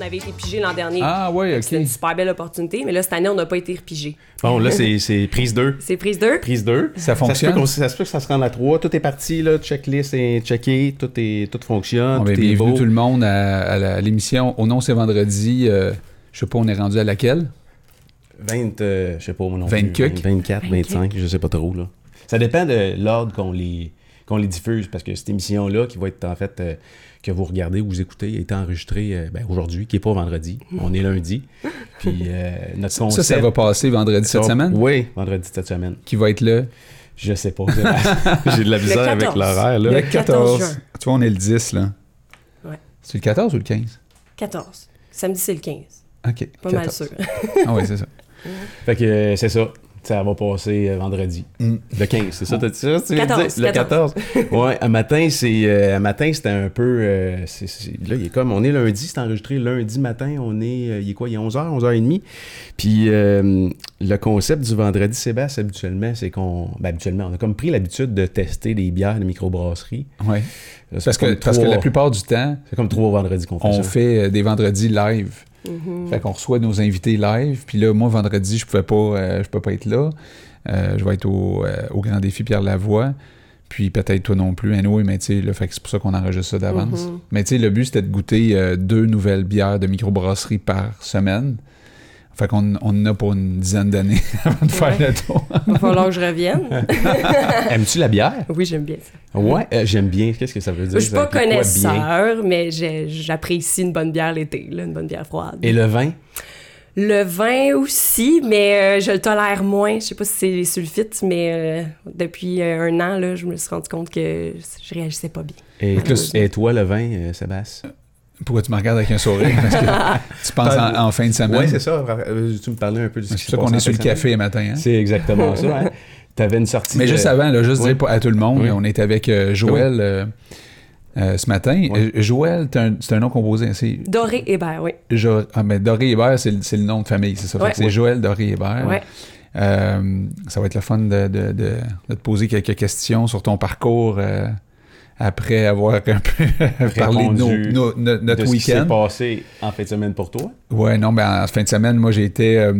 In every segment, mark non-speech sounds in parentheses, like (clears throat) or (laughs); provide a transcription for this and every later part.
On avait été pigé l'an dernier. Ah, ouais, ok. C'était une super belle opportunité, mais là, cette année, on n'a pas été repigé. Bon, là, c'est c'est prise 2. C'est prise 2. Prise 2. Ça Ça se, fonctionne? peut ça se peut que ça se rende à 3. Tout est parti, là. Checklist est checké. Tout, est, tout fonctionne. Bon, ben, tout est bienvenue beau. tout le monde à, l'émission Au nom c'est vendredi. euh, je sais pas, on est rendu à laquelle? 20, euh, je sais pas, moi non 20 plus. cucs? 24, 25, je sais pas trop, là. Ça dépend de l'ordre qu'on les, qu'on les diffuse, parce que cette émission-là, qui va être, en fait, euh, que vous regardez ou vous écoutez, est enregistrée euh, ben, aujourd'hui, qui est pas vendredi. On est lundi. (laughs) Puis, euh, notre Ça, concept... ça va passer vendredi cette ça- semaine? Oui, vendredi cette semaine. Qui va être là Je sais pas. (laughs) J'ai de la misère avec 14. l'horaire, Le là. 14 juin. Tu vois, on est le 10, là. Ouais. C'est le 14 ou le 15 14. Samedi, c'est le 15. Ok. Pas mal 14. sûr. Ah, oui, c'est ça. (laughs) Fait que euh, c'est ça. Ça va passer euh, vendredi. Mm. Le 15, c'est ça, t'as dit ça? tu viens de 14, dire? Le 14. (laughs) ouais, un matin, c'est. euh, un matin, c'était un peu. euh, c'est- c'est- là, il est comme. On est lundi, c'est enregistré lundi matin. On est. euh, il est quoi? Il est 11h, 11h30. Puis euh, le concept du vendredi Sébastien, habituellement, c'est qu'on. Ben, habituellement, on a comme pris l'habitude de tester des bières de microbrasserie. Ouais. Là, c'est Parce que, parce que la plupart du temps, C'est comme trois vendredis qu'on fait on ça. fait des vendredis live. Fait qu'on reçoit nos invités live. Puis là, moi, vendredi, je pouvais pas, euh, je peux pas être là. Euh, je vais être au, euh, au Grand Défi Pierre Lavoie. Puis peut-être toi non plus, Anoué, mais tu sais, c'est pour ça qu'on enregistre ça d'avance. Mhm. Mais tu sais, le but, c'était de goûter deux nouvelles bières de microbrasserie par semaine. Fait qu'on on en a pour une dizaine d'années (laughs) avant de faire Ouais. le tour. (laughs) Il va falloir que je revienne. (laughs) Aimes-tu la bière? Oui, j'aime bien ça. Ouais, euh, j'aime bien. Qu'est-ce que ça veut dire? Je suis pas connaisseur, mais j'apprécie une bonne bière l'été, une bonne bière froide. Et le vin? Le vin aussi, mais euh, je le tolère moins. Je sais pas si c'est les sulfites, mais euh, depuis euh, un an, là, je me suis rendu compte que je réagissais pas bien. Et, et toi, le vin, euh, Sébastien? Pourquoi tu me regardes avec un sourire? Parce que (laughs) tu penses en, en fin de semaine. Oui, c'est ça. Euh, Tu me parlais un peu de ce C'est qui pour se ça qu'on est sur le café le matin. hein? C'est exactement ça. Hein? (laughs) Tu avais une sortie. Mais de- juste avant, là, juste Oui. dire à tout le monde, Oui. on est avec euh, Joël euh, euh, ce matin. Oui. Joël, c'est un, c'est un nom composé. C'est Doré Hébert, oui. Jo- ah, mais Doré Hébert, c'est le- c'est le nom de famille, c'est ça. Fait Ouais. que c'est Joël Doré Hébert. Ouais. Euh, ça va être le fun de, de- de- de te poser quelques questions sur ton parcours euh, après avoir un peu (laughs) parlé de nos- nos- no- de notre ce qui s'est passé en fin de semaine pour toi. Ouais, non, ben en fin de semaine, moi j'ai été. euh,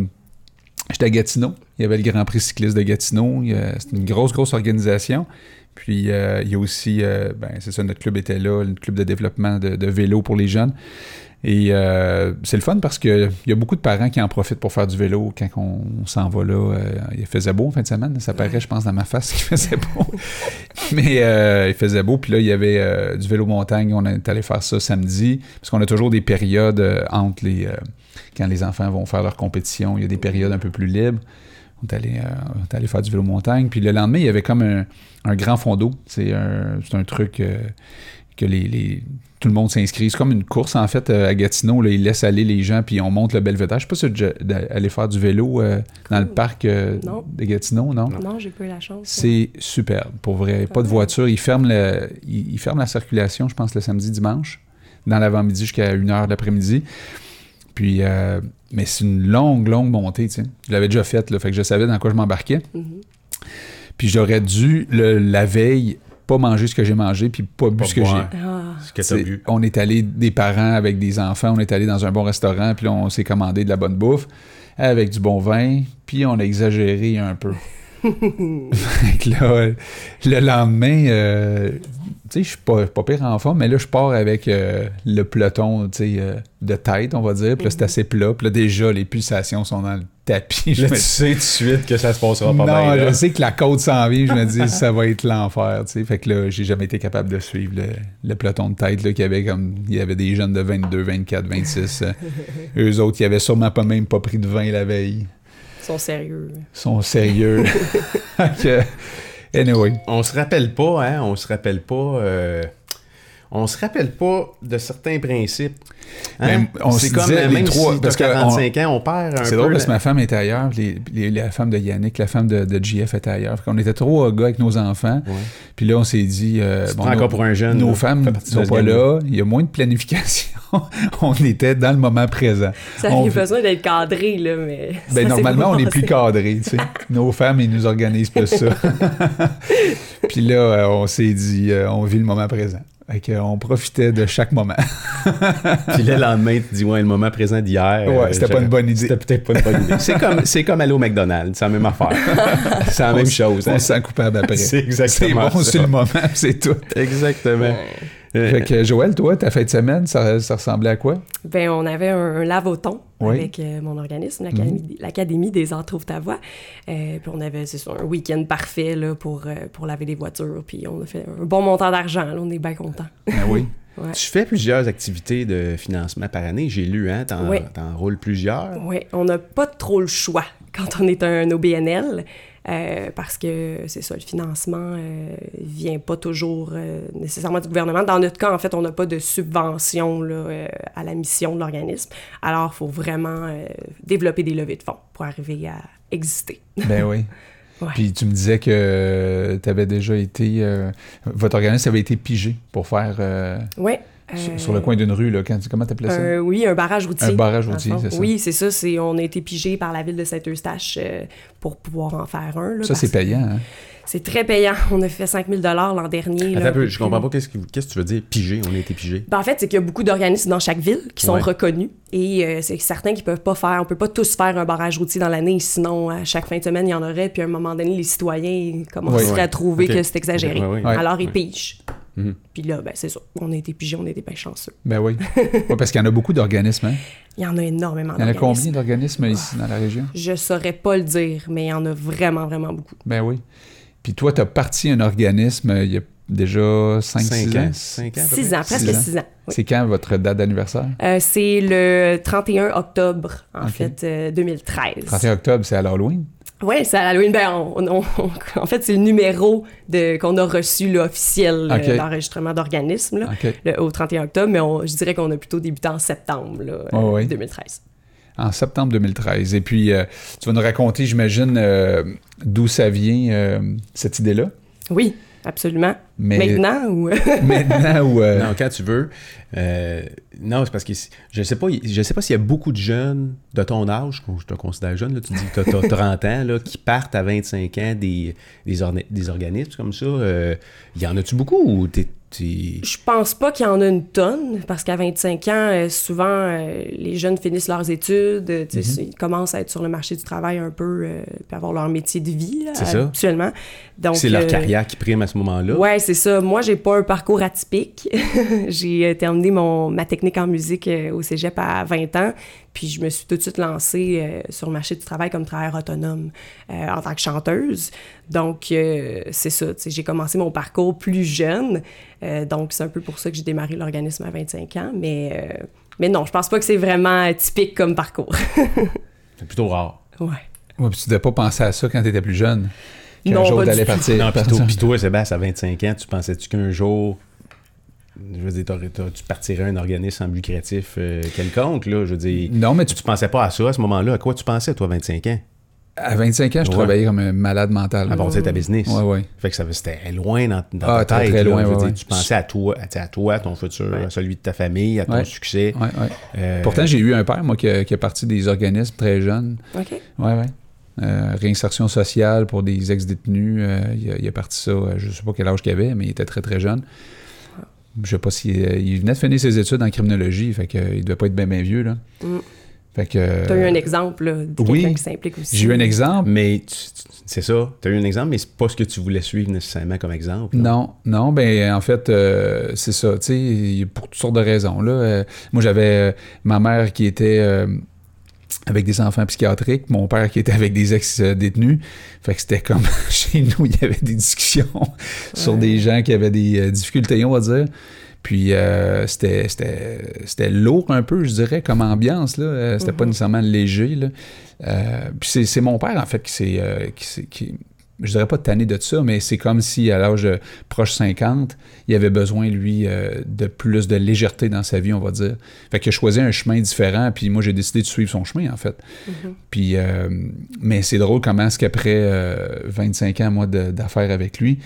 J'étais à Gatineau. Il y avait le Grand Prix cycliste de Gatineau. C'est une grosse, grosse organisation. Puis euh, il y a aussi, euh, ben c'est ça, notre club était là, le club de développement de, de vélo pour les jeunes. Et euh, c'est le fun parce que il y a beaucoup de parents qui en profitent pour faire du vélo quand on, on s'en va là. Euh, il faisait beau en fin de semaine. Ça paraît, je pense, dans ma face qu'il faisait beau. (laughs) Mais euh, il faisait beau. Puis là, il y avait du vélo montagne. On est allé faire ça samedi. Parce qu'on a toujours des périodes entre les... quand les enfants vont faire leur compétition, il y a des périodes un peu plus libres. On est allé, on est allé faire du vélo montagne. Puis le lendemain, il y avait comme un, un grand fond d'eau. C'est un, truc que les, les- tout le monde s'inscrit. C'est comme une course, en fait, euh, à Gatineau. Là, ils laissent aller les gens, puis on monte le belvédère. Je sais pas si allé faire du vélo euh, dans le parc euh, de Gatineau, non? Non, j'ai pas eu la chance. C'est superbe, pour vrai. Pas de voiture. Ils ferment, le, ils, ils ferment la circulation, je pense, le samedi, dimanche, dans l'avant-midi jusqu'à 1h l'après-midi. Puis, euh, mais c'est une longue, longue montée, tu sais. Je l'avais déjà faite, là, fait que je savais dans quoi je m'embarquais. Mhm. Puis j'aurais dû, le- la veille, pas manger ce que j'ai mangé, puis pas bu Pas ce que j'ai. Ah, Ce que bu. On est allé des parents avec des enfants, on est allé dans un bon restaurant, puis là, on s'est commandé de la bonne bouffe avec du bon vin, puis on a exagéré un peu. (laughs) fait que là, le lendemain, euh, tu sais, je suis pas, pas pire en forme, mais là, je pars avec euh, le peloton, euh, de tête, on va dire, puis là, c'est assez plat, puis là, déjà, les pulsations sont dans le tapis. Je Là, me tu sais tout de suite que ça se passera pas non, bien. là. je sais que la côte s'en vient, je me dis (laughs) ça va être l'enfer, tu sais. Fait que là, j'ai jamais été capable de suivre le, le peloton de tête là qu'il y avait comme il y avait des jeunes de 22, 24, 26. euh, (laughs) eux autres, ils avaient sûrement pas même pas pris de vin la veille. Ils sont sérieux. Ils sont sérieux. (laughs) (laughs) Anyway, On se rappelle pas, hein, on se rappelle pas. euh, on se rappelle pas de certains principes. hein? Ben, on c'est se comme disait, les trois- si parce que 45 ans, on perd un c'est drôle parce que ma femme était ailleurs, puis les, les- la femme de Yannick, la femme de, de JF était ailleurs. Qu'on était trois gars avec nos enfants. Ouais. Puis là, on s'est dit. euh, bon, nos- encore pour un jeune. Nos là. femmes de sont pas là, il y a moins de planification. (laughs) on était dans le moment présent. Ça On avait vit- besoin d'être cadré, là, mais. Ben, normalement, pas on est plus cadré, tu sais. (laughs) Nos femmes, ils nous organisent plus ça. (laughs) Puis là, euh, on s'est dit, euh, on vit le moment présent. Fait qu'on profitait de chaque moment. (laughs) Puis le lendemain, tu dis, ouais, le moment présent d'hier. Ouais, euh, c'était pas j'aurais- une bonne idée. C'était peut-être pas une bonne idée. C'est comme, c'est comme aller au McDonald's, c'est la même affaire. (laughs) c'est la On même chose. On hein. se sent coupable après. C'est (laughs) C'est exactement bon, ça. c'est le moment, c'est tout. Exactement. Euh, Fait que Joël, toi, ta fin de semaine, ça, ça ressemblait à quoi? Ben, on avait un, un lave-au-ton Oui. avec euh, mon organisme, l'Académie l'Académie des Arts Trouve ta voix. Euh, puis on avait, un week-end parfait là, pour, euh, pour laver les voitures. Puis on a fait un bon montant d'argent. là, On est bien contents. Ben oui. (laughs) Ouais. Tu fais plusieurs activités de financement par année. J'ai lu, hein? T'en, Oui. t'en roules plusieurs. Oui, on n'a pas trop le choix quand on est un OBNL. Euh, parce que c'est ça, le financement euh, vient pas toujours euh, nécessairement du gouvernement. Dans notre cas, en fait, on n'a pas de subvention là, euh, à la mission de l'organisme. Alors, il faut vraiment développer des levées de fonds pour arriver à exister. Ben oui. (laughs) Ouais. Puis tu me disais que tu avais déjà été. votre organisme avait été pigé pour faire. Oui. Sur, sur le coin d'une rue, là. Quand, comment t'appelais ça? Euh, oui, un barrage routier. Un barrage routier, c'est ça. Oui, c'est ça. C'est, on a été pigé par la ville de Saint-Eustache euh, pour pouvoir en faire un. là, ça, c'est payant, hein? C'est très payant. (laughs) On a fait 5000 l'an dernier. Attends là, un peu, je comprends pas qu'est-ce que, qu'est-ce que tu veux dire. Pigé, on a été pigé. Ben, en fait, c'est qu'il y a beaucoup d'organismes dans chaque ville qui sont Ouais. reconnus et euh, c'est certain qu'ils peuvent pas faire, on peut pas tous faire un barrage routier dans l'année, sinon à chaque fin de semaine il y en aurait, puis à un moment donné les citoyens commenceraient Ouais, ouais. à trouver que c'est exagéré. Ouais, ouais. Ouais. Alors ils Ouais. Mhm. Puis là, ben c'est ça, on a été pigés, on a été bien chanceux. Ben oui. (laughs) Ouais, parce qu'il y en a beaucoup d'organismes, hein? Il y en a énormément Il y en a combien d'organismes ici dans la région? Je saurais pas le dire, mais il y en a vraiment, vraiment beaucoup. Ben oui. Puis toi, tu as parti un organisme euh, il y a déjà 5-6 Cinq ans. ans? Cinq ans. à peu Six près? ans, presque Six ans. six ans. oui. C'est quand votre date d'anniversaire? Euh, c'est le 31 octobre, en fait, euh, 2013. 31 octobre, c'est à l'Halloween. Oui, c'est à Halloween. Ben, on- on- on- en fait, c'est le numéro de, qu'on a reçu là, officiel euh, d'enregistrement d'organisme le- au 31 octobre, mais on- je dirais qu'on a plutôt débuté en septembre là, Ouais, euh, ouais. 2013. En septembre 2013. Et puis, euh, tu vas nous raconter, j'imagine, euh, d'où ça vient, euh, cette idée-là? Oui, absolument. Mais Maintenant ou... (laughs) maintenant ou... euh, Non, quand tu veux. Euh, non, c'est parce que je sais pas, je sais pas s'il y a beaucoup de jeunes de ton âge, je te considère jeune, là, tu dis que tu as, 30 ans, là, qui partent à 25 ans des, des, orna- des organismes comme ça. Euh, y en a-tu beaucoup ou t'es. Je pense pas qu'il y en a une tonne, parce qu'à 25 ans, euh, souvent, euh, les jeunes finissent leurs études, euh, Mhm. sais, ils commencent à être sur le marché du travail un peu, puis avoir leur métier de vie, là. Donc, C'est leur carrière qui prime à ce moment-là. Ouais, c'est ça. Moi, j'ai pas un parcours atypique. (laughs) j'ai terminé mon, ma technique en musique au cégep à 20 ans, puis je me suis tout de suite lancée euh, sur le marché du travail comme travailleur autonome euh, en tant que chanteuse. Donc, euh, c'est ça. J'ai commencé mon parcours plus jeune, euh, donc c'est un peu pour ça que j'ai démarré l'organisme à 25 ans, mais, euh, mais non, je pense pas que c'est vraiment typique comme parcours. (laughs) C'est plutôt rare. ouais. ouais, puis tu devais pas penser à ça quand tu étais plus jeune. Qu'un Non, jour, pas du partir. Non, (laughs) puis toi, Sébastien, à 25 ans, tu pensais-tu qu'un jour. Je veux dire, tu partirais un organisme sans lucratif euh, quelconque, là. Je veux dire. Non, mais tu, Tu pensais pas à ça à ce moment-là. À quoi tu pensais, toi, 25 ans? à 25 ans, je Ouais. travaillais comme un malade mental. À partir de ta business. Ouais, ouais. Fait que ça c'était loin dans, dans Ah, ta très, tête. très loin, ouais. Tu pensais à toi, à, toi, à ton futur, à celui de ta famille, à ton succès. Ouais, ouais. Euh, Pourtant, j'ai eu un père, moi, qui a, qui a parti des organismes très jeunes. OK. Ouais, ouais. Euh, réinsertion sociale pour des ex-détenus. euh, il, a, il a parti ça, je sais pas quel âge qu'il avait, mais il était très, très jeune. Je sais pas si. euh, il venait de finir ses études en criminologie, fait qu'il devait pas être bien, bien vieux, là. Mm. Fait que. Tu as eu un exemple là, de oui. quelqu'un qui s'implique aussi. J'ai eu un exemple. Mais c'est ça. Tu as eu un exemple, mais c'est pas ce que tu voulais suivre nécessairement comme exemple. là. Non, non, ben en fait, euh, c'est ça, tu sais, il y a pour toutes sortes de raisons. Là. Euh, moi, j'avais euh, ma mère qui était euh, avec des enfants psychiatriques, mon père qui était avec des ex-détenus. Fait que c'était comme (laughs) chez nous, il y avait des discussions (laughs) sur des gens qui avaient des euh, difficultés, on va dire. Puis euh, c'était, c'était, c'était lourd un peu, je dirais, comme ambiance. Là. Euh, C'était pas nécessairement léger. Là. Euh, puis c'est, c'est mon père, en fait, qui s'est, euh, qui s'est- qui- je dirais pas tanné de ça, mais c'est comme si à l'âge de proche 50, il avait besoin, lui, euh, de plus de légèreté dans sa vie, on va dire. Fait qu'il a choisi un chemin différent, puis moi, j'ai décidé de suivre son chemin, en fait. Puis, euh, mais c'est drôle comment est-ce qu'après euh, 25 ans, moi, de- d'affaires avec lui,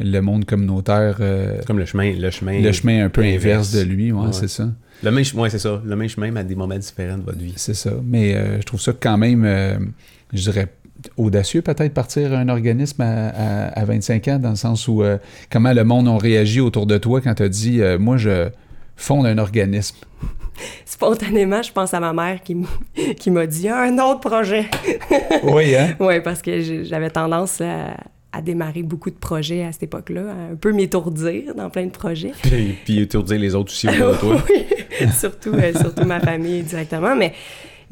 le monde communautaire, euh, C'est comme le chemin, le chemin. le chemin un peu inverse. inverse de lui, ouais, Ouais. c'est ça. Le même, ouais, c'est ça. Le même chemin, mais à des moments différents de votre vie. C'est ça. Mais euh, je trouve ça quand même, euh, je dirais, audacieux peut-être partir un organisme à, à, 25 ans, dans le sens où euh, comment le monde a réagi autour de toi quand tu as dit euh, Moi, je fonde un organisme? (laughs) Spontanément, je pense à ma mère qui, (laughs) qui m'a dit un autre projet. (laughs) oui, hein? Oui, parce que j'avais tendance à, à, démarrer beaucoup de projets à cette époque-là, un peu m'étourdir dans plein de projets. Et puis étourdir les autres aussi autour de toi. oui, surtout, surtout ma famille directement. Mais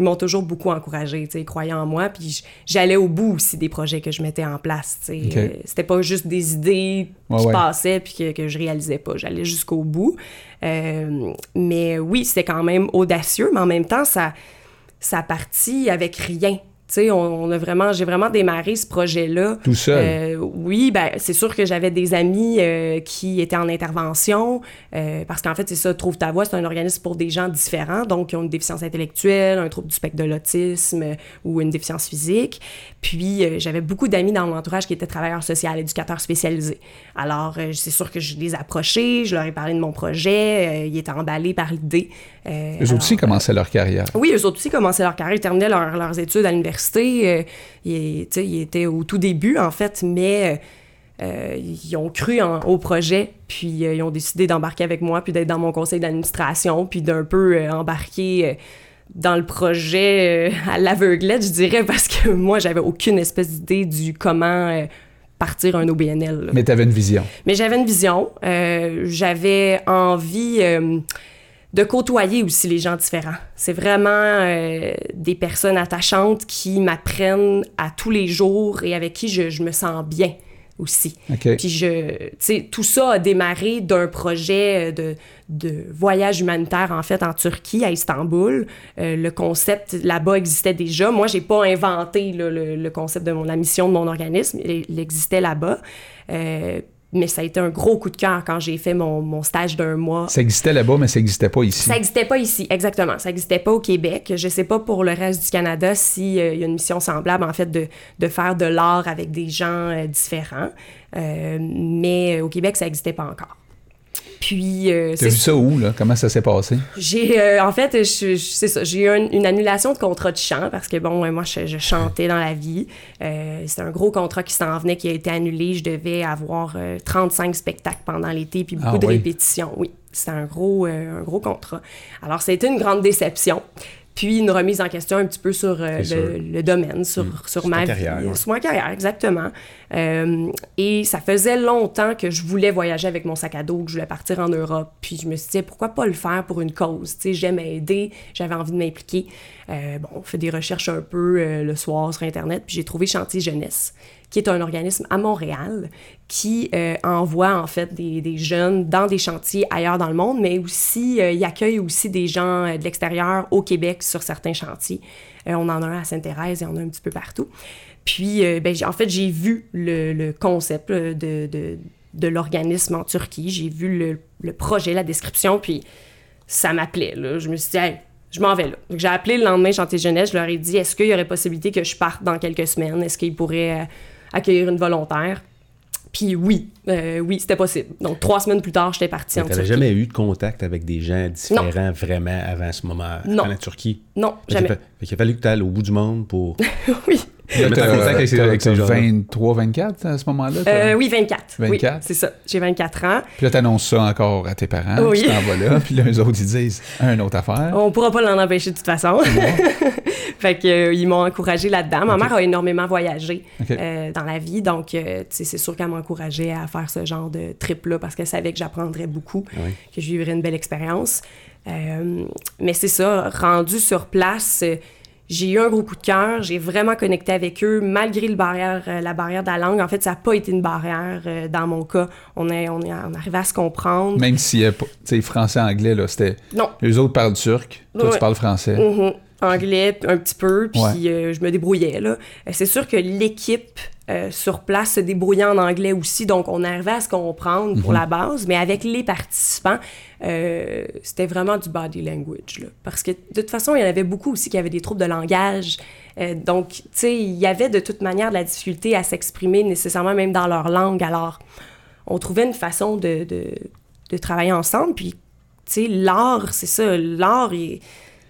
ils m'ont toujours beaucoup encouragé, tu sais, croyant en moi. Puis j'allais au bout aussi des projets que je mettais en place, tu sais. Euh, c'était pas juste des idées qui passaient puis que, que, je réalisais pas. J'allais jusqu'au bout. Euh, mais oui, c'était quand même audacieux, mais en même temps, ça, ça partit avec rien sais, on, a vraiment, j'ai vraiment démarré ce projet-là. Tout seul? Euh, oui, ben c'est sûr que j'avais des amis euh, qui étaient en intervention, euh, parce qu'en fait, c'est ça, Trouve ta voix, c'est un organisme pour des gens différents, donc qui ont une déficience intellectuelle, un trouble du spectre de l'autisme ou une déficience physique. Puis j'avais beaucoup d'amis dans mon entourage qui étaient travailleurs sociaux, éducateurs spécialisés. Alors, c'est sûr que je les ai approchés, je leur ai parlé de mon projet, ils étaient emballés par l'idée. eux aussi commençaient leur carrière. Oui, eux aussi commençaient leur carrière, ils terminaient leurs études à l'université euh, ils, étaient au tout début, en fait, mais euh, ils ont cru au projet, puis euh, ils ont décidé d'embarquer avec moi, puis d'être dans mon conseil d'administration, puis d'un peu embarquer dans le projet à l'aveuglette, je dirais, parce que (laughs) moi, j'avais aucune espèce d'idée du comment partir un OBNL. Mais tu avais une vision. Mais j'avais une vision. j'avais envie de côtoyer aussi les gens différents. C'est vraiment euh, des personnes attachantes qui m'apprennent à tous les jours et avec qui je, me sens bien aussi. Puis je, tout ça a démarré d'un projet de, de, voyage humanitaire en fait en Turquie, à Istanbul. Euh, le concept là-bas existait déjà. Moi, j'ai pas inventé le, le, concept de mon, la mission de mon organisme. Il, existait là-bas. Euh, mais ça a été un gros coup de cœur quand j'ai fait mon, mon stage d'un mois. Ça existait là-bas, mais ça n'existait pas ici. Ça n'existait pas ici, exactement. Ça n'existait pas au Québec. Je ne sais pas pour le reste du Canada s'il euh, y a une mission semblable, en fait, de, de faire de l'art avec des gens euh, différents. Euh, mais au Québec, ça n'existait pas encore. Puis. Euh, T'as vu ça où, là? Comment ça s'est passé? J'ai. Euh, en fait, c'est ça. J'ai eu une, annulation de contrat de chant parce que, bon, moi, je, chantais dans la vie. Euh, c'est un gros contrat qui s'en venait, qui a été annulé. Je devais avoir 35 spectacles pendant l'été, puis beaucoup ah de répétitions. Oui, c'était un gros, un gros contrat. Alors, ça a été une grande déception puis une remise en question un petit peu sur euh, le, domaine, sur, mm. sur, ma carrière, vie, sur ma carrière, exactement. Euh, et ça faisait longtemps que je voulais voyager avec mon sac à dos, que je voulais partir en Europe. Puis je me suis dit, pourquoi pas le faire pour une cause? Tu sais, j'aime aider, j'avais envie de m'impliquer. Euh, bon, on fait des recherches un peu le soir sur Internet, puis j'ai trouvé Chantier Jeunesse qui est un organisme à Montréal qui euh, envoie en fait des, jeunes dans des chantiers ailleurs dans le monde, mais aussi euh, il accueille aussi des gens euh, de l'extérieur au Québec sur certains chantiers. on en a un à Sainte-Thérèse et on en a un petit peu partout. Puis, ben, en fait, j'ai vu le, concept de, l'organisme en Turquie, j'ai vu le, projet, la description, puis ça m'appelait. Je me suis dit, je m'en vais là. J'ai appelé le lendemain Chantier Jeunesse, je leur ai dit, est-ce qu'il y aurait possibilité que je parte dans quelques semaines? Est-ce qu'ils pourraient accueillir une volontaire. Puis oui, euh, oui, c'était possible. Donc, trois semaines plus tard, j'étais partie en Turquie. Tu jamais eu de contact avec des gens différents vraiment avant ce moment, non. en Turquie? Non, jamais. Fait qu'il a fallu que tu ailles au bout du monde pour... (laughs) oui. Tu as 23, 24 à ce moment-là? Euh, oui, 24. 24? c'est ça. J'ai 24 ans. Puis là, tu annonces ça encore à tes parents. Oui. Tu t'en vas là. Puis là, eux autres, ils disent une autre affaire. On pourra pas l'en empêcher de toute façon. (laughs) fait qu'ils euh, m'ont encouragé là-dedans. Ma mère a énormément voyagé euh, dans la vie. Donc, c'est sûr qu'elle m'encourageait à faire ce genre de trip-là parce qu'elle savait que j'apprendrais beaucoup, que je vivrais une belle expérience. mais c'est ça, rendu sur place j'ai eu un gros coup de cœur, j'ai vraiment connecté avec eux malgré le barrière, euh, la barrière de la langue. En fait, ça n'a pas été une barrière euh, dans mon cas. On est, on est arrivé à se comprendre. Même si, tu sais, français-anglais, là, c'était... Non. Les autres parlent turc, toi, tu parles français. Mm-hmm. Anglais, un petit peu, puis je me débrouillais, là. C'est sûr que l'équipe euh, sur place se débrouiller en anglais aussi. Donc, on arrivait à se comprendre pour mhm. la base, mais avec les participants, euh, c'était vraiment du body language. Là. Parce que de toute façon, il y en avait beaucoup aussi qui avaient des troubles de langage. Euh, donc, tu sais, il y avait de toute manière de la difficulté à s'exprimer nécessairement même dans leur langue. Alors, on trouvait une façon de, de, de travailler ensemble. Puis, tu sais, l'art, c'est ça, l'art est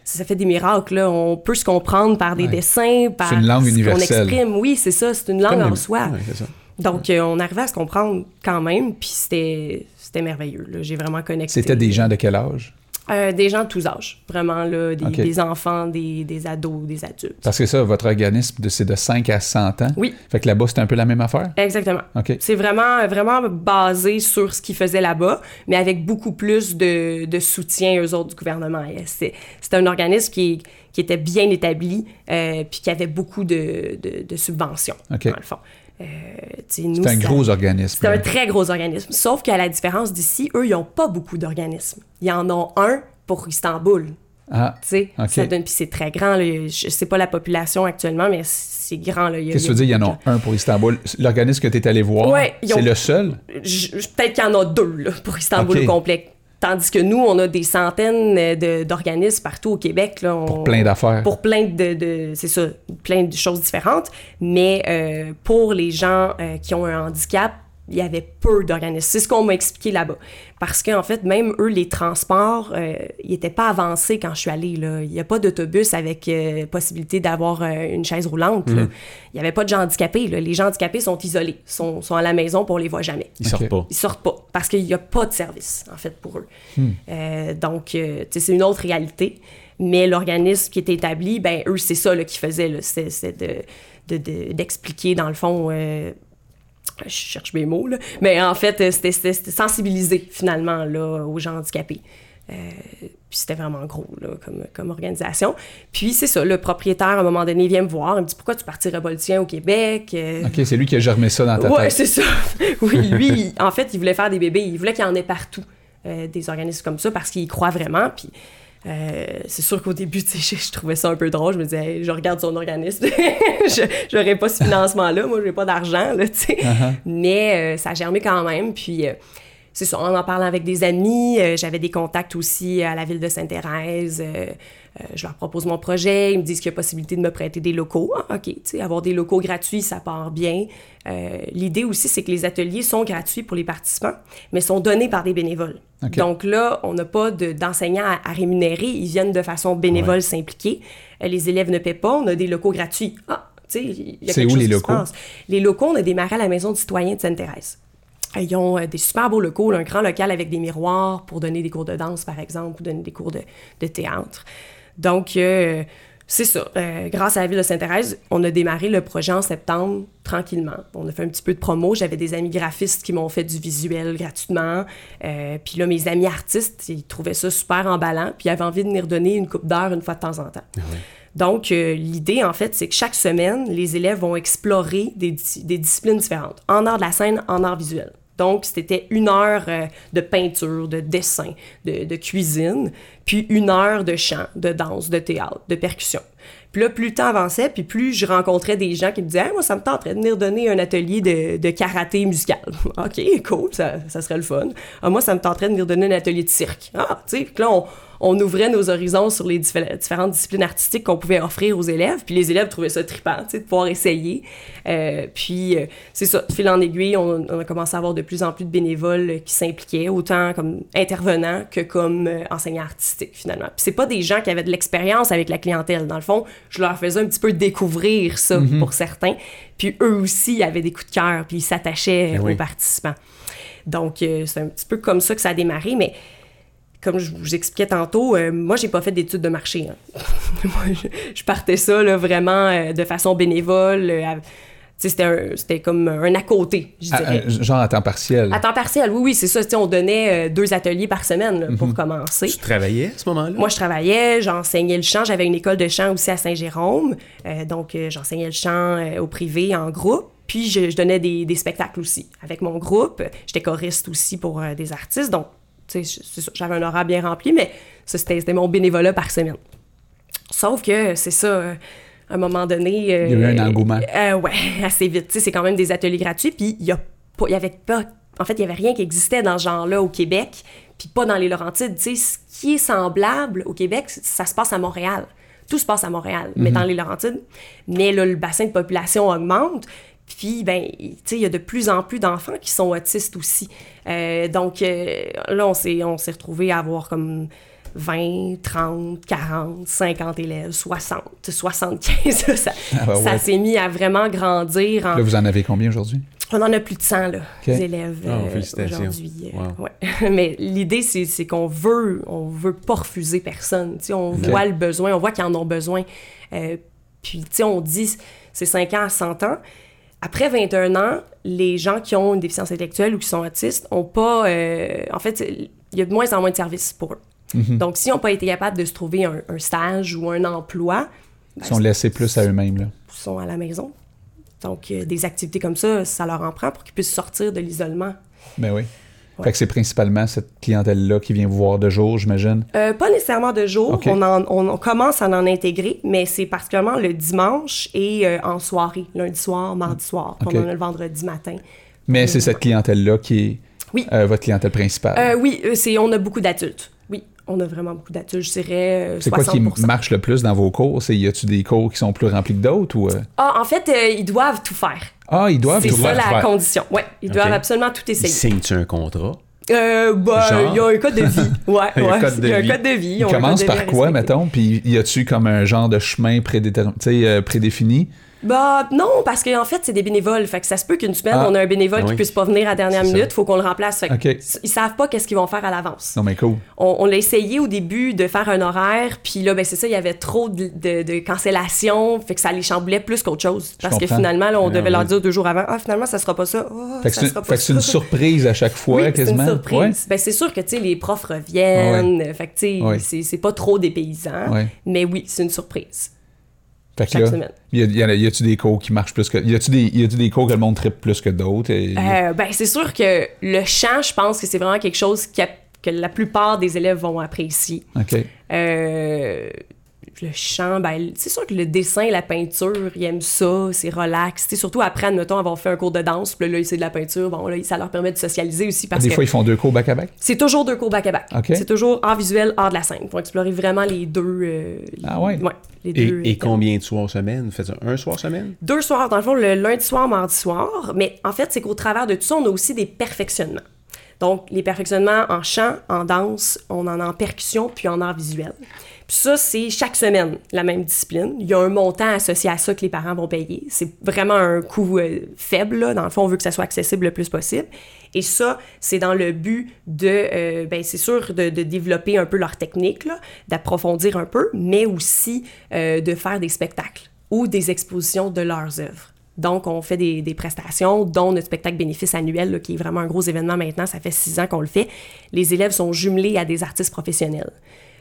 ça fait des miracles. Là. On peut se comprendre par des Ouais. dessins, par C'est une langue ce qu'on exprime. Oui, c'est ça, c'est une langue Comme en soi. Ouais, c'est ça. Donc, euh, on arrivait à se comprendre quand même, puis c'était, c'était merveilleux. J'ai vraiment connecté. C'était des gens de quel âge? Euh, des gens de tous âges, vraiment, là, des, enfants, des, des ados, des adultes. Parce que ça, votre organisme, c'est de 5 à 100 ans. Oui. Fait que là-bas, c'est un peu la même affaire? Exactement. OK. C'est vraiment, vraiment basé sur ce qu'ils faisaient là-bas, mais avec beaucoup plus de, de soutien, eux autres, du gouvernement. C'est, un organisme qui, qui était bien établi, euh, puis qui avait beaucoup de, de, de subventions, dans le fond. Euh, C'est un ça- gros organisme. C'est un très gros organisme. Sauf qu'à la différence d'ici, eux, ils n'ont pas beaucoup d'organismes. Ils en ont un pour Istanbul. Ah, Tu sais, OK. ça donne, puis c'est très grand. Là. Je sais pas la population actuellement, mais c'est grand. Qu'est-ce que tu veux dire, il y en a un pour Istanbul? L'organisme que tu es allé voir, Ouais, c'est le seul? Peut-être qu'il y en a deux là, pour Istanbul au complet. Tandis que nous, on a des centaines de- d'organismes partout au Québec. Là, Pour plein d'affaires. Pour plein de, de- c'est ça, plein de choses différentes. Mais euh, pour les gens euh, qui ont un handicap, il y avait peu d'organismes. C'est ce qu'on m'a expliqué là-bas. Parce qu'en fait, même eux, les transports, euh, ils n'étaient pas avancés quand je suis allée. Là. Il n'y a pas d'autobus avec euh, possibilité d'avoir euh, une chaise roulante. là. Il n'y avait pas de gens handicapés. là. Les gens handicapés sont isolés, sont, sont à la maison, on les voit jamais. Ils sortent pas. Ils sortent pas parce qu'il n'y a pas de service, en fait, pour eux. Euh, donc, euh, c'est une autre réalité. Mais l'organisme qui était établi, ben eux, c'est ça qu'ils faisaient. C'est c'est de- de- de- d'expliquer, dans le fond... je cherche mes mots, là. Mais en fait, euh, c'était- sensibiliser, finalement, là, aux gens handicapés. Euh, puis c'était vraiment gros, là, comme, comme organisation. Puis c'est ça, le propriétaire, à un moment donné, vient me voir. Il me dit « Pourquoi tu partirais pas le tien au Québec? Euh, OK, c'est lui qui a germé ça dans ta Ouais, tête. c'est ça. (laughs) oui, lui, en fait, il voulait faire des bébés. Il voulait qu'il y en ait partout, euh, des organismes comme ça, parce qu'il y croit vraiment. Puis euh, c'est sûr qu'au début, (laughs) tu sais, je, je trouvais ça un peu drôle. Je me disais, Hey, je regarde son organisme. (laughs) je J'aurais pas ce financement-là. Moi, j'ai pas d'argent, là, tu sais. Uh-huh. Mais euh, ça a germé quand même. Puis. euh, c'est ça, en en parlant avec des amis, j'avais des contacts aussi à la ville de Sainte-Thérèse. Euh, je leur propose mon projet, ils me disent qu'il y a possibilité de me prêter des locaux. Ah, OK, tu sais, avoir des locaux gratuits, ça part bien. Euh, L'idée aussi, c'est que les ateliers sont gratuits pour les participants, mais sont donnés par des bénévoles. OK. Donc là, on n'a pas de- d'enseignants à, à rémunérer, ils viennent de façon bénévole s'impliquer. Euh, les élèves ne paient pas, on a des locaux gratuits. Ah, tu sais, il y a C'est où les locaux? Les locaux, on a démarré à la Maison du citoyen de Sainte-Thérèse. Ils ont des super beaux locaux, un grand local avec des miroirs pour donner des cours de danse, par exemple, ou donner des cours de, de théâtre. Donc, euh, c'est ça. Euh, grâce à la ville de Sainte-Thérèse, on a démarré le projet en septembre tranquillement. On a fait un petit peu de promo. J'avais des amis graphistes qui m'ont fait du visuel gratuitement. Euh, puis là, mes amis artistes, ils trouvaient ça super emballant. Puis ils avaient envie de venir donner une coupe d'heure une fois de temps en temps. Donc, euh, l'idée, en fait, c'est que chaque semaine, les élèves vont explorer des, des disciplines différentes, en art de la scène, en art visuel. Donc, c'était une heure euh, de peinture, de dessin, de, cuisine, puis une heure de chant, de danse, de théâtre, de percussion. Puis là, plus le temps avançait, puis plus je rencontrais des gens qui me disaient Moi, ça me tenterait de venir donner un atelier de, karaté musical. (laughs) OK, cool, ça, ça serait le fun. Ah, moi, ça me tenterait de venir donner un atelier de cirque. Ah, tu sais, là, on, on ouvrait nos horizons sur les diffé- différentes disciplines artistiques qu'on pouvait offrir aux élèves. Puis les élèves trouvaient ça trippant, tu sais, de pouvoir essayer. Euh, puis euh, c'est ça, de fil en aiguille, on, on a commencé à avoir de plus en plus de bénévoles qui s'impliquaient, autant comme intervenants que comme euh, enseignants artistiques, finalement. Puis c'est pas des gens qui avaient de l'expérience avec la clientèle. Dans le fond, je leur faisais un petit peu découvrir ça pour certains. Puis eux aussi avaient des coups de cœur, puis ils s'attachaient Ben oui. aux participants. Donc, euh, c'est un petit peu comme ça que ça a démarré, mais comme je vous expliquais tantôt, euh, moi, j'ai pas fait d'études de marché. hein. (laughs) moi, je, je partais ça là, vraiment euh, de façon bénévole. euh, c'était un- c'était comme un à côté, je À- dirais. à- genre à temps partiel. À temps partiel, oui, oui, c'est ça. On donnait euh, deux ateliers par semaine là, Mhm. pour commencer. Tu travaillais à ce moment-là? Moi, je travaillais, j'enseignais le chant. J'avais une école de chant aussi à Saint-Jérôme. Euh, donc, euh, j'enseignais le chant euh, au privé en groupe. Puis, je, je donnais des, des spectacles aussi avec mon groupe. J'étais choriste aussi pour euh, des artistes. Donc, j'avais un horaire bien rempli, mais c'était mon bénévolat par semaine. Sauf que, c'est ça, euh, à un moment donné... euh, Il y a eu un engouement. euh, ouais, (laughs) assez vite. C'est quand même des ateliers gratuits. Puis il y a pas, il y avait pas, en fait, il y avait rien qui existait dans ce genre-là au Québec, puis pas dans les Laurentides. Sais, ce qui est semblable au Québec, ça se passe à Montréal. Tout se passe à Montréal, mais dans les Laurentides. Mais là, le bassin de population augmente. Puis, ben, tu sais, il y a de plus en plus d'enfants qui sont autistes aussi. Euh, donc, euh, là, on s'est, on s'est retrouvés à avoir comme 20, 30, 40, 50 élèves, 60, 75. (laughs) ça Ah bah ça s'est mis à vraiment grandir. En, Là, vous en avez combien aujourd'hui? on en a plus de 100 là, élèves Ah, euh, aujourd'hui. Wow. ouais. (laughs) Mais l'idée, c'est c'est qu'on veut, on veut pas refuser personne. Tu sais, on voit le besoin, on voit qu'ils en ont besoin. Euh, puis, tu sais, on dit c'est 5 ans à 100 ans. Après 21 ans, les gens qui ont une déficience intellectuelle ou qui sont autistes ont pas. euh, en fait, il y a de moins en moins de services pour eux. Mhm. Donc, s'ils n'ont pas été capables de se trouver un, un stage ou un emploi, ben, Ils sont laissés plus à eux-mêmes, là. ils sont à la maison. Donc, euh, des activités comme ça, ça leur en prend pour qu'ils puissent sortir de l'isolement. Ben oui. Ouais. Fait que c'est principalement cette clientèle-là qui vient vous voir de jour, j'imagine? Euh, pas nécessairement de jour, on, en- on- on commence à en intégrer, mais c'est particulièrement le dimanche et euh, en soirée, lundi soir, mardi soir. puis Ok. On en a le vendredi matin. Mais c'est cette clientèle-là qui est Oui. euh, votre clientèle principale. Oui, c'est, on a beaucoup d'adultes. Oui, on a vraiment beaucoup d'adultes. Je dirais c'est quoi qui 60%. marche le plus dans vos cours? C'est y a-tu des cours qui sont plus remplis que d'autres ou? Ah, en fait, ils doivent tout faire. Ah, ils doivent c'est ça la faire. condition. Ouais, ils doivent absolument tout essayer. signent-tu un contrat? Euh, bah, Genre? il y a un code de vie. (laughs) Ouais, Il y a un ouais, code de il y a un vie. code de vie. Commencent de par quoi, respecter. mettons? Puis y a-tu comme un genre de chemin prédéterminé, euh, prédéfini? Bah non, parce qu'en fait, c'est des bénévoles. Fait que ça se peut qu'une semaine, Ah. on a un bénévole Ah qui oui. puisse pas venir à la dernière minute, faut qu'on le remplace. Fait que. Ils savent pas qu'est-ce qu'ils vont faire à l'avance. Non, mais cool. On, on l'a essayé au début de faire un horaire, puis là, ben c'est ça, il y avait trop de, de, de cancellations, fait que ça les chamboulait plus qu'autre chose. Parce que finalement, là, on devait ouais. leur dire deux jours avant, ah, finalement, ça sera pas ça. Ah, Fait que c'est une surprise à chaque fois, Oui, c'est quasiment. une surprise. Ouais. Ben, c'est sûr que, les profs reviennent, fait que, c'est- pas trop dépaysant, Ouais. mais oui, c'est une surprise. Fait que Chaque là, semaine. y a- y, a, y a-tu des cours qui marchent plus que. Y a-tu des, des cours que le monde tripe plus que d'autres? Et- Euh, ben, c'est sûr que le chant, je pense que c'est vraiment quelque chose qui a- que la plupart des élèves vont apprécier. OK. Euh, le chant, ben, c'est sûr que le dessin, la peinture, ils aiment ça, c'est relax. Tu sais, surtout après, admettons, avoir fait un cours de danse, puis là, là, c'est de la peinture, bon, là, ça leur permet de socialiser aussi parce des que fois, ils font deux cours back-à-back? c'est toujours deux cours back-à-back. Ok. C'est toujours art visuel, art de la scène. Ils vont explorer vraiment les deux. euh, Ah ouais? les Et, deux, et combien de soirs semaine? Faites un soir semaine? deux soirs, dans le fond, le lundi soir, mardi soir. Mais en fait, c'est qu'au travers de tout ça, on a aussi des perfectionnements. Donc, les perfectionnements en chant, en danse, on en a en percussion, puis en art visuel. Ça, c'est chaque semaine la même discipline. Il y a un montant associé à ça que les parents vont payer. C'est vraiment un coût euh, faible. Là. Dans le fond, on veut que ça soit accessible le plus possible. Et ça, c'est dans le but de, euh, ben, c'est sûr, de, développer un peu leur technique, d'approfondir un peu, mais aussi euh, de faire des spectacles ou des expositions de leurs œuvres. Donc, on fait des, prestations, dont notre spectacle bénéfice annuel, qui est vraiment un gros événement maintenant. Ça fait six ans qu'on le fait. Les élèves sont jumelés à des artistes professionnels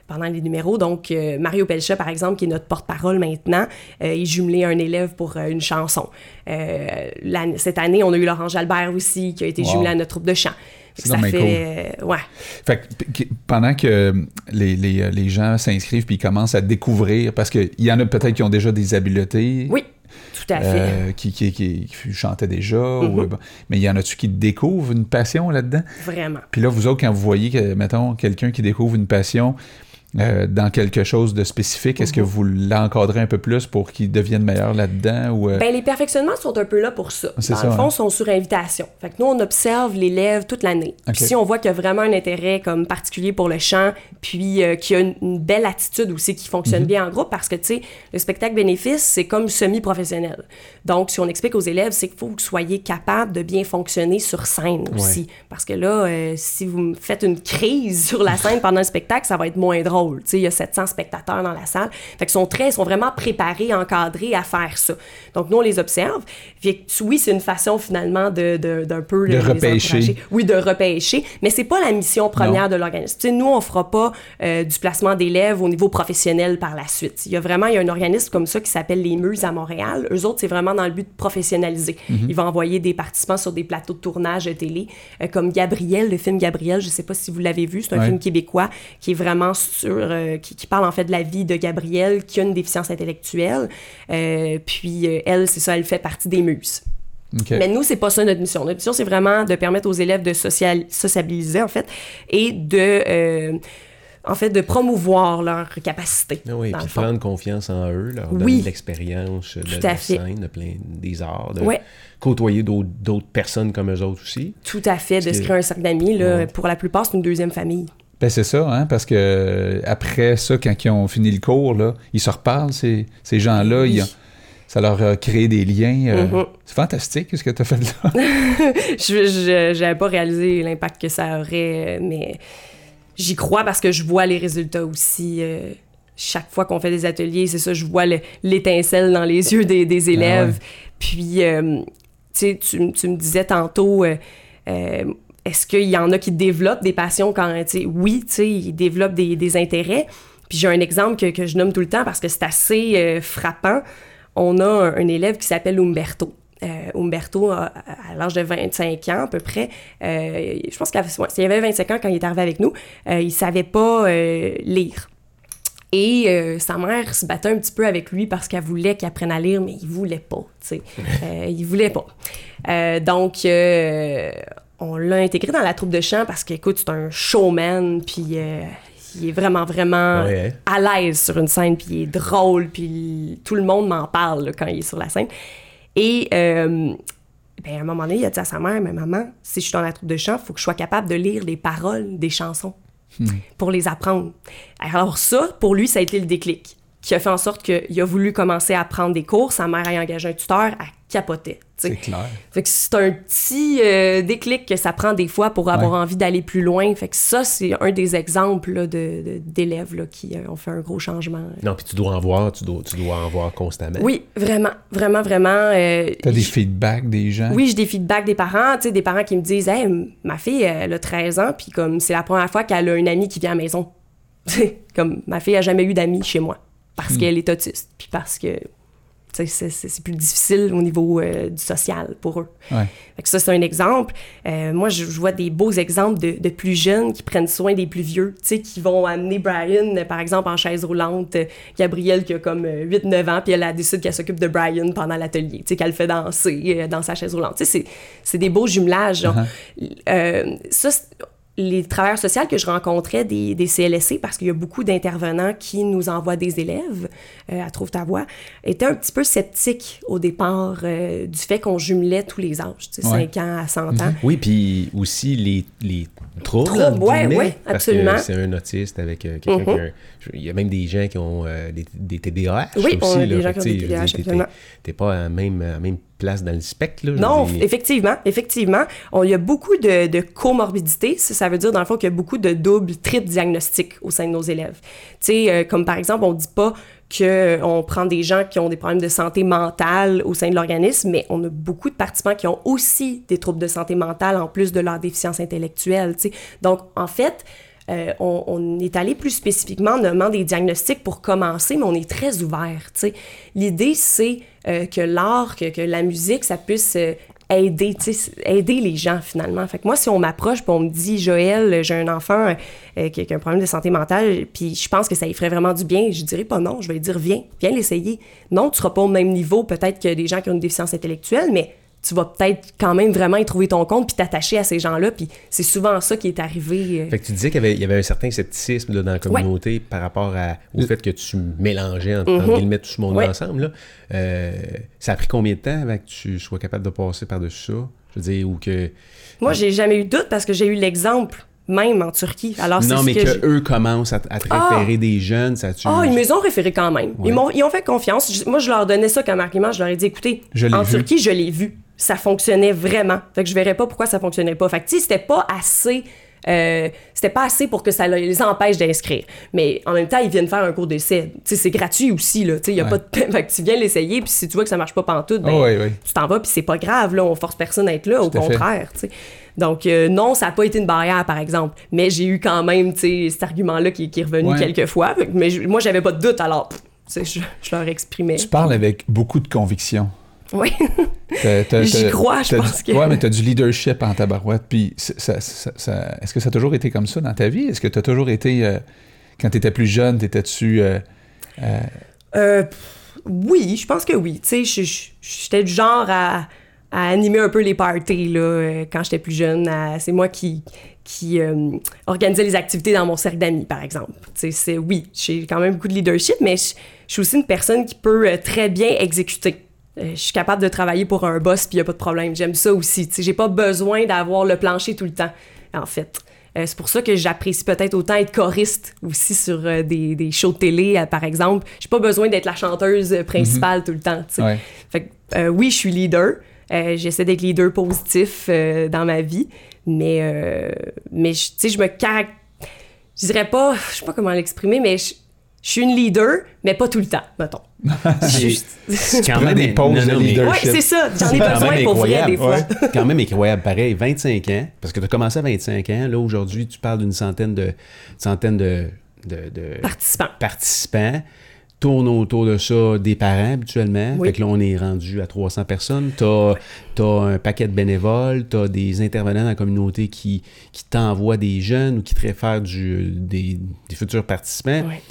pendant les numéros. Donc, euh, Mario Pelcha, par exemple, qui est notre porte-parole maintenant, euh, est jumelé à un élève pour euh, une chanson. Euh, cette année, on a eu Laurent Jalbert aussi, qui a été Wow. jumelé à notre troupe de chant. Ça fait... euh, ouais. Fait que pendant que les, les, les gens s'inscrivent puis commencent à découvrir, parce qu'il y en a peut-être qui ont déjà des habiletés. Oui, tout à fait. euh, qui, qui, qui, déjà, bon. mais il y en a-tu qui découvrent une passion là-dedans? Vraiment. Puis là, vous autres, quand vous voyez, que, mettons, quelqu'un qui découvre une passion euh, dans quelque chose de spécifique, est-ce que Mhm. vous l'encadrez un peu plus pour qu'il devienne meilleur là-dedans? Ou, euh, Ben, les perfectionnements sont un peu là pour ça. Dans ça, le fond, hein. ils sont sur invitation. Fait que nous, on observe l'élève toute l'année. Ok. Puis si on voit qu'il y a vraiment un intérêt comme particulier pour le chant, puis euh, qu'il y a une, une belle attitude aussi qui Mhm. fonctionne bien en groupe, parce que, tu sais, le spectacle bénéfice, c'est comme semi-professionnel. Donc, si on explique aux élèves, c'est qu'il faut que vous soyez capable de bien fonctionner sur scène aussi. Parce que là, euh, si vous faites une crise (laughs) sur la scène pendant le spectacle, ça va être moins drôle. Tu sais, il y a 700 spectateurs dans la salle. Fait sont très, ils sont vraiment préparés, encadrés à faire ça. Donc, nous, on les observe. Fait que, oui, c'est une façon finalement de, de- d'un peu De les repêcher. encourager. Oui, de repêcher, mais c'est pas la mission première Non. de l'organisme. Tu sais, nous, on fera pas euh, du placement d'élèves au niveau professionnel par la suite. Il y a vraiment, il y a un organisme comme ça qui s'appelle les Muses à Montréal. Eux autres, c'est vraiment dans le but de professionnaliser. Mhm. Ils vont envoyer des participants sur des plateaux de tournage de télé, euh, comme Gabriel, le film Gabriel. Je sais pas si vous l'avez vu, c'est un Ouais. film québécois qui est vraiment sur, euh, qui, qui parle en fait de la vie de Gabrielle qui a une déficience intellectuelle. Euh, puis euh, elle, c'est ça, elle fait partie des Muses. OK. Mais nous, c'est pas ça notre mission. Notre mission, c'est vraiment de permettre aux élèves de social- sociabiliser, en fait, et de, euh, en fait, de promouvoir leur capacité. Ah oui, puis prendre confiance en eux, leur Oui. donner de l'expérience de, de la fait. scène, de plein des arts, de Ouais. côtoyer d'autres personnes comme eux autres aussi. Tout à fait, de Parce se que- créer un cercle d'amis. Ouais. Pour la plupart, c'est une deuxième famille. Ben c'est ça, hein, parce que après ça, quand ils ont fini le cours, là, ils se reparlent, ces, ces gens-là. Oui. ça leur a créé des liens. euh, Mhm. C'est fantastique ce que tu as fait là. (laughs) je j'avais pas réalisé l'impact que ça aurait, euh, mais j'y crois parce que je vois les résultats aussi. euh, chaque fois qu'on fait des ateliers, c'est ça, je vois le- l'étincelle dans les yeux des, des élèves. Puis, euh, tu sais, tu, tu me disais tantôt, euh, euh, est-ce qu'il y en a qui développent des passions quand, tu sais, oui, tu sais, ils développent des, des intérêts. Puis j'ai un exemple que, que je nomme tout le temps parce que c'est assez euh, frappant. On a un, un élève qui s'appelle Umberto. Euh, Umberto, à, l'âge de 25 ans à peu près, euh, je pense qu'il avait, ouais, avait 25 ans quand il est arrivé avec nous, il savait pas lire. Et euh, sa mère se battait un petit peu avec lui parce qu'elle voulait qu'il apprenne à lire, mais il voulait pas, tu sais. (laughs) Euh, il voulait pas. Euh, donc, on l'a intégré dans la troupe de chant parce qu'écoute, c'est un showman, puis euh, il est vraiment, vraiment Ouais, hein. à l'aise sur une scène, puis il est drôle, puis tout le monde m'en parle là, quand il est sur la scène. Et euh, ben, à un moment donné, il a dit à sa mère, mais maman, si je suis dans la troupe de chant, il faut que je sois capable de lire les paroles des chansons pour les apprendre. Alors ça, pour lui, ça a été le déclic qui a fait en sorte qu'il a voulu commencer à prendre des cours. Sa mère a engagé un tuteur, elle capotait. tu sais. C'est clair. Fait que c'est un petit euh, déclic que ça prend des fois pour avoir Ouais. envie d'aller plus loin. Fait que ça, c'est un des exemples là, de- de- d'élèves là, qui euh, ont fait un gros changement. Non, puis tu dois en voir, tu dois, tu dois en voir constamment. Oui, vraiment, vraiment, vraiment. euh, T'as des feedbacks des gens? oui, j'ai des feedbacks des parents, tu sais, des parents qui me disent Hey, ma fille, elle a 13 ans, puis comme c'est la première fois qu'elle a une amie qui vient à la maison. (laughs) comme ma fille a jamais eu d'amis chez moi, parce qu'elle est autiste, puis parce que c'est- plus difficile au niveau euh, du social pour eux. Ouais. Fait que ça, c'est un exemple. Euh, moi, je, je vois des beaux exemples de, de plus jeunes qui prennent soin des plus vieux, qui vont amener Brian, euh, par exemple, en chaise roulante. Euh, Gabrielle, qui a comme euh, 8-9 ans, puis elle, elle décide qu'elle s'occupe de Brian pendant l'atelier, qu'elle le fait danser euh, dans sa chaise roulante. C'est- des beaux jumelages. genre. Euh, ça, c'est- les travailleurs sociaux que je rencontrais des, des CLSC, parce qu'il y a beaucoup d'intervenants qui nous envoient des élèves euh, à Trouve ta voix, étaient un petit peu sceptiques au départ euh, du fait qu'on jumelait tous les âges, tu sais, Ouais. 5 ans à 100 ans. Oui, puis aussi les, les guillemets, ouais, parce absolument. c'est un autiste avec euh, quelqu'un qui a un- Il y a même des gens qui ont euh, des, des TDAH. Oui, on aussi, a là. des gens qui ont des TDAH, absolument. T'es pas à la même, à même place dans le spectre. Là, Non, effectivement, effectivement. On, il y a beaucoup de, de comorbidités. Ça, ça veut dire, dans le fond, qu'il y a beaucoup de doubles, triples diagnostics au sein de nos élèves. Tu sais, euh, comme par exemple, on dit pas qu'on prend des gens qui ont des problèmes de santé mentale au sein de l'organisme, mais on a beaucoup de participants qui ont aussi des troubles de santé mentale en plus de leur déficience intellectuelle. tu sais. Donc, en fait, euh, on, on est allé plus spécifiquement en nommant des diagnostics pour commencer, mais on est très ouvert. L'idée, c'est euh, que l'art, que, que la musique, ça puisse euh, aider, aider les gens finalement. Fait que moi, si on m'approche puis on me dit, Joël, j'ai un enfant euh, qui, a un problème de santé mentale, puis je pense que ça lui ferait vraiment du bien, je dirais pas non, je vais dire, viens, viens l'essayer. Non, tu seras pas au même niveau peut-être que des gens qui ont une déficience intellectuelle, mais tu vas peut-être quand même vraiment y trouver ton compte puis t'attacher à ces gens-là, puis c'est souvent ça qui est arrivé. euh, Fait que tu disais qu'il y avait, il y avait un certain scepticisme là, dans la communauté par rapport à, au fait que tu mélangeais entre, entre guillemets tout ce monde. Ouais. ensemble. Là. Euh, ça a pris combien de temps avant que tu sois capable de passer par-dessus ça? Je veux dire, ou que. Moi, j'ai jamais eu de doute parce que j'ai eu l'exemple même en Turquie. Alors, c'est non, ce mais que eux commencent à, à te Ah! référer des jeunes, ça tu. Ah, ils me les ont référés quand même. Ouais. Ils, m'ont, ils ont fait confiance. Je- moi, je leur donnais ça comme argument. Je leur ai dit, écoutez, Je en vu. Turquie, je l'ai vu. Ça fonctionnait vraiment. Fait que je verrais pas pourquoi ça fonctionnait pas. Fait que, tu sais, c'était pas assez... euh, c'était pas assez pour que ça les empêche d'inscrire. Mais en même temps, ils viennent faire un cours d'essai. Tu sais, c'est gratuit aussi, là. Tu y a Ouais. pas de... (laughs) fait que tu viens l'essayer, puis si tu vois que ça marche pas pantoute, ben, oui, oui. tu t'en vas, puis c'est pas grave, là. On force personne à être là, au Tout contraire. Donc, euh, non, ça n'a pas été une barrière, par exemple. Mais j'ai eu quand même, tu sais, cet argument-là qui, qui est revenu Ouais. quelques fois. Mais je- moi, j'avais pas de doute, alors, pff, je, je leur exprimais. Tu parles avec beaucoup de conviction. Oui. J'y crois, je pense du- que- Ouais, mais tu as du leadership en tabarouette. Puis, ça- ça- ça- est-ce que ça a toujours été comme ça dans ta vie? Est-ce que tu as toujours été. euh, quand tu étais plus jeune, t'étais-tu. euh, euh, Euh, oui, je pense que oui. Tu sais, j'étais du genre à, à animer un peu les parties là, euh, quand j'étais plus jeune. C'est moi qui, qui organisais les activités dans mon cercle d'amis, par exemple. Tu sais, oui, j'ai quand même beaucoup de leadership, mais je, suis aussi une personne qui peut très bien exécuter. Euh, je suis capable de travailler pour un boss, puis il n'y a pas de problème. J'aime ça aussi. Sais, j'ai pas besoin d'avoir le plancher tout le temps, en fait. Euh, c'est pour ça que j'apprécie peut-être autant être choriste aussi sur euh, des, des, shows de télé, euh, par exemple. J'ai pas besoin d'être la chanteuse principale tout le temps. Ouais. Fait que, oui, je suis leader. J'essaie d'être leader positif dans ma vie, mais, mais tu sais, je me caractérise. Je dirais pas, je sais pas comment l'exprimer, mais je, je suis une leader, mais pas tout le temps, mettons. C'est quand même des pauses de Ouais, leadership. c'est ça. J'en ai besoin même pour vrai, incroyable, des fois. ouais. quand même incroyable, pareil, 25 ans, parce que tu as commencé à 25 ans, là aujourd'hui tu parles d'une centaine de centaine de, de, de Participants. participants, tourne autour de ça des parents habituellement, Oui. fait que là on est rendu à 300 personnes, tu as, un paquet de bénévoles, tu as des intervenants dans la communauté qui, qui t'envoient des jeunes ou qui te réfèrent du, des, des futurs participants. Ouais.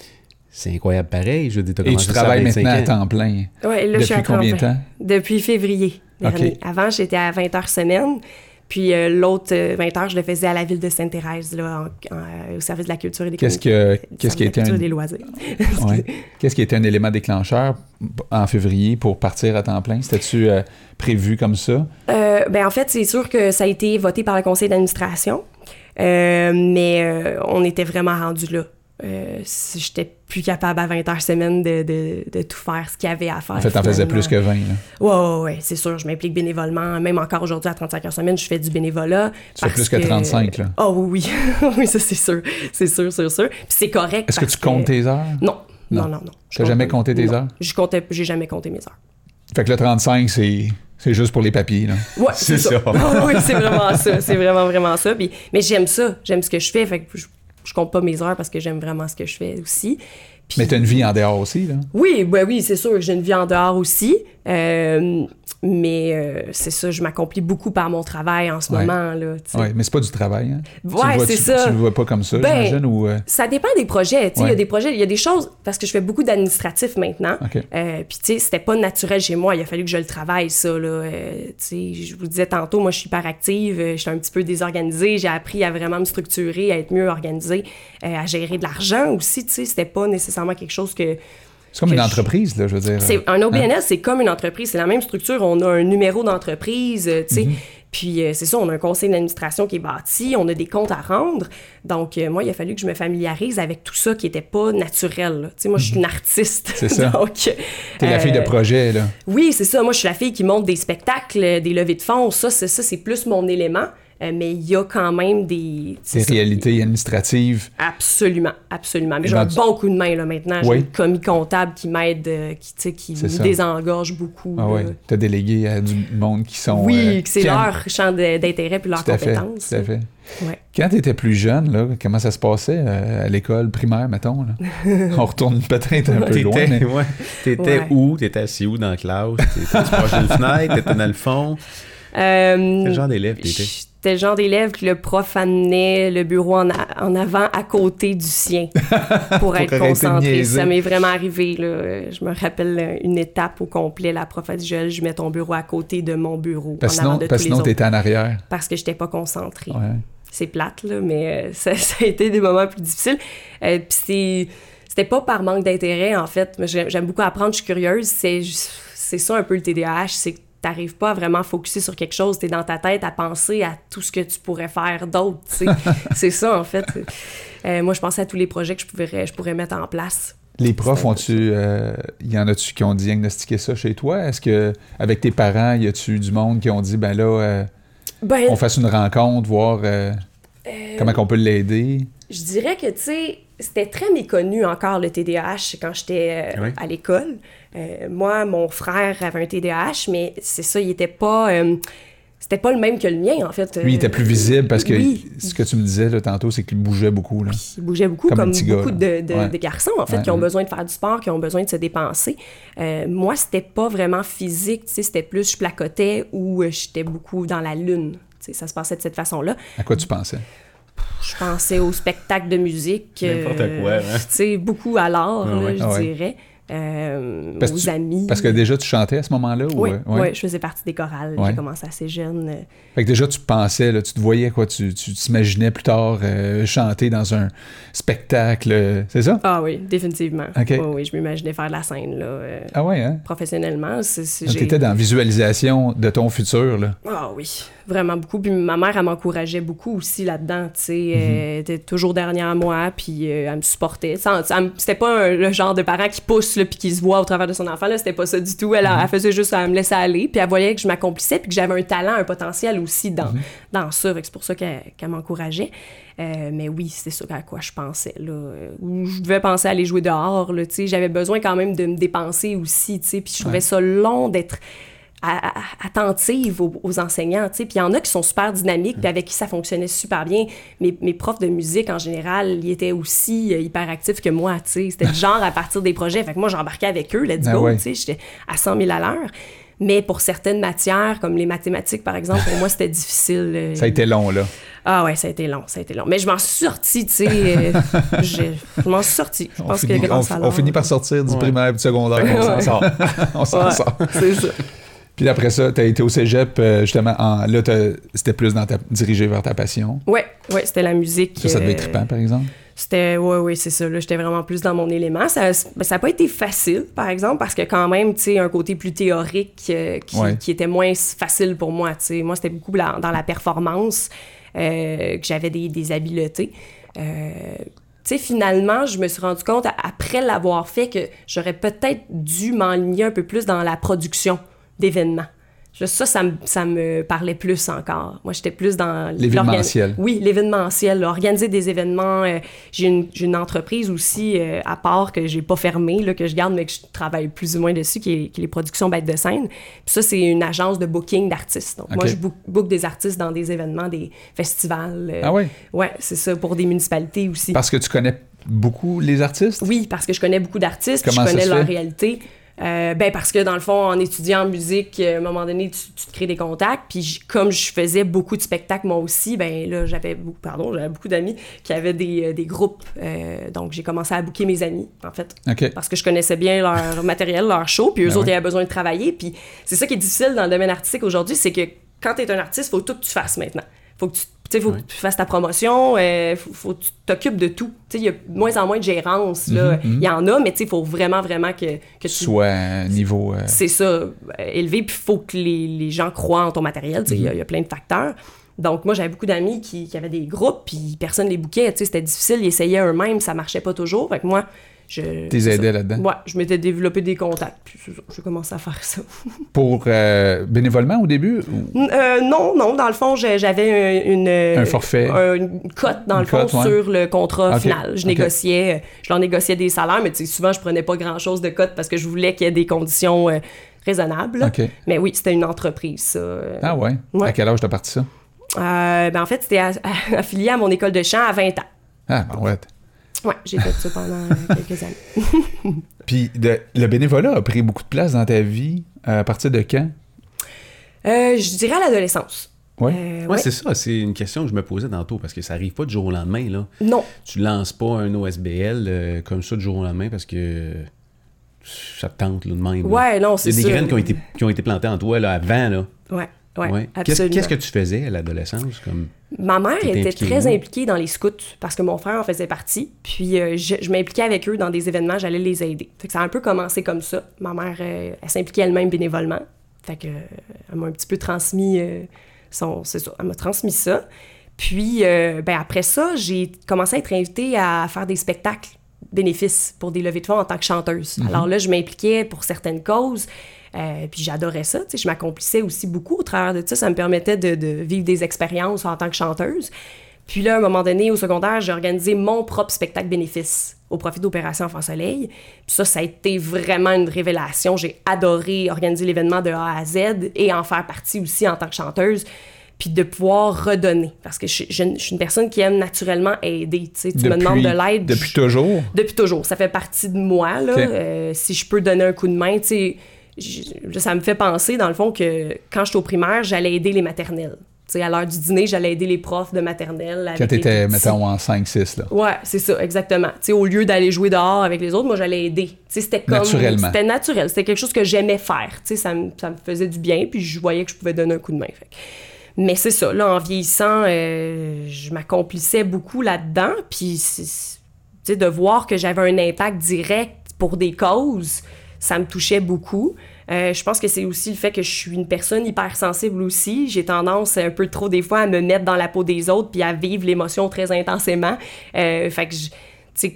C'est incroyable pareil, je veux dire, t'as Et tu commencé ça à travailles 25 maintenant à temps plein. Ouais, là, je suis Depuis à temps combien de temps? Depuis février dernier. Avant, j'étais à 20 heures semaine. Puis euh, l'autre euh, 20 heures, je le faisais à la ville de Sainte-Thérèse, là, en- en- au service de la culture et des Qu'est-ce que- qu'est-ce qui culture un- des loisirs. (laughs) Ouais. Qu'est-ce qui a été un élément déclencheur en février pour partir à temps plein? C'était-tu euh, prévu comme ça? Euh, ben, en fait, c'est sûr que ça a été voté par le conseil d'administration, euh, mais euh, on était vraiment rendu là. Euh, si J'étais plus capable à 20 heures semaine de, de, de tout faire ce qu'il y avait à faire. En fait, t'en faisais plus que 20. là. Ouais, ouais, ouais, c'est sûr. Je m'implique bénévolement. Même encore aujourd'hui, à 35 heures semaine, je fais du bénévolat. Tu fais plus que 35, là. Oh oui, oui. (laughs) oui, ça, c'est sûr. C'est sûr, sûr, sûr. Puis c'est correct. Est-ce que tu comptes tes heures? Non. Non. Non, non, non. Compte jamais compté tes Non. heures? Je comptais, j'ai jamais compté mes heures. Fait que le 35, c'est c'est juste pour les papiers. Là. Ouais, C'est c'est ça. ça. (laughs) oui, c'est vraiment ça. C'est vraiment, vraiment ça. Puis- mais j'aime ça. J'aime ce que je fais. Fait que je, je compte pas mes heures parce que j'aime vraiment ce que je fais aussi. Puis- Mais t'as une vie en dehors aussi. Là. Oui, ben oui, c'est sûr que j'ai une vie en dehors aussi. Euh, mais euh, c'est ça, je m'accomplis beaucoup par mon travail en ce Ouais. moment. Là, tu sais. Ouais, mais c'est pas du travail. Hein? Tu le Ouais, vois- c'est ça. Tu le vois pas comme ça, Ben, j'imagine? Ou, euh, Ça dépend des projets. Il y a des projets, il y a des choses, parce que je fais beaucoup d'administratif maintenant. Euh, Puis, tu sais, c'était pas naturel chez moi. Il a fallu que je le travaille, ça. Là. Sais, je vous disais tantôt, moi, je suis hyper active. Je suis un petit peu désorganisée. J'ai appris à vraiment me structurer, à être mieux organisée, à gérer de l'argent aussi. Tu sais, c'était pas nécessairement quelque chose que. C'est comme une je- entreprise, là, je veux dire. C'est, un Hein? OBNL, c'est comme une entreprise, c'est la même structure. On a un numéro d'entreprise, euh, tu sais. Mhm. Puis euh, c'est ça, on a un conseil d'administration qui est bâti, on a des comptes à rendre. Donc, euh, moi, il a fallu que je me familiarise avec tout ça qui était pas naturel. Tu sais, moi, je suis une artiste. Mhm. C'est ça. (laughs) Donc, T'es la fille de euh, projet, là. oui, c'est ça. Moi, je suis la fille qui monte des spectacles, euh, des levées de fonds. Ça, c'est ça, c'est plus mon élément. Euh, mais il y a quand même des... Des ça. réalités administratives. Absolument, absolument. Mais j'ai un tu- bon coup de main là maintenant. J'ai Oui. une commis comptable qui m'aide, euh, qui, tu qui me ça. désengorge beaucoup. Ah ouais. là. T'as délégué à du monde qui sont. Oui, euh, que c'est leur champ d'intérêt puis leurs Tout à fait. compétences. Tout à fait. Ouais. Quand tu étais plus jeune, là, comment ça se passait euh, à l'école primaire, mettons? Là? (laughs) On retourne peut-être un peu loin, T'étais mais ouais. T'étais Ouais. où? T'étais assis où dans la classe? T'étais proche d'une fenêtre? T'étais dans le fond? Euh, Quel genre d'élève t'étais? J'étais le genre d'élève que le prof amenait le bureau en, a- en avant à côté du sien (laughs) pour être de concentré. Ça m'est vraiment arrivé. Là. Je me rappelle une étape au complet. La prof a dit Joël, je mets ton bureau à côté de mon bureau parce en avant sinon, de parce tous sinon les autres. t'étais en arrière. Parce que j'étais pas concentrée. Ouais. c'est plate, là, mais euh, (laughs) ça, ça a été des moments plus difficiles. Euh, Puis c'est- c'était pas par manque d'intérêt, en fait. J'aime beaucoup apprendre, je suis curieuse. C'est c'est ça un peu le TDAH, c'est que t'arrives pas à vraiment focuser sur quelque chose. T'es dans ta tête à penser à tout ce que tu pourrais faire d'autre, (laughs) c'est ça, en fait. Euh, moi, je pensais à tous les projets que je pourrais, je pourrais mettre en place. Les profs, ont-tu. euh, y en a-tu qui ont diagnostiqué ça chez toi? Est-ce que, avec tes parents, y a-tu du monde qui ont dit, ben là, euh, Ben, on fasse une rencontre, voir comment on peut l'aider? Je dirais que, tu sais, c'était très méconnu encore le TDAH quand j'étais Oui. à l'école. Euh, moi, mon frère avait un TDAH, mais c'est ça, il était pas. euh, c'était pas le même que le mien, en fait. Lui, il était plus visible parce que oui. ce que tu me disais là, tantôt, c'est qu'il bougeait beaucoup. Là. Il bougeait beaucoup, Comme gars, beaucoup de, de- Ouais. de garçons, en fait, Ouais, qui ont ouais. besoin de faire du sport, qui ont besoin de se dépenser. Euh, moi, c'était pas vraiment physique, tu sais, c'était plus je placotais ou euh, j'étais beaucoup dans la lune. Tu sais, ça se passait de cette façon-là. À quoi tu pensais? Je pensais au spectacle de musique. N'importe quoi, hein. Tu sais, beaucoup à l'art, Ah je Ah ouais. dirais. Euh, Parce que aux tu- amis. Parce que déjà, tu chantais à ce moment-là? ou, Oui, euh, je faisais partie des chorales. J'ai commencé assez jeune. euh, Fait que déjà, tu pensais, là, tu te voyais, quoi, tu tu t'imaginais plus tard euh, chanter dans un spectacle, c'est ça? Ah oui, définitivement. OK. Oui, oui, je m'imaginais faire de la scène, là, euh, Ah ouais, hein? professionnellement. J'ai- t'étais dans la visualisation de ton futur, là. Ah oui, vraiment beaucoup. Puis ma mère, elle m'encourageait beaucoup aussi là-dedans, tu sais. Mhm. Elle était toujours derrière moi, puis euh, elle me supportait. C'était pas un- le genre de parent qui pousse, là, puis qui se voit au travers de son enfant, là. C'était pas ça du tout. Elle, Mhm. elle faisait juste, elle me laissait aller, puis elle voyait que je m'accomplissais, puis que j'avais un talent, un potentiel aussi dans, Mhm. dans ça. C'est pour ça qu'elle, qu'elle m'encourageait. Euh, mais oui, c'est ça à quoi je pensais, là. Euh, je devais penser à aller jouer dehors. J'avais besoin quand même de me dépenser aussi. Puis je trouvais Ouais. ça long d'être à- à- attentive aux, aux enseignants, tu sais. Puis il y en a qui sont super dynamiques, puis avec qui ça fonctionnait super bien. Mes, mes profs de musique, en général, ils étaient aussi euh, hyper actifs que moi, tu sais. C'était le (laughs) genre à partir des projets. Fait que moi, j'embarquais avec eux, let's Ah go, ouais. tu sais. J'étais à 100 000 à l'heure. Mais pour certaines matières, comme les mathématiques, par exemple, pour moi, c'était difficile. euh, Ça a été long, là. ah ouais, ça a été long, ça a été long. Mais je m'en suis sortie, tu sais. euh, (laughs) je je m'en suis sortie. Je On pense finit, que grâce on- à on finit par sortir du Ouais. primaire et du secondaire. On s'en sort. (laughs) on s'en Ouais, sort. c'est ça. Puis après ça, tu as été au cégep, euh, justement, en, là, t'as- c'était plus dans ta, dirigé vers ta passion. Ouais, ouais, c'était la musique. Ça, ça devait être euh, trippant, par exemple? C'était, ouais, ouais, c'est ça. Là, j'étais vraiment plus dans mon élément. Ça ben, ça n'a pas été facile, par exemple, parce que quand même, tu sais, un côté plus théorique euh, qui, Ouais. qui était moins facile pour moi. Tu sais, moi, c'était beaucoup la- dans la performance euh, que j'avais des, des habiletés. Euh, tu sais, finalement, je me suis rendu compte, après l'avoir fait, que j'aurais peut-être dû m'enligner un peu plus dans la production d'événements. Ça, ça me, ça me parlait plus encore. Moi, j'étais plus dans... L'événementiel. Oui, l'événementiel. Organiser des événements. euh, j'ai, une, entreprise aussi euh, à part que j'ai pas fermée, là, que je garde, mais que je travaille plus ou moins dessus, qui est, qui est les productions bêtes de scène. Puis ça, c'est une agence de booking d'artistes. Donc, moi, je book, book des artistes dans des événements, des festivals. euh, Ah oui? Ouais, c'est ça, pour des municipalités aussi. Parce que tu connais beaucoup les artistes? Oui, parce que je connais beaucoup d'artistes, je connais se leur fait? réalité. Euh, ben parce que dans le fond, en étudiant en musique, euh, à un moment donné, tu, tu te crées des contacts. Puis comme je faisais beaucoup de spectacles moi aussi, ben là j'avais beaucoup, pardon, j'avais beaucoup d'amis qui avaient des, euh, des groupes. Euh, donc j'ai commencé à booker mes amis en fait, parce que je connaissais bien leur (laughs) matériel, leur show. Puis eux Ben autres ils avaient besoin de travailler. Puis c'est ça qui est difficile dans le domaine artistique aujourd'hui, c'est que quand tu es un artiste, faut tout que tu fasses maintenant. Faut que tu tu sais, faut que tu fasses ta promotion, euh, faut, faut que tu t'occupes de tout. Tu sais, il y a de moins en moins de gérance, là. Mhm, Il y en a, mais tu sais, il faut vraiment, vraiment que, que tu... Soit un niveau. euh, C'est ça, euh, élevé, puis il faut que les, les gens croient en ton matériel, tu sais, il y a- il y, a plein de facteurs. Donc, moi, j'avais beaucoup d'amis qui, qui avaient des groupes, puis personne les bouquait, tu sais, c'était difficile, ils essayaient eux-mêmes, ça marchait pas toujours. Fait que moi, je... T'es aidé là-dedans? Ouais, je m'étais développé des contacts, puis j'ai commencé à faire ça. (laughs) Pour euh, bénévolement au début? ou- Euh, non, non, dans le fond, j'avais un- une... Un forfait? un- une cote, dans Une le fond, cote, ouais. sur le contrat final. Je négociais, je leur négociais des salaires, mais souvent, je prenais pas grand-chose de cote parce que je voulais qu'il y ait des conditions euh, raisonnables. OK. Mais oui, c'était une entreprise, ça. Euh, Ah ouais? Ouais. À quel âge t'as parti ça? euh, ben, en fait, c'était (laughs) affilié à mon école de chant à 20 ans. Ah, ben ouais. Ouais, j'ai fait ça pendant euh, (laughs) quelques années. (laughs) Puis de- le bénévolat a pris beaucoup de place dans ta vie à partir de quand? Euh, je dirais à l'adolescence. Ouais. Euh, Ouais, ouais. c'est ça. C'est une question que je me posais tantôt parce que ça arrive pas du jour au lendemain. Là. Non, Tu lances pas un OSBL euh, comme ça du jour au lendemain parce que ça te tente là, de même. là. ouais, non, Il c'est y a des ça. graines qui ont été, qui ont été plantées en toi là, avant. Là. Ouais, ouais, Ouais. Qu'est-ce absolument. qu'est-ce que tu faisais à l'adolescence? Comme... Ma mère était impliquée très où? impliquée dans les scouts parce que mon frère en faisait partie. Puis euh, je, je m'impliquais avec eux dans des événements, j'allais les aider. Fait que ça a un peu commencé comme ça. Ma mère, euh, elle s'impliquait elle-même bénévolement. Fait que euh, elle m'a un petit peu transmis son, c'est ça, elle m'a transmis ça. Puis ben après ça, j'ai commencé à être invitée à faire des spectacles bénéfices pour des levées de fonds en tant que chanteuse. Alors là, je m'impliquais pour certaines causes. Euh, puis j'adorais ça, tu sais, je m'accomplissais aussi beaucoup au travers de ça. Ça me permettait de, de vivre des expériences en tant que chanteuse. Puis là, à un moment donné, au secondaire, j'ai organisé mon propre spectacle bénéfice au profit d'Opération Enfant Soleil. Puis ça, ça a été vraiment une révélation. J'ai adoré organiser l'événement de A à Z et en faire partie aussi en tant que chanteuse. Puis de pouvoir redonner. Parce que je, je- je suis une personne qui aime naturellement aider. Tu, sais, tu me demandes de l'aide. Depuis je- toujours? depuis toujours. Ça fait partie de moi, là. Euh, si je peux donner un coup de main, tu sais, ça me fait penser, dans le fond, que quand j'étais au primaire, j'allais aider les maternelles. sais, à l'heure du dîner, j'allais aider les profs de maternelle. Quand t'étais, mettons, en 5-6, là. Ouais, c'est ça, exactement. Tu sais, au lieu d'aller jouer dehors avec les autres, moi, j'allais aider. C'était comme... Naturellement. C'était naturel. C'était quelque chose que j'aimais faire. Tu sais, ça, me- ça me faisait du bien, puis je voyais que je pouvais donner un coup de main. Fait Mais c'est ça, là, en vieillissant, euh, je m'accomplissais beaucoup là-dedans, puis de voir que j'avais un impact direct pour des causes, ça me touchait beaucoup. Euh, je pense que c'est aussi le fait que je suis une personne hypersensible aussi. J'ai tendance un peu trop des fois à me mettre dans la peau des autres puis à vivre l'émotion très intensément. Euh, fait que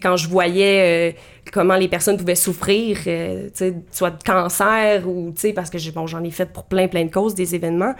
quand je voyais euh, comment les personnes pouvaient souffrir, euh, soit de cancer ou, parce que j'en ai fait pour plein, plein de causes, des événements,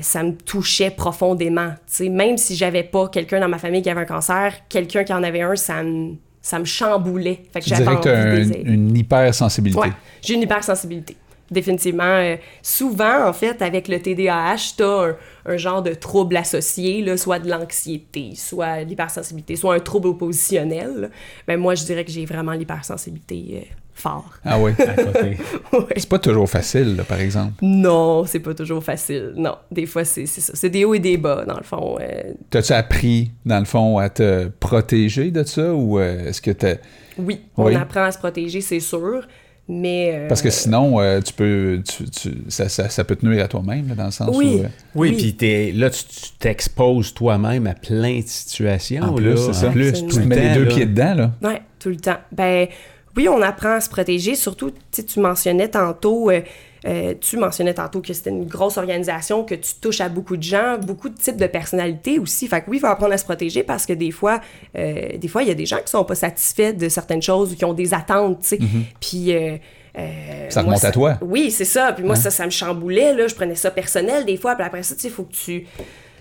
ça me touchait profondément. Même si j'avais pas quelqu'un dans ma famille qui avait un cancer, quelqu'un qui en avait un, ça me, ça me chamboulait. Fait que Tu dirais que t'as envie de un- les aider. une hypersensibilité. Ouais, j'ai une hypersensibilité. Définitivement. Euh, souvent, en fait, avec le TDAH, tu as un, un genre de trouble associé, là, soit de l'anxiété, soit l'hypersensibilité, soit un trouble oppositionnel. là. Ben, moi, je dirais que j'ai vraiment l'hypersensibilité euh, fort. Ah oui. À côté. (laughs) Ouais. C'est pas toujours facile, là, par exemple. Non, c'est pas toujours facile. Non, des fois, c'est c'est ça. C'est des hauts et des bas, dans le fond. Euh, T'as-tu appris, dans le fond, à te protéger de ça ou euh, est-ce que t'as. oui, Oui. on apprend à se protéger, c'est sûr, mais... euh, Parce que sinon, euh, tu peux. tu- tu- ça, ça- ça peut te nuire à toi-même, là, dans le sens Oui. où. euh, Oui, Oui. puis t'es- là, tu tu t'exposes toi-même à plein de situations. En plus, là, c'est ça. En plus, tout tu mets les temps, deux là. pieds dedans, là. Oui, tout le temps. Ben oui, on apprend à se protéger. Surtout, tu mentionnais tantôt, euh, euh, tu mentionnais tantôt que c'était une grosse organisation, que tu touches à beaucoup de gens, beaucoup de types de personnalités aussi. Fait que oui, il faut apprendre à se protéger parce que des fois, euh, des fois, il y a des gens qui sont pas satisfaits de certaines choses ou qui ont des attentes, tu sais. Puis euh, euh, Ça moi, remonte à toi. Oui, c'est ça. Puis moi, ça, ça me chamboulait. Là. Je prenais ça personnel des fois. Puis après ça, tu sais, il faut que tu,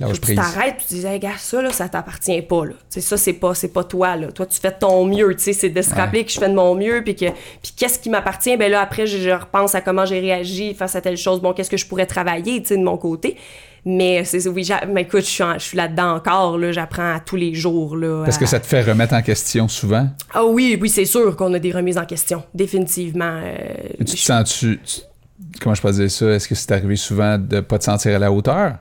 Que tu t'arrêtes. Puis tu disais, hey, gars, ça, là, ça t'appartient pas. Là. Tu sais, ça, c'est pas, c'est pas toi. Là. Toi, tu fais ton mieux. Tu sais, c'est de se rappeler que je fais de mon mieux. Puis, que, puis qu'est-ce qui m'appartient? Ben là, après, je, je repense à comment j'ai réagi face à telle chose. Bon, qu'est-ce que je pourrais travailler, tu sais, de mon côté? Mais c'est oui, mais écoute, je suis, en- je suis là-dedans encore. Là, j'apprends à tous les jours. Là, Parce que à- ça te fait remettre en question souvent? Ah oui, oui, c'est sûr qu'on a des remises en question. Définitivement. euh, tu te sens-tu. tu- Comment je peux dire ça? Est-ce que c'est arrivé souvent de pas te sentir à la hauteur?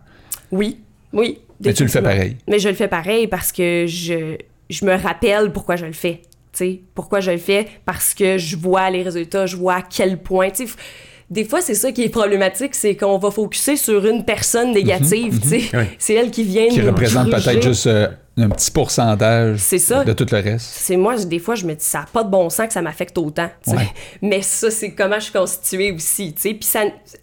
Oui, oui. Mais tu le fais pareil. Mais je le fais pareil parce que je, je me rappelle pourquoi je le fais. Tu sais, pourquoi je le fais? Parce que je vois les résultats, je vois à quel point. tu sais, f- des fois, c'est ça qui est problématique, c'est qu'on va focuser sur une personne négative. Oui. C'est elle qui vient Qui nous représente peut-être juste euh, un petit pourcentage ça. de tout le reste. C'est moi, des fois, je me dis, ça n'a pas de bon sens que ça m'affecte autant. Ouais. Mais ça, c'est comment je suis constituée aussi. tu sais. Puis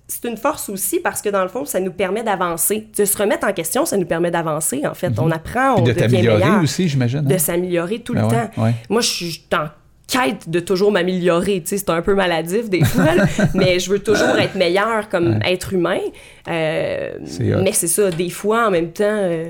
c'est une force aussi parce que dans le fond, ça nous permet d'avancer. De se remettre en question, ça nous permet d'avancer, en fait. On apprend, on Mhm. Puis de t'améliorer aussi, j'imagine. hein? De s'améliorer tout Ben le ouais, temps. ouais. Moi, je suis en quête de toujours m'améliorer. Tu sais, c'est un peu maladif des fois, là, (laughs) mais je veux toujours être meilleur comme être humain. Euh, mais c'est ça, des fois, en même temps, euh,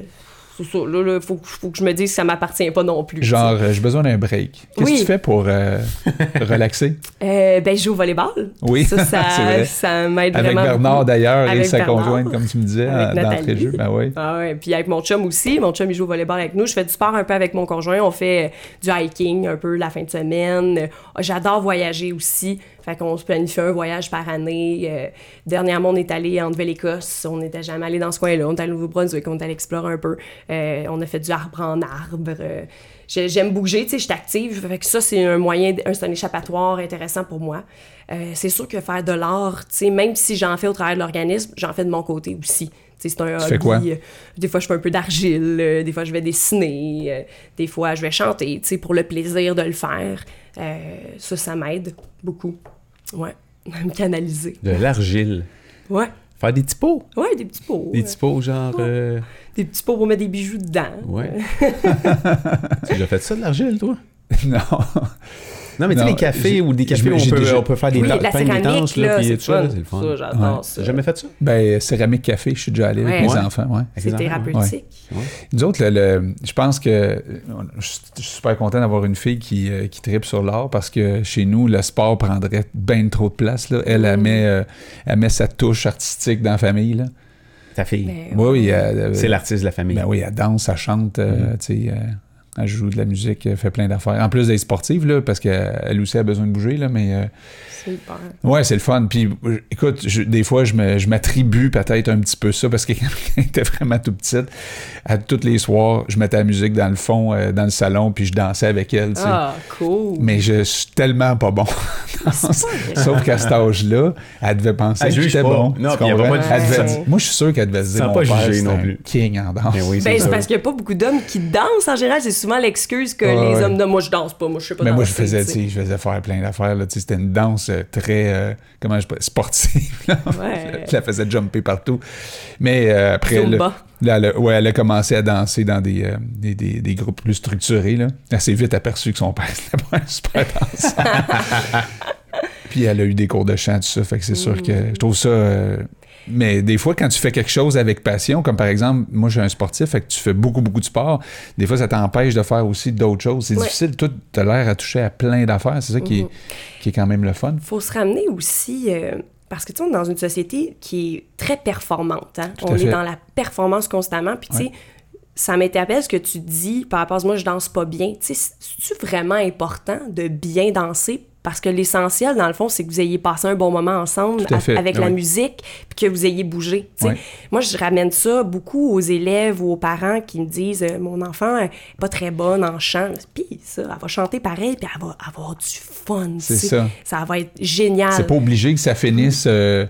c'est ça, là, là, faut, que- faut que je me dise que ça m'appartient pas non plus. Genre, euh, j'ai besoin d'un break. Qu'est-ce Oui. que tu fais pour euh, (laughs) relaxer? Euh, ben, je joue au volleyball. Oui, Ça, (laughs) ça, c'est vrai. ça m'aide Avec vraiment Bernard beaucoup. d'ailleurs et Avec sa Bernard. conjointe, comme tu me disais, Avec en- d'entrée de jeu. Ben oui. Ah ouais, puis avec mon chum aussi. Mon chum, il joue au volleyball avec nous. Je fais du sport un peu avec mon conjoint. On fait du hiking un peu la fin de semaine. J'adore voyager aussi. Fait qu'on se planifie un voyage par année. Euh, dernièrement, on est allé en Nouvelle-Écosse. On n'était jamais allé dans ce coin-là. On est allé au Nouveau-Brunswick. On est allé explorer un peu. Euh, on a fait du arbre en arbre. Euh, j'ai- J'aime bouger, tu sais, je suis active. Fait que ça, c'est un moyen, un- c'est un échappatoire intéressant pour moi. C'est sûr que faire de l'art, tu sais, même si j'en fais au travers de l'organisme, j'en fais de mon côté aussi. C'est un Tu fais hobby. quoi? Des fois, je fais un peu d'argile. euh, Des fois, je vais dessiner. euh, Des fois, je vais chanter, tu sais, pour le plaisir de le faire. Euh, ça, ça m'aide beaucoup. Ouais. Me (laughs) canaliser. De l'argile. Ouais. Faire des petits pots. Ouais, des petits pots. Des petits pots, genre. euh, Des petits pots pour mettre des bijoux dedans. Ouais. (laughs) tu as déjà fait ça de l'argile, toi? (laughs) non. Non, mais tu sais, les cafés ou des cafés où on peut, déjà- on peut faire des Oui, la céramique, là, puis c'est tout ça, c'est le fun. Ça, j'adore jamais fait ça? Ben, céramique café, je suis déjà allé Ouais. avec mes Ouais. enfants, C'est thérapeutique. Nous autres, le- le- je pense que je suis super content d'avoir une fille qui, euh, qui tripe sur l'art parce que chez nous, le sport prendrait bien trop de place. Là. Elle, elle, Mm. met, euh, elle met sa touche artistique dans la famille. Là. Ta fille. Ben, Oui, oui, elle- C'est l'artiste de la famille. ben oui, elle danse, elle chante. euh, Mm. tu sais, euh, Elle joue de la musique, elle fait plein d'affaires. En plus d'être sportive, là, parce qu'elle aussi a besoin de bouger, là, mais... euh, Super. Ouais, c'est le fun. Puis, euh, écoute, je- des fois, je me- je m'attribue peut-être un petit peu ça parce que (laughs) quand elle était vraiment tout petite, à tous les soirs, je mettais la musique dans le fond, euh, dans le salon, puis je dansais avec elle. Ah, cool. Mais je suis tellement pas bon. (laughs) C'est pas. Sauf qu'à cet âge-là, elle devait penser Elle que j'étais bon. Non, tu comprends? pas Elle devait dire- Moi, je suis sûr qu'elle devait se dire mon pas père, juger c'est non plus. king en danse. Ben oui, Ben, c'est c'est parce qu'il n'y a pas beaucoup d'hommes qui dansent en général. C'est souvent l'excuse que Ah, les hommes de moi je danse pas, moi je sais pas Mais moi, je faisais, tu tu sais, je faisais faire plein d'affaires. là, C'était une danse euh, très, euh, comment je sportive. là. (laughs) Ouais. je la faisais jumper partout. Mais euh, après, là, ouais, elle a commencé à danser dans des, euh, des, des- des groupes plus structurés. Là. Elle s'est vite aperçue que son père, (laughs) c'était pas un super danseur. (laughs) Puis elle a eu des cours de chant, tout ça. Fait que c'est sûr que je trouve ça. Mais des fois, quand tu fais quelque chose avec passion, comme par exemple, moi, je suis un sportif, fait que tu fais beaucoup, beaucoup de sport, des fois, ça t'empêche de faire aussi d'autres choses. C'est Ouais. difficile, tout as l'air à toucher à plein d'affaires. C'est ça qui, est, qui est quand même le fun. faut se ramener aussi, euh, parce que tu sais, on est dans une société qui est très performante. hein. On fait. est dans la performance constamment. Puis tu sais, Ouais. ça m'interpelle ce que tu dis par rapport à moi, je danse pas bien. Tu sais, c'est-tu vraiment important de bien danser? Parce que l'essentiel, dans le fond, c'est que vous ayez passé un bon moment ensemble à avec ah la musique, puis que vous ayez bougé. Moi, je ramène ça beaucoup aux élèves ou aux parents qui me disent euh, Mon enfant est pas très bonne en chant. Puis ça, elle va chanter pareil, puis elle va avoir du fun. C'est ça. Ça va être génial C'est pas obligé que ça finisse euh,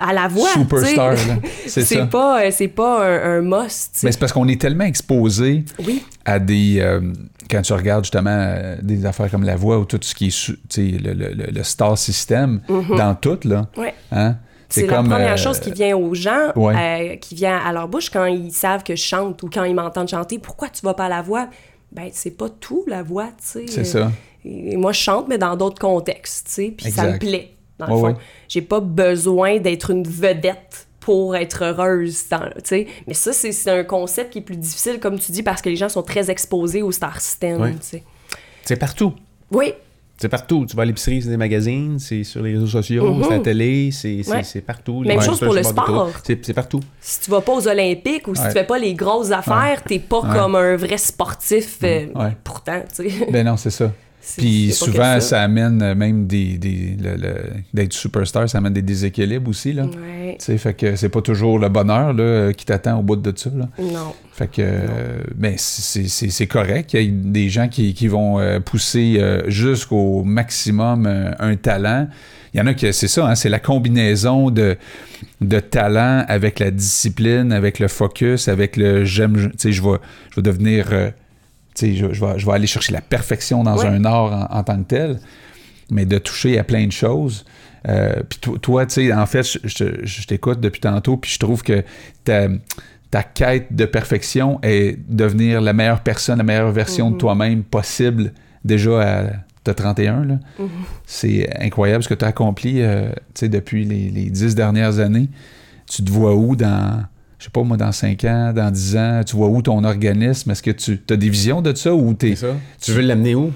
à la voix. superstar. (laughs) C'est ça. Pas, euh, c'est pas un, un must. Mais c'est parce qu'on est tellement exposé Oui, à des. euh, quand tu regardes justement euh, des affaires comme la voix ou tout ce qui est le, le- le- star system dans tout, là. ouais. Hein? C'est la comme, première euh, chose qui vient aux gens, Ouais. euh, qui vient à leur bouche quand ils savent que je chante ou quand ils m'entendent chanter. Pourquoi tu vas pas à la voix? Ben, c'est pas tout, la voix, tu sais. C'est ça. Et moi, je chante, mais dans d'autres contextes, tu sais, puis ça me plaît, dans le Ouais, fond. ouais. J'ai pas besoin d'être une vedette pour être heureuse, tu sais. Mais ça, c'est un concept qui est plus difficile, comme tu dis, parce que les gens sont très exposés au star system, Ouais. tu sais. C'est partout. Oui, C'est partout. Tu vas à l'épicerie, c'est des magazines, c'est sur les réseaux sociaux, Mhm. c'est la télé, c'est Ouais. partout. Même chose pour le sport. C'est partout. si tu vas pas aux Olympiques ou si Ouais. tu fais pas les grosses affaires, t'es pas Ouais. comme un vrai sportif, euh, Ouais. pourtant, tu sais. Ben non, c'est ça. Puis souvent, ça. amène euh, même des. des le- le- D'être superstar, ça amène des déséquilibres aussi, là. Ouais, Tu sais, fait que c'est pas toujours le bonheur là, qui t'attend au bout de ça. Là. non. Fait que, euh, ben, c'est- c'est c'est correct. Il y a des gens qui, qui vont euh, pousser euh, jusqu'au maximum un talent. Il y en a qui, c'est ça, hein, c'est la combinaison de, de talent avec la discipline, avec le focus, avec le j'aime, tu sais, je vais, je vais devenir, euh, je, je vais, je vais aller chercher la perfection dans un art en, en tant que tel, mais de toucher à plein de choses. Euh, puis to- toi, tu sais, en fait, je, je- t'écoute depuis tantôt, puis je trouve que ta, ta quête de perfection est devenir la meilleure personne, la meilleure version de toi-même possible déjà à t'as 31. Là. C'est incroyable ce que tu as accompli euh, tu sais, depuis les, les dix dernières années. Tu te vois où dans, je sais pas moi, dans 5 ans, dans 10 ans? Tu vois où ton organisme? Est-ce que tu as des visions de ça ou t'es... Ça. Tu veux l'amener où?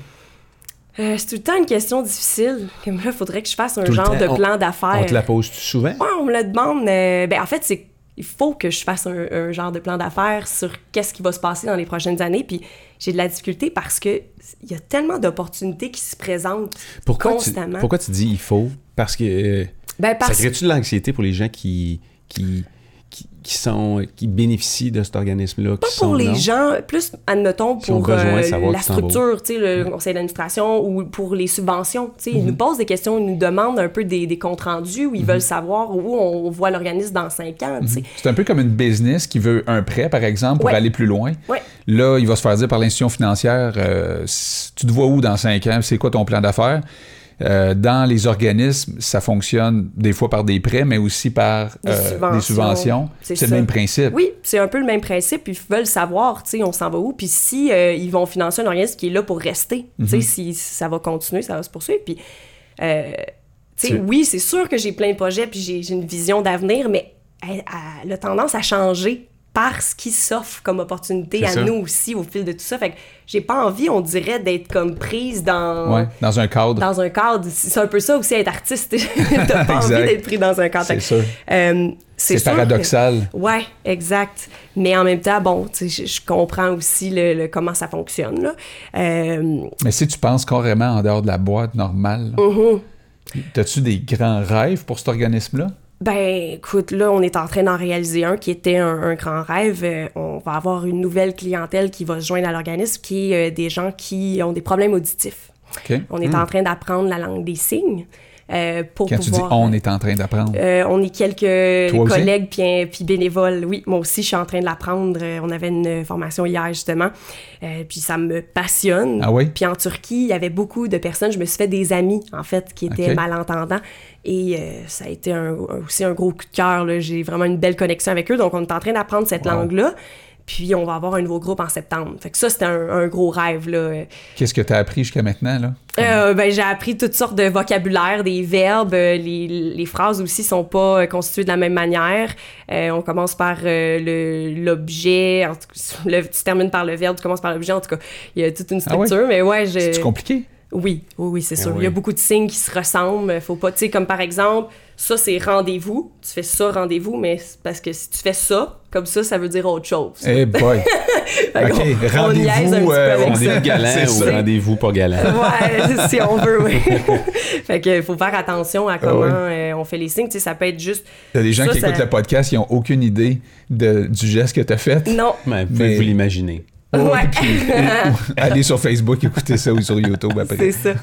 Euh, c'est tout le temps une question difficile. Comme là, il faudrait que je fasse un Tout genre temps. de On- plan d'affaires. On te la pose souvent? Ouais, on me le demande. euh, ben, en fait, c'est il faut que je fasse un, un genre de plan d'affaires sur qu'est-ce qui va se passer dans les prochaines années. Puis j'ai de la difficulté parce que il y a tellement d'opportunités qui se présentent Pourquoi tu, constamment. pourquoi tu dis il faut? Parce que euh, Ben, ça parce crée-tu de l'anxiété pour les gens qui, qui, qui, qui sont, qui bénéficient de cet organisme-là? pas sont, pour les non? gens, plus, admettons, pour besoin euh, la structure, tu sais, le conseil d'administration ou pour les subventions. Tu sais, Ils Mhm. nous posent des questions, ils nous demandent un peu des, des comptes rendus où ils veulent savoir où on voit l'organisme dans cinq ans. sais. C'est un peu comme une business qui veut un prêt, par exemple, pour Ouais. aller plus loin. Ouais. Là, il va se faire dire par l'institution financière, euh, tu te vois où dans 5 ans? C'est quoi ton plan d'affaires? Euh, dans les organismes, ça fonctionne des fois par des prêts, mais aussi par Des euh, subventions. des subventions. C'est le même principe. Oui, c'est un peu le même principe. Ils veulent savoir, tu sais, on s'en va où. Puis si euh, ils vont financer un organisme qui est là pour rester, tu Mhm. sais, si ça va continuer, ça va se poursuivre. Puis, tu sais, oui, c'est sûr que j'ai plein de projets, puis j'ai une vision d'avenir, mais elle, elle a tendance à changer par ce qui s'offre comme opportunité à ça. nous aussi au fil de tout ça. Fait que j'ai pas envie, on dirait, d'être comme prise dans, Ouais, dans un cadre. dans un cadre. C'est un peu ça aussi, être artiste. (laughs) T'as pas envie (laughs) d'être pris dans un cadre. C'est sûr. euh, C'est que- paradoxal. Ouais, exact. Mais en même temps, bon, je, je comprends aussi le, le- comment ça fonctionne. Là. Euh, Mais si tu penses carrément en dehors de la boîte normale, là, mhm. as-tu des grands rêves pour cet organisme-là? Ben, écoute, là, on est en train d'en réaliser un qui était un, un grand rêve. Euh, on va avoir une nouvelle clientèle qui va se joindre à l'organisme, qui est euh, des gens qui ont des problèmes auditifs. On est en train d'apprendre la langue des signes euh, pour Quand tu dis on est en train d'apprendre. Euh, on est quelques Toi collègues puis, bénévoles. Oui, moi aussi, je suis en train de l'apprendre. On avait une formation hier, justement. Euh, puis ça me passionne. Ah oui? Puis en Turquie, il y avait beaucoup de personnes. Je me suis fait des amis, en fait, qui étaient malentendants. Et euh, ça a été un- un- aussi un gros coup de cœur. J'ai vraiment une belle connexion avec eux. Donc, on est en train d'apprendre cette Wow. langue-là. Puis on va avoir un nouveau groupe en septembre. Fait que ça, c'était un, un gros rêve. Qu'est-ce que tu as appris jusqu'à maintenant, là? Euh, ben, j'ai appris toutes sortes de vocabulaire, des verbes. euh, Les, les phrases aussi sont pas constituées de la même manière. Euh, on commence par euh, l'objet. (laughs) tu termines par le verbe, tu commences par l'objet. En tout cas, il y a toute une Ah ouais? structure. Mais ouais. C'est compliqué? Oui, oui, oui, c'est Ah sûr. oui. Il y a beaucoup de signes qui se ressemblent. Faut pas, tu sais, comme par exemple, ça c'est rendez-vous. Tu fais ça rendez-vous, mais parce que si tu fais ça, comme ça, ça veut dire autre chose. Eh boy! (laughs) Fait qu'on- OK, on rendez-vous, petit peu euh, on est Rendez-vous galant C'est ou ça. rendez-vous pas galant? Ouais, si on veut, oui. (laughs) fait que faut faire attention à comment ouais. euh, on fait les signes. Tu sais, ça peut être juste. Il y a des gens Ça, qui ça- écoutent le podcast qui n'ont aucune idée de, du geste que tu as fait? Non. Mais vous pouvez Mais- vous l'imaginer. Ouais. Puis, (laughs) ou- allez sur Facebook, écoutez ça ou sur YouTube après. C'est ça.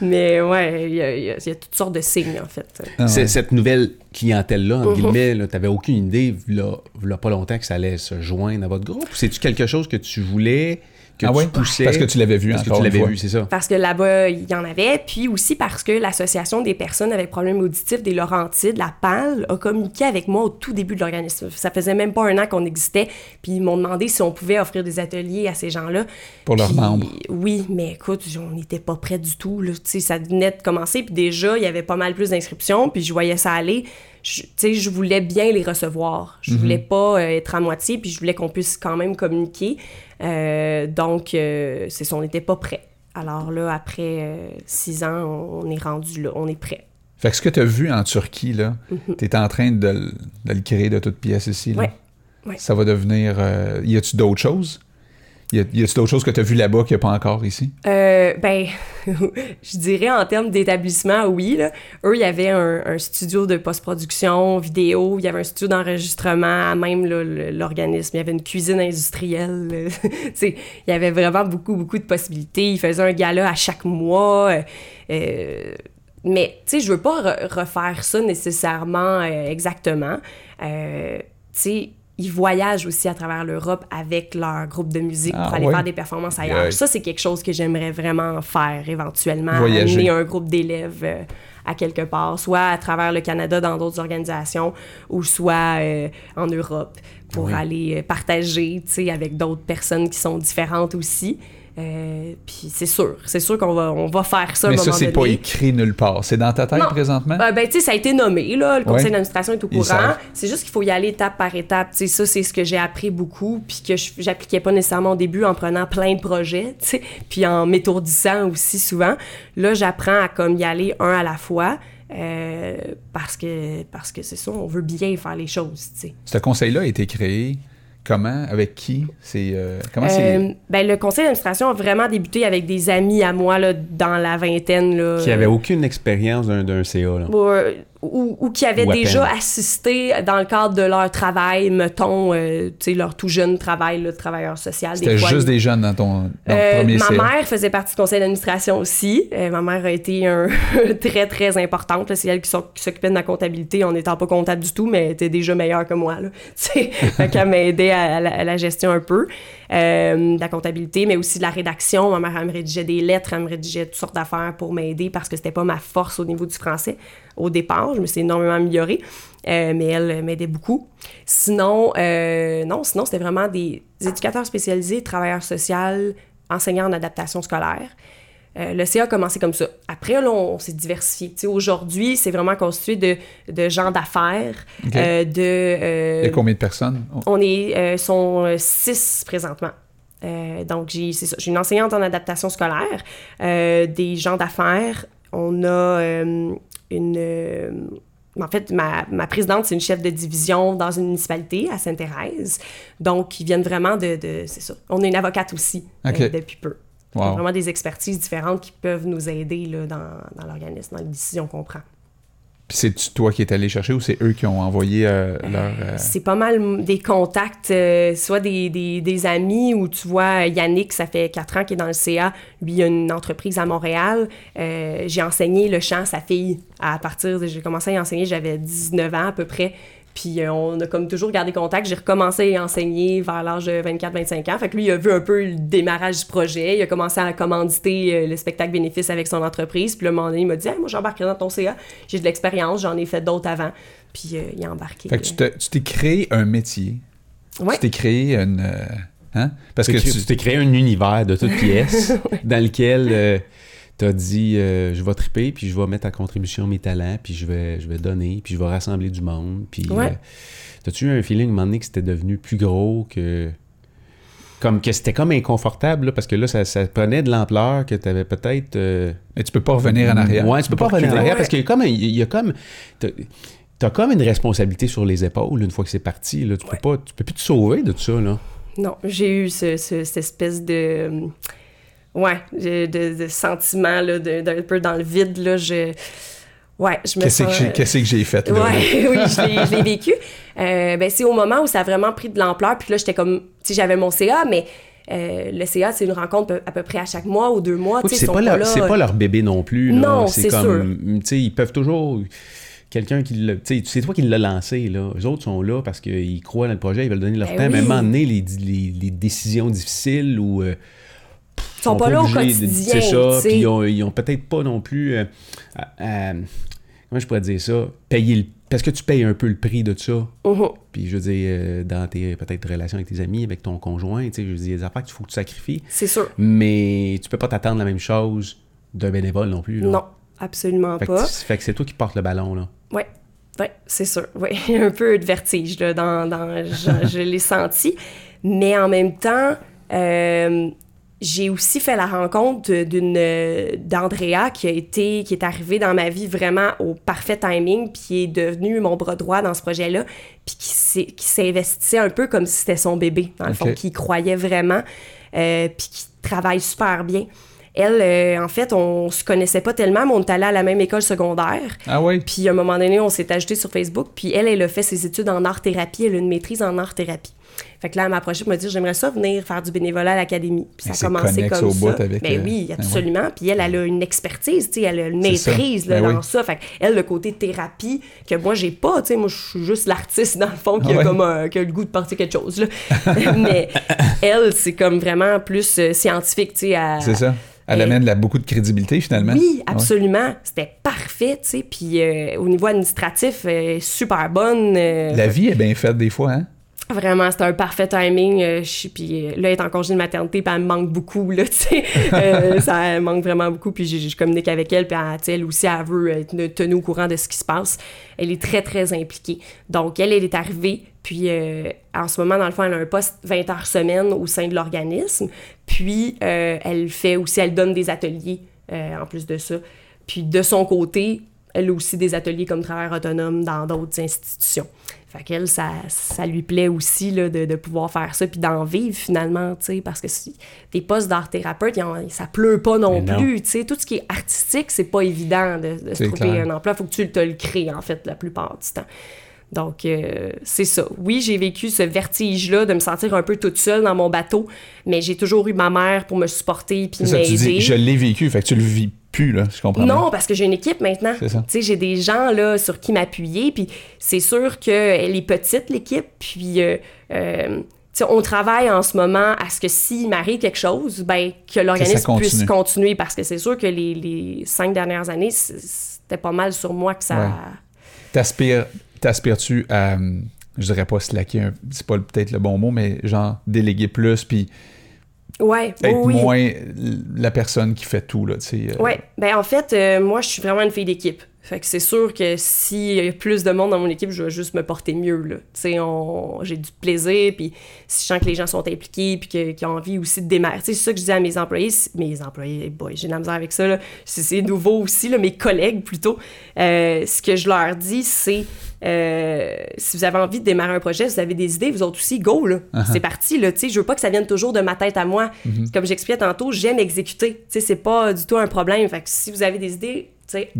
Mais ouais, il y, a- il y a il y a toutes sortes de signes, en fait. Ah ouais. Cette nouvelle clientèle-là, entre Mhm. guillemets, tu n'avais aucune idée, là, là, pas longtemps, que ça allait se joindre à votre groupe? C'est-tu quelque chose que tu voulais, que Ah tu ouais? poussais? Parce que tu l'avais vu Parce que tu l'avais vu, c'est ça. Parce que là-bas, il y en avait. Puis aussi parce que l'Association des personnes avec problèmes auditifs des Laurentides, la PAL, a communiqué avec moi au tout début de l'organisme. Ça faisait même pas un an qu'on existait. Puis ils m'ont demandé si on pouvait offrir des ateliers à ces gens-là. Pour leurs membres. Oui, mais écoute, on n'était pas prêts du tout. Là. Tu sais, Ça venait de commencer. Puis déjà, il y avait pas mal plus d'inscriptions. Puis je voyais ça aller. Je, tu sais, je voulais bien les recevoir. Je voulais pas euh, être à moitié. Puis je voulais qu'on puisse quand même communiquer. Euh, donc, euh, c'est ça, on n'était pas prêts. Alors là, après six ans, on, est rendu là. On est prêt. Fait que ce que tu as vu en Turquie, là, Mhm. tu es en train de, le- de le créer de toutes pièces ici. Là. Ouais, ouais. Ça va devenir. y a-tu d'autres choses? Y a- y a-tu d'autres choses que tu as vu là-bas qu'il n'y a pas encore ici? Euh, ben, (laughs) je dirais en termes d'établissement, oui. Eux, il y avait un, studio de post-production, vidéo, il y avait un studio d'enregistrement, même l'organisme, il y avait une cuisine industrielle. (laughs) il y avait vraiment beaucoup, beaucoup de possibilités. Ils faisaient un gala à chaque mois. euh, euh, mais, tu sais, je veux pas re- refaire ça nécessairement euh, exactement. Tu sais, ils voyagent aussi à travers l'Europe avec leur groupe de musique Ah, pour aller ouais. faire des performances ailleurs. Ça, c'est quelque chose que j'aimerais vraiment faire éventuellement. Voyager. Amener un groupe d'élèves euh, à quelque part, soit à travers le Canada dans d'autres organisations, ou soit euh, en Europe pour Oui. aller euh, partager, tu sais, avec d'autres personnes qui sont différentes aussi. Euh, puis c'est sûr, c'est sûr qu'on va, on va faire ça à un Mais ça, moment c'est pas écrit nulle part. C'est dans ta tête Non. présentement? Euh, ben, tu sais, ça a été nommé, là. Le conseil Ouais. d'administration est au courant. C'est juste qu'il faut y aller étape par étape. Tu sais, ça, c'est ce que j'ai appris beaucoup, puis que j'appliquais pas nécessairement au début en prenant plein de projets, tu sais, puis en m'étourdissant aussi souvent. Là, j'apprends à comme y aller un à la fois. euh, parce que parce que c'est ça, on veut bien faire les choses. Ce conseil-là a été créé comment? Avec qui? C'est euh, comment c'est. Euh, ben, le conseil d'administration a vraiment débuté avec des amis à moi là, dans la vingtaine. Là, Qui avait aucune expérience d'un d'un CA. Là. euh, ou, ou qui avaient Ou déjà peine. assisté dans le cadre de leur travail, mettons, euh, tu sais, leur tout jeune travail là, de travailleur social. C'était juste des jeunes dans ton, dans euh, premier ma CA. mère faisait partie du conseil d'administration aussi. Euh, ma mère a été un (laughs) très, très importante. C'est elle qui s'oc- qui s'occupait de ma comptabilité en n'étant pas comptable du tout, mais elle était déjà meilleure que moi. Là. (laughs) Fait qu'elle m'aidait à, à la, à la gestion un peu euh, de la comptabilité, mais aussi de la rédaction. Ma mère, elle me rédigeait des lettres, elle me rédigeait toutes sortes d'affaires pour m'aider parce que c'était pas ma force au niveau du français au départ. Je me suis énormément améliorée, euh, mais elle euh, m'aidait beaucoup. Sinon, euh, non, sinon, c'était vraiment des éducateurs spécialisés, travailleurs sociaux, enseignants en adaptation scolaire. Euh, le CA a commencé comme ça. Après, là, on, s'est diversifié. Aujourd'hui, c'est vraiment constitué de, de gens d'affaires, OK. euh, de... euh, a combien de personnes? On est, euh, sont six présentement. Donc, j'ai, c'est ça, j'ai une enseignante en adaptation scolaire, des gens d'affaires. On a une... en fait, ma, ma présidente, c'est une chef de division dans une municipalité à Sainte-Thérèse. Donc, ils viennent vraiment de... de- c'est ça. On est une avocate aussi OK. euh, depuis peu. Wow. vraiment des expertises différentes qui peuvent nous aider là, dans, dans l'organisme, dans les décisions qu'on prend. Puis c'est toi qui es allé chercher ou c'est eux qui ont envoyé euh, leur. euh, C'est pas mal des contacts, euh, soit des, des, des amis ou tu vois, Yannick, ça fait quatre ans qu'il est dans le CA. Lui, il a une entreprise à Montréal. Euh, j'ai enseigné le chant à sa fille à partir de. J'ai commencé à y enseigner, j'avais 19 ans à peu près. Puis euh, on a comme toujours gardé contact. J'ai recommencé à y enseigner vers l'âge de 24-25 ans. Fait que lui, il a vu un peu le démarrage du projet. Il a commencé à commanditer euh, le spectacle bénéfice avec son entreprise. Puis un moment donné, il m'a dit Hey, Moi, j'embarquerai dans ton CA. J'ai de l'expérience, j'en ai fait d'autres avant. Puis euh, il a embarqué. Fait que tu te- tu t'es créé un métier. Ouais. Tu t'es créé une. euh, Hein? Parce que Tu tu. t'es créé un univers de toutes pièces (laughs) dans lequel tu as dit euh, je vais triper, puis je vais mettre à contribution mes talents, puis je vais, je vais donner, puis je vais rassembler du monde. Puis Ouais. euh, t'as-tu eu un feeling à un moment donné que c'était devenu plus gros que. Comme que c'était comme inconfortable, là, parce que là, ça, ça prenait de l'ampleur que tu avais peut-être. euh, Mais tu peux pas revenir en arrière. Ouais, tu peux pas revenir en arrière Ouais. parce qu'il y a comme. Il y a comme t'as, t'as comme une responsabilité sur les épaules une fois que c'est parti. Là. Tu, peux pas, tu peux plus te sauver de tout ça. Là. Non, j'ai eu ce, ce- cette espèce de. Ouais, de, de, sentiment, là, de- d'un peu dans le vide, là. Je. Ouais, je me Qu'est-ce que sens. j'ai- qu'est-ce que j'ai fait là? Ouais, (laughs) oui, je l'ai- vécu. Euh, ben, c'est au moment où ça a vraiment pris de l'ampleur. Puis là, j'étais comme. Tu sais, j'avais mon CA, mais euh, le CA, c'est une rencontre à peu près à chaque mois ou deux mois. Oui, c'est pas, leur, là, pas leur bébé non plus. là. Non, c'est comme, tu sais, ils peuvent toujours. Quelqu'un qui sais, C'est toi qui l'as lancé, là. Les autres sont là parce qu'ils croient dans le projet, ils veulent donner leur Ben temps. À un oui. moment donné, les, les, les décisions difficiles ou. euh, Ils sont pas là au quotidien. C'est ça. Puis ils ont, ils ont peut-être pas non plus. euh, à- comment je pourrais dire ça? Payer le. Parce que tu payes un peu le prix de ça. Mhm. Puis je veux dire, euh, dans tes peut-être relations avec tes amis, avec ton conjoint, tu sais, je veux dire, il y a des affaires qu'il faut que tu sacrifies. C'est sûr. Mais tu peux pas t'attendre la même chose d'un bénévole non plus. là. Non, absolument Fait que, pas. tu- fait que c'est toi qui portes le ballon, là. Ouais, ouais, c'est sûr. Ouais, (laughs) un peu de vertige là, dans, dans je, je l'ai senti, mais en même temps, euh, j'ai aussi fait la rencontre d'une d'Andrea qui a été qui est arrivée dans ma vie vraiment au parfait timing, puis est devenue mon bras droit dans ce projet-là, puis qui s'est- qui s'investissait un peu comme si c'était son bébé dans le fond, qui croyait vraiment, euh, puis qui travaille super bien. Elle, euh, en fait, on se connaissait pas tellement, mais on est allé à la même école secondaire. Ah oui? Puis à un moment donné, on s'est ajouté sur Facebook. Puis elle, elle a fait ses études en art-thérapie. Elle a une maîtrise en art-thérapie. Fait que là, elle m'a approché pour me dire J'aimerais ça venir faire du bénévolat à l'académie. Puis ça a commencé comme au ça. bout avec, ben euh, oui, absolument. Puis elle, elle a une expertise, tu sais, elle a une maîtrise là, Ben dans oui. ça. Fait que elle, le côté thérapie que moi, j'ai pas. Tu sais, moi, je suis juste l'artiste, dans le fond, qui, Ah a comme un- qui a le goût de partir quelque chose. Là. (laughs) Mais elle, c'est comme vraiment plus euh, scientifique, tu sais. elle- C'est ça. Elle amène beaucoup de crédibilité finalement. oui, Ouais. absolument. C'était parfait, tu sais. Puis euh, au niveau administratif, euh, super bonne. euh, La vie est bien faite des fois, hein? Vraiment, c'était un parfait timing. euh, puis euh, là, elle en congé de maternité, puis elle me manque beaucoup, là, (laughs) tu sais. Euh, ça elle manque vraiment beaucoup. Puis je, communique avec elle, puis elle, aussi, elle veut être tenue au courant de ce qui se passe. Elle est très, très impliquée. Donc, elle, elle est arrivée, puis euh, en ce moment, dans le fond, elle a un poste 20 heures semaine au sein de l'organisme. Puis, euh, elle fait aussi, elle donne des ateliers euh, en plus de ça. Puis, de son côté, elle a aussi des ateliers comme travail autonome dans d'autres institutions. Fait qu'elle, ça, ça lui plaît aussi là, de, de pouvoir faire ça puis d'en vivre finalement, tu sais, parce que si, des postes d'art thérapeute, ont- ça pleut pas non plus, tu sais. Tout ce qui est artistique, c'est pas évident de, de se trouver clair. un emploi. Faut que tu te le crées, en fait, la plupart du temps. Donc, euh, c'est ça. Oui, j'ai vécu ce vertige-là de me sentir un peu toute seule dans mon bateau, mais j'ai toujours eu ma mère pour me supporter puis m'aider. je l'ai vécu, fait que tu le vis plus, là, je comprends. Non, bien. parce que j'ai une équipe maintenant. Tu sais, j'ai des gens là sur qui m'appuyer, puis c'est sûr qu'elle est petite l'équipe, puis euh, euh, on travaille en ce moment à ce que s'il m'arrive quelque chose, ben que l'organisme puisse continuer, parce que c'est sûr que les, les cinq dernières années, c'était pas mal sur moi que ça. Ouais. T'aspires, t'aspires-tu à, hum, je dirais pas slacker, c'est pas peut-être le bon mot, mais genre déléguer plus, puis Ouais, être oui. moins la personne qui fait tout, là, tu sais. euh, Ouais, ben en fait, euh, moi, je suis vraiment une fille d'équipe. Fait que c'est sûr que s'il y a plus de monde dans mon équipe, je vais juste me porter mieux, là. Tu sais, on... j'ai du plaisir, puis si je sens que les gens sont impliqués, puis qu'ils ont envie aussi de démarrer. C'est ça que je dis à mes employés. Mes employés, boy, j'ai de la misère avec ça, là. C'est c'est nouveau aussi, là, mes collègues, plutôt. Euh, ce que je leur dis, c'est... euh, si vous avez envie de démarrer un projet, si vous avez des idées, vous autres aussi, go, là. C'est parti, là. Tu sais, je veux pas que ça vienne toujours de ma tête à moi. Comme j'expliquais tantôt, j'aime exécuter. Tu sais, c'est pas du tout un problème. Fait que si vous avez des idées.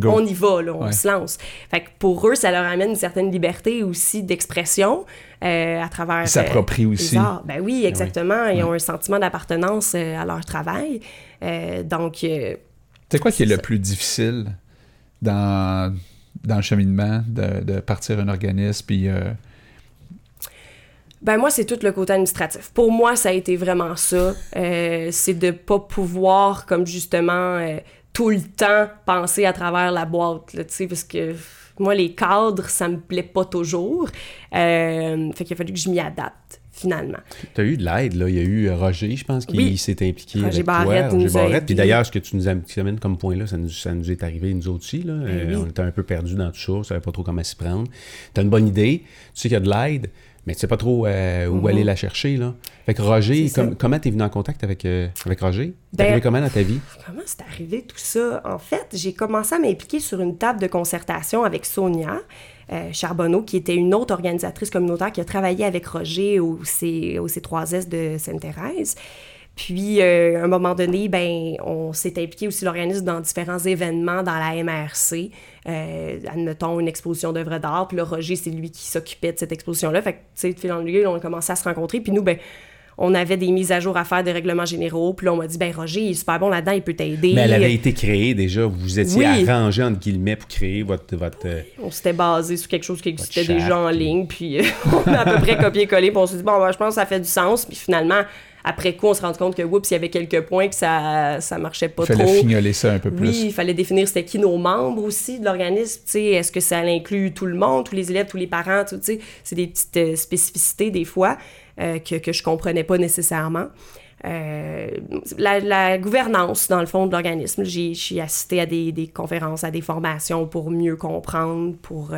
On y va, là, on Ouais. se lance. Fait que pour eux, ça leur amène une certaine liberté aussi d'expression euh, à travers. Ils s'approprient euh, aussi. arts. Ben oui, exactement. Ils ont un sentiment d'appartenance euh, à leur travail. Euh, donc, C'est quoi qui est le plus difficile dans, dans le cheminement de, de partir un organisme, puis... Ben moi, c'est tout le côté administratif. Pour moi, ça a été vraiment ça. C'est de pas pouvoir, comme justement, tout le temps penser à travers la boîte, là, tu sais, parce que moi, les cadres, ça me plaît pas toujours. Euh, fait qu'il a fallu que je m'y adapte, finalement. Tu as eu de l'aide, là. Il y a eu euh, Roger, je pense, qui Oui. s'est impliqué Roger avec Barrette toi. Roger Barrette. Puis d'ailleurs, ce que tu nous amènes comme point là, ça nous, ça nous est arrivé, nous aussi. Là. Euh, Ben oui. On était un peu perdus dans tout ça, on savait pas trop comment s'y prendre. Tu as une bonne idée, tu sais qu'il y a de l'aide, mais tu sais pas trop euh, où aller la chercher. Là. Fait que Roger, com- comment tu es venu en contact avec, euh, avec Roger? T'es Ben- arrivé comment dans ta vie? Comment c'est arrivé tout ça? En fait, j'ai commencé à m'impliquer sur une table de concertation avec Sonia euh, Charbonneau, qui était une autre organisatrice communautaire qui a travaillé avec Roger au, C, au C3S de Sainte-Thérèse. Puis, à un moment donné, ben, on s'est impliqué aussi l'organisme dans différents événements dans la MRC. Euh, admettons, une exposition d'œuvres d'art. Puis là, Roger, c'est lui qui s'occupait de cette exposition-là. Fait que, tu sais, de fil en aiguille, on a commencé à se rencontrer. Puis nous, ben, on avait des mises à jour à faire des règlements généraux. Puis là, on m'a dit, ben, Roger, il est super bon là-dedans, il peut t'aider. Mais elle avait été créée déjà, vous étiez Oui. arrangé entre guillemets pour créer votre. votre euh, on s'était basé sur quelque chose qui existait déjà en ligne, puis euh, (laughs) on a à peu près copié-collé, puis on s'est dit, bon, ben, je pense que ça fait du sens, puis finalement, après coup, on se rend compte que, oups, il y avait quelques points que ça, ça marchait pas Il fallait trop. fignoler ça un peu plus. Oui, il fallait définir c'était qui nos membres aussi de l'organisme. Est-ce que ça inclut tout le monde, tous les élèves, tous les parents? C'est des petites euh, spécificités des fois euh, que, que je comprenais pas nécessairement. Euh, la, la gouvernance, dans le fond, de l'organisme. J'ai assisté à des, des conférences, à des formations pour mieux comprendre, pour,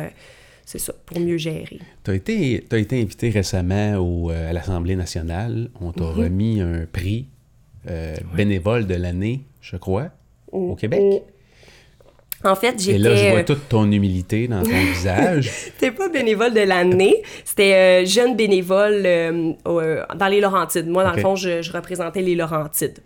c'est ça, pour mieux gérer. Tu as été, t'as été invité récemment au, euh, à l'Assemblée nationale. On t'a Mhm. remis un prix euh, bénévole de l'année, je crois, au Québec. En fait, Et là, je j'étais... vois euh, toute ton humilité dans ton (laughs) visage. C'était pas bénévole de l'année, c'était euh, jeune bénévole euh, euh, dans les Laurentides. Moi, dans le fond, je, je représentais les Laurentides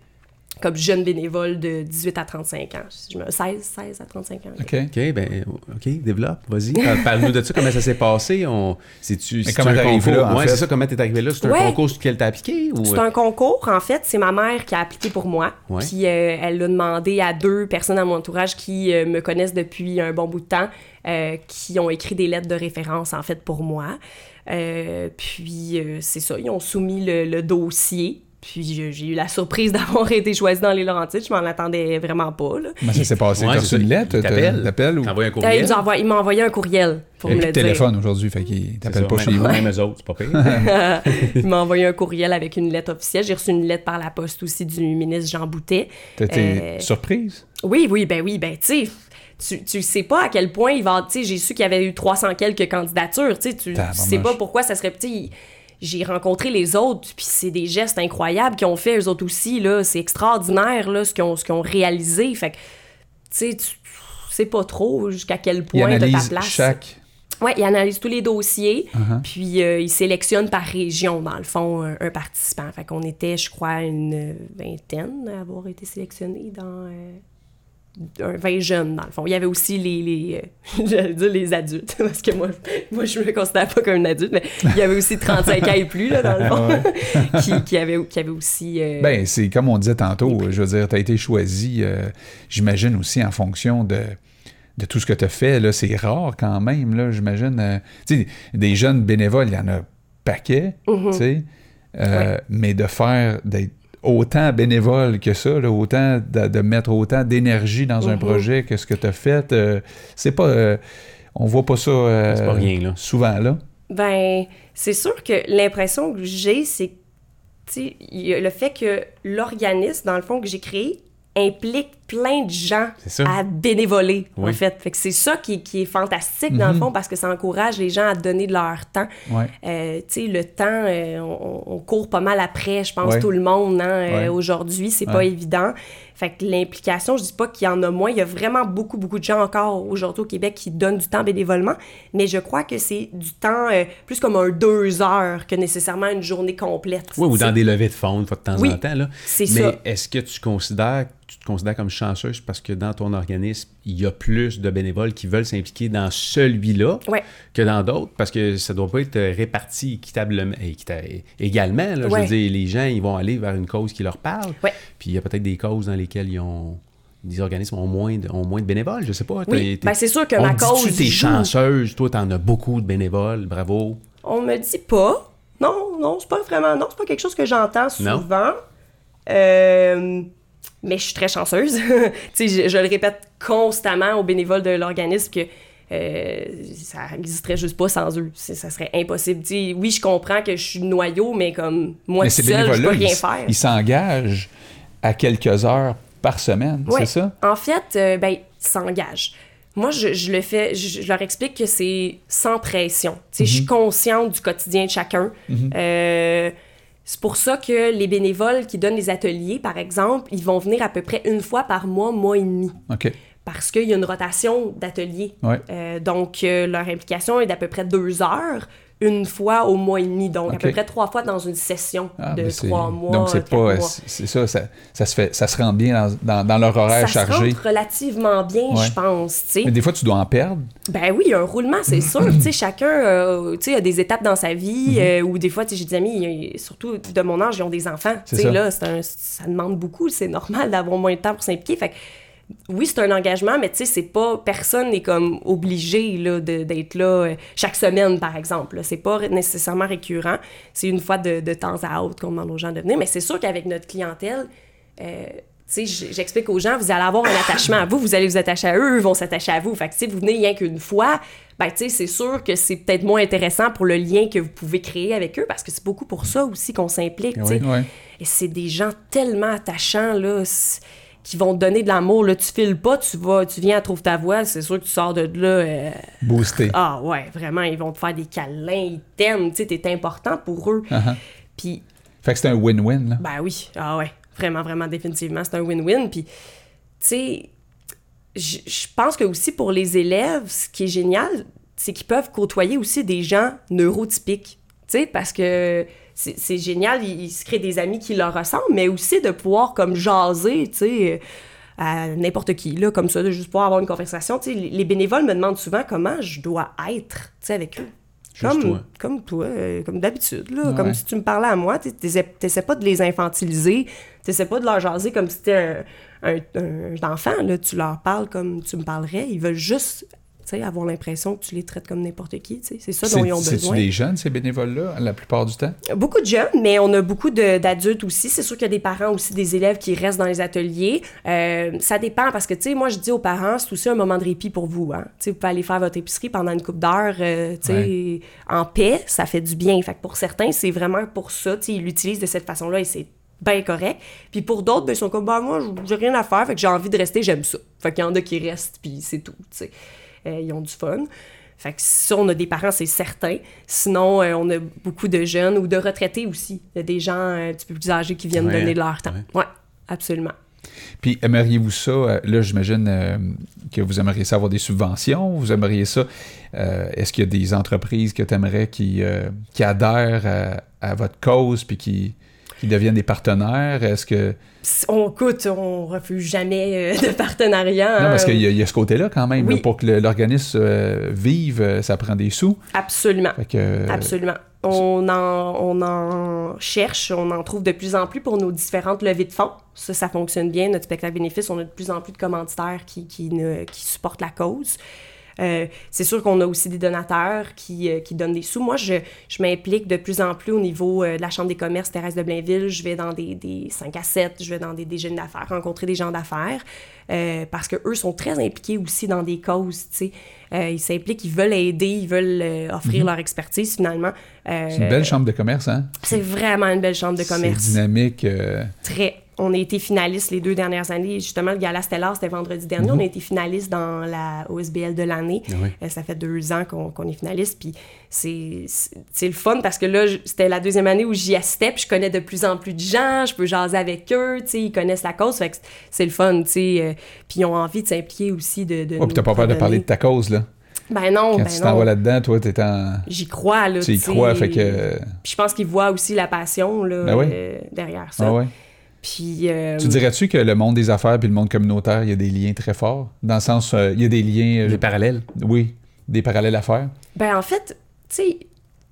comme jeune bénévole de 18 à 35 ans. Je me- 16, 16 à 35 ans. OK. OK, ben, OK, développe, vas-y. Parle- (laughs) Parle-nous de ça, comment ça s'est passé? On... C'est-tu, un t'es arrivé concours? là, en ouais, c'est ça, comment t'es arrivé là? C'est un concours sur lequel t'as appliqué? Ou... C'est un concours, en fait, c'est ma mère qui a appliqué pour moi. Ouais. Puis euh, elle l'a demandé à deux personnes à mon entourage qui euh, me connaissent depuis un bon bout de temps, euh, qui ont écrit des lettres de référence, en fait, pour moi. Euh, puis euh, c'est ça, ils ont soumis le, le dossier. Puis j'ai eu la surprise (laughs) d'avoir été choisie dans les Laurentides. Je m'en attendais vraiment pas. Là. Comment ça s'est passé? Ouais, T'as une lettre? T'appelles ou... Un Euh, il courriel? il m'a envoyé un courriel pour Il me n'y a le plus de dire. téléphone aujourd'hui, fait qu'il t'appelle pas chez vous. Même eux autres, c'est pas pire. (laughs) il m'a (laughs) envoyé un courriel avec une lettre officielle. J'ai reçu une lettre par la poste aussi du ministre Jean Boutet. T'as été Euh, surprise? Oui, oui, ben oui, ben tu sais, tu, tu sais pas à quel point il va. Tu sais, j'ai su qu'il y avait eu 300 quelques candidatures. Tu sais, tu sais pas pourquoi ça serait. Sais, j'ai rencontré les autres, puis c'est des gestes incroyables qu'ils ont fait, eux autres aussi, là. C'est extraordinaire, là, ce qu'ils ont, ont réalisé. Fait que, tu sais, tu sais pas trop jusqu'à quel point de ta place. chaque... Ouais, il analyse tous les dossiers, Uh-huh. puis euh, il sélectionne par région, dans le fond, un, un participant. Fait qu'on était, je crois, une vingtaine à avoir été sélectionnés dans... euh, 20 jeunes, dans le fond. Il y avait aussi les... les euh, (laughs) J'allais dire les adultes, (laughs) parce que moi, moi, je me considère pas comme une adulte, mais il y avait aussi 35 ans et plus, là, dans le fond, (laughs) qui, qui, avait, qui avait aussi... euh, Ben, c'est comme on disait tantôt, je veux dire, tu as été choisi, euh, j'imagine aussi en fonction de, de tout ce que tu as fait. Là, c'est rare quand même, là, j'imagine. tu sais, des jeunes bénévoles, il y en a paquet, Mhm. tu sais. Mais de faire, d'être autant bénévole que ça, là, autant de, de mettre autant d'énergie dans un Mhm. projet que ce que tu as fait, euh, c'est pas. euh, on voit pas ça euh, C'est pas rien, là. souvent là. Ben, c'est sûr que l'impression que j'ai, c'est le fait que l'organisme, dans le fond, que j'ai créé, implique plein de gens à bénévoler, en fait. Fait c'est ça qui, qui est fantastique, dans le fond, parce que ça encourage les gens à donner de leur temps. Ouais. Euh, tu sais, le temps, euh, on, on court pas mal après, je pense, Ouais. tout le monde, hein, euh, Ouais. aujourd'hui, c'est pas évident. Fait que l'implication, je dis pas qu'il y en a moins, il y a vraiment beaucoup, beaucoup de gens encore aujourd'hui au Québec qui donnent du temps bénévolement, mais je crois que c'est du temps euh, plus comme un deux heures que nécessairement une journée complète. Oui, ou dans des levées de fonds, une fois de temps Oui, en temps. C'est Mais est-ce que tu considères, te considères comme chanceuse parce que dans ton organisme, il y a plus de bénévoles qui veulent s'impliquer dans celui-là Ouais. que dans d'autres? Parce que ça doit pas être réparti équitablement, équita- également. là. Je veux dire, les gens, ils vont aller vers une cause qui leur parle. Ouais. Puis il y a peut-être des causes dans lesquelles ils ont... des organismes ont moins de, ont moins de bénévoles, je sais pas. Oui, ben c'est sûr que on ma dit-tu, cause t'es joue. chanceuse, toi, t'en as beaucoup de bénévoles, bravo. On me dit pas. Non, non, c'est pas vraiment. Non, c'est pas quelque chose que j'entends Non. souvent. Euh, mais je suis très chanceuse. (laughs) je, je le répète constamment aux bénévoles de l'organisme que euh, ça n'existerait juste pas sans eux. Ça serait impossible. Tu sais, oui, je comprends que je suis noyau, mais comme moi Mais tout seul, je peux rien ils, faire. ils s'engagent à quelques heures par semaine, Ouais. c'est ça? En fait, euh, ben, ils s'engagent. Moi, je, je le fais, je, je leur explique que c'est sans pression. Tu sais, Je Mhm. suis consciente du quotidien de chacun. Euh, c'est pour ça que les bénévoles qui donnent les ateliers, par exemple, ils vont venir à peu près une fois par mois, mois et demi. OK. Parce qu'il y a une rotation d'ateliers. Ouais. Euh, donc, euh, leur implication est d'à peu près deux heures, une fois au mois et demi. Donc, à peu près trois fois dans une session Ah, de c'est- trois mois. Donc, c'est pas. C'est ça, ça, ça se fait, ça se rend bien dans, dans, dans leur horaire Ça chargé. rentre relativement bien, Ouais. je pense. Mais des fois, tu dois en perdre. Ben oui, il y a un roulement, c'est (clears throat) sûr. tu sais, chacun euh, tu sais, a des étapes dans sa vie, euh, ou des fois, tu sais, j'ai des amis, surtout de mon âge, ils ont des enfants. Tu sais, ça. là, un- ça demande beaucoup, c'est normal d'avoir moins de temps pour s'impliquer. Fait que, oui, c'est un engagement, mais tu sais, c'est pas, personne n'est comme obligé d'être là euh, chaque semaine, par exemple. C'est pas nécessairement récurrent. C'est une fois de, de temps à autre qu'on demande aux gens de venir. Mais c'est sûr qu'avec notre clientèle, euh, tu sais, j'explique aux gens, vous allez avoir un attachement à vous, vous allez vous attacher à eux, eux vont s'attacher à vous. Fait que si vous venez rien qu'une fois, ben tu sais, c'est sûr que c'est peut-être moins intéressant pour le lien que vous pouvez créer avec eux, parce que c'est beaucoup pour ça aussi qu'on s'implique. Oui. Et c'est des gens tellement attachants, là, qui vont te donner de l'amour, là. Tu files pas, tu vas, tu viens Trouve ta voix, c'est sûr que tu sors de là... euh, Boosté. ah ouais, vraiment, ils vont te faire des câlins, ils t'aiment, tu sais, t'es important pour eux. Uh-huh. Puis Fait que c'est un win-win, là. ben oui, ah ouais, vraiment, vraiment, définitivement, c'est un win-win. Puis, tu sais, je je pense que aussi pour les élèves, ce qui est génial, c'est qu'ils peuvent côtoyer aussi des gens neurotypiques. Tu sais, parce que c'est génial, ils, se créent des amis qui leur ressemblent, mais aussi de pouvoir comme jaser, tu sais, à n'importe qui, là, comme ça, de juste pouvoir avoir une conversation. Tu sais, les les bénévoles me demandent souvent comment je dois être, tu sais, avec eux. Juste Comme toi. comme toi, euh, comme d'habitude, là, Ouais. comme si tu me parlais à moi, tu t'essaies pas de les infantiliser, t'essaies pas de leur jaser comme si c'était un, un, un enfant, là, tu leur parles comme tu me parlerais, ils veulent juste, tu sais, avoir l'impression que tu les traites comme n'importe qui, c'est ça dont ils ont C'est- C'est-tu besoin. des jeunes, ces bénévoles-là, la plupart du temps? Beaucoup de jeunes, mais on a beaucoup d'adultes aussi. C'est sûr qu'il y a des parents aussi, des élèves qui restent dans les ateliers. Euh, ça dépend parce que, tu sais, moi, je dis aux parents, c'est aussi un moment de répit pour vous. Hein. Vous pouvez aller faire votre épicerie pendant une coupe d'heures, euh, tu sais, en paix, ça fait du bien. Fait que pour certains, c'est vraiment pour ça, tu sais, ils l'utilisent de cette façon-là et c'est bien correct. Puis pour d'autres, ben, ils sont comme, bah, moi, j'ai rien à faire, fait que j'ai envie de rester, j'aime ça. Fait qu'il y en a qui restent, puis c'est tout, tu sais. Euh, ils ont du fun. Fait que si on a des parents, c'est certain. Sinon, euh, on a beaucoup de jeunes ou de retraités aussi. Il y a des gens euh, un petit peu plus âgés qui viennent Ouais, donner de leur temps. ouais. Ouais, absolument. Puis aimeriez-vous ça, euh, là j'imagine que vous aimeriez ça avoir des subventions, vous aimeriez ça, est-ce qu'il y a des entreprises que tu aimerais qui, qui adhèrent à, à votre cause puis qui, qui deviennent des partenaires? Est-ce que... On écoute, on refuse jamais euh, de partenariat. Non, hein. parce qu'il y, y a ce côté-là quand même, Oui. là, pour que l'organisme euh, vive, euh, ça prend des sous. Absolument. Que, Absolument. On en, on en cherche, on en trouve de plus en plus pour nos différentes levées de fonds. Ça, ça fonctionne bien. Notre spectacle bénéfice, on a de plus en plus de commanditaires qui, qui, ne- qui supportent la cause. Euh, c'est sûr qu'on a aussi des donateurs qui, euh, qui donnent des sous. Moi, je, je m'implique de plus en plus au niveau euh, de la Chambre des commerces Thérèse de Blainville. Je vais dans des, des 5 à 7, je vais dans des déjeuners d'affaires, rencontrer des gens d'affaires, parce qu'eux sont très impliqués aussi dans des causes, tu sais. Ils s'impliquent, ils veulent aider, ils veulent offrir leur expertise, finalement. C'est une belle chambre de commerce, hein? c'est vraiment une belle chambre de C'est commerce. dynamique. euh, Très. On a été finaliste les deux dernières années. Justement, le Gala Stellar, c'était vendredi dernier. Mhm. On a été finaliste dans la OSBL de l'année. Ah oui. Euh, ça fait deux ans qu'on est finaliste. Puis c'est le fun parce que là, c'était la deuxième année où j'y assistais. Puis je connais de plus en plus de gens. Je peux jaser avec eux. tu sais, Ils connaissent la cause. Fait que c'est le fun. tu sais, euh, puis ils ont envie de s'impliquer aussi. De, de Oh, puis t'as pas peur de parler de ta cause, là? Ben non, Quand ben tu t'en vas là-dedans, toi, t'es en. J'y crois, là. Tu y crois, fait que. Puis je pense qu'ils voient aussi la passion, là, Ben oui. euh, derrière ça. Ah ouais. Puis... euh, Tu dirais-tu que le monde des affaires puis le monde communautaire, il y a des liens très forts? Dans le sens, euh, il y a des liens. euh, Les parallèles. oui, des parallèles à faire. Ben en fait, tu sais,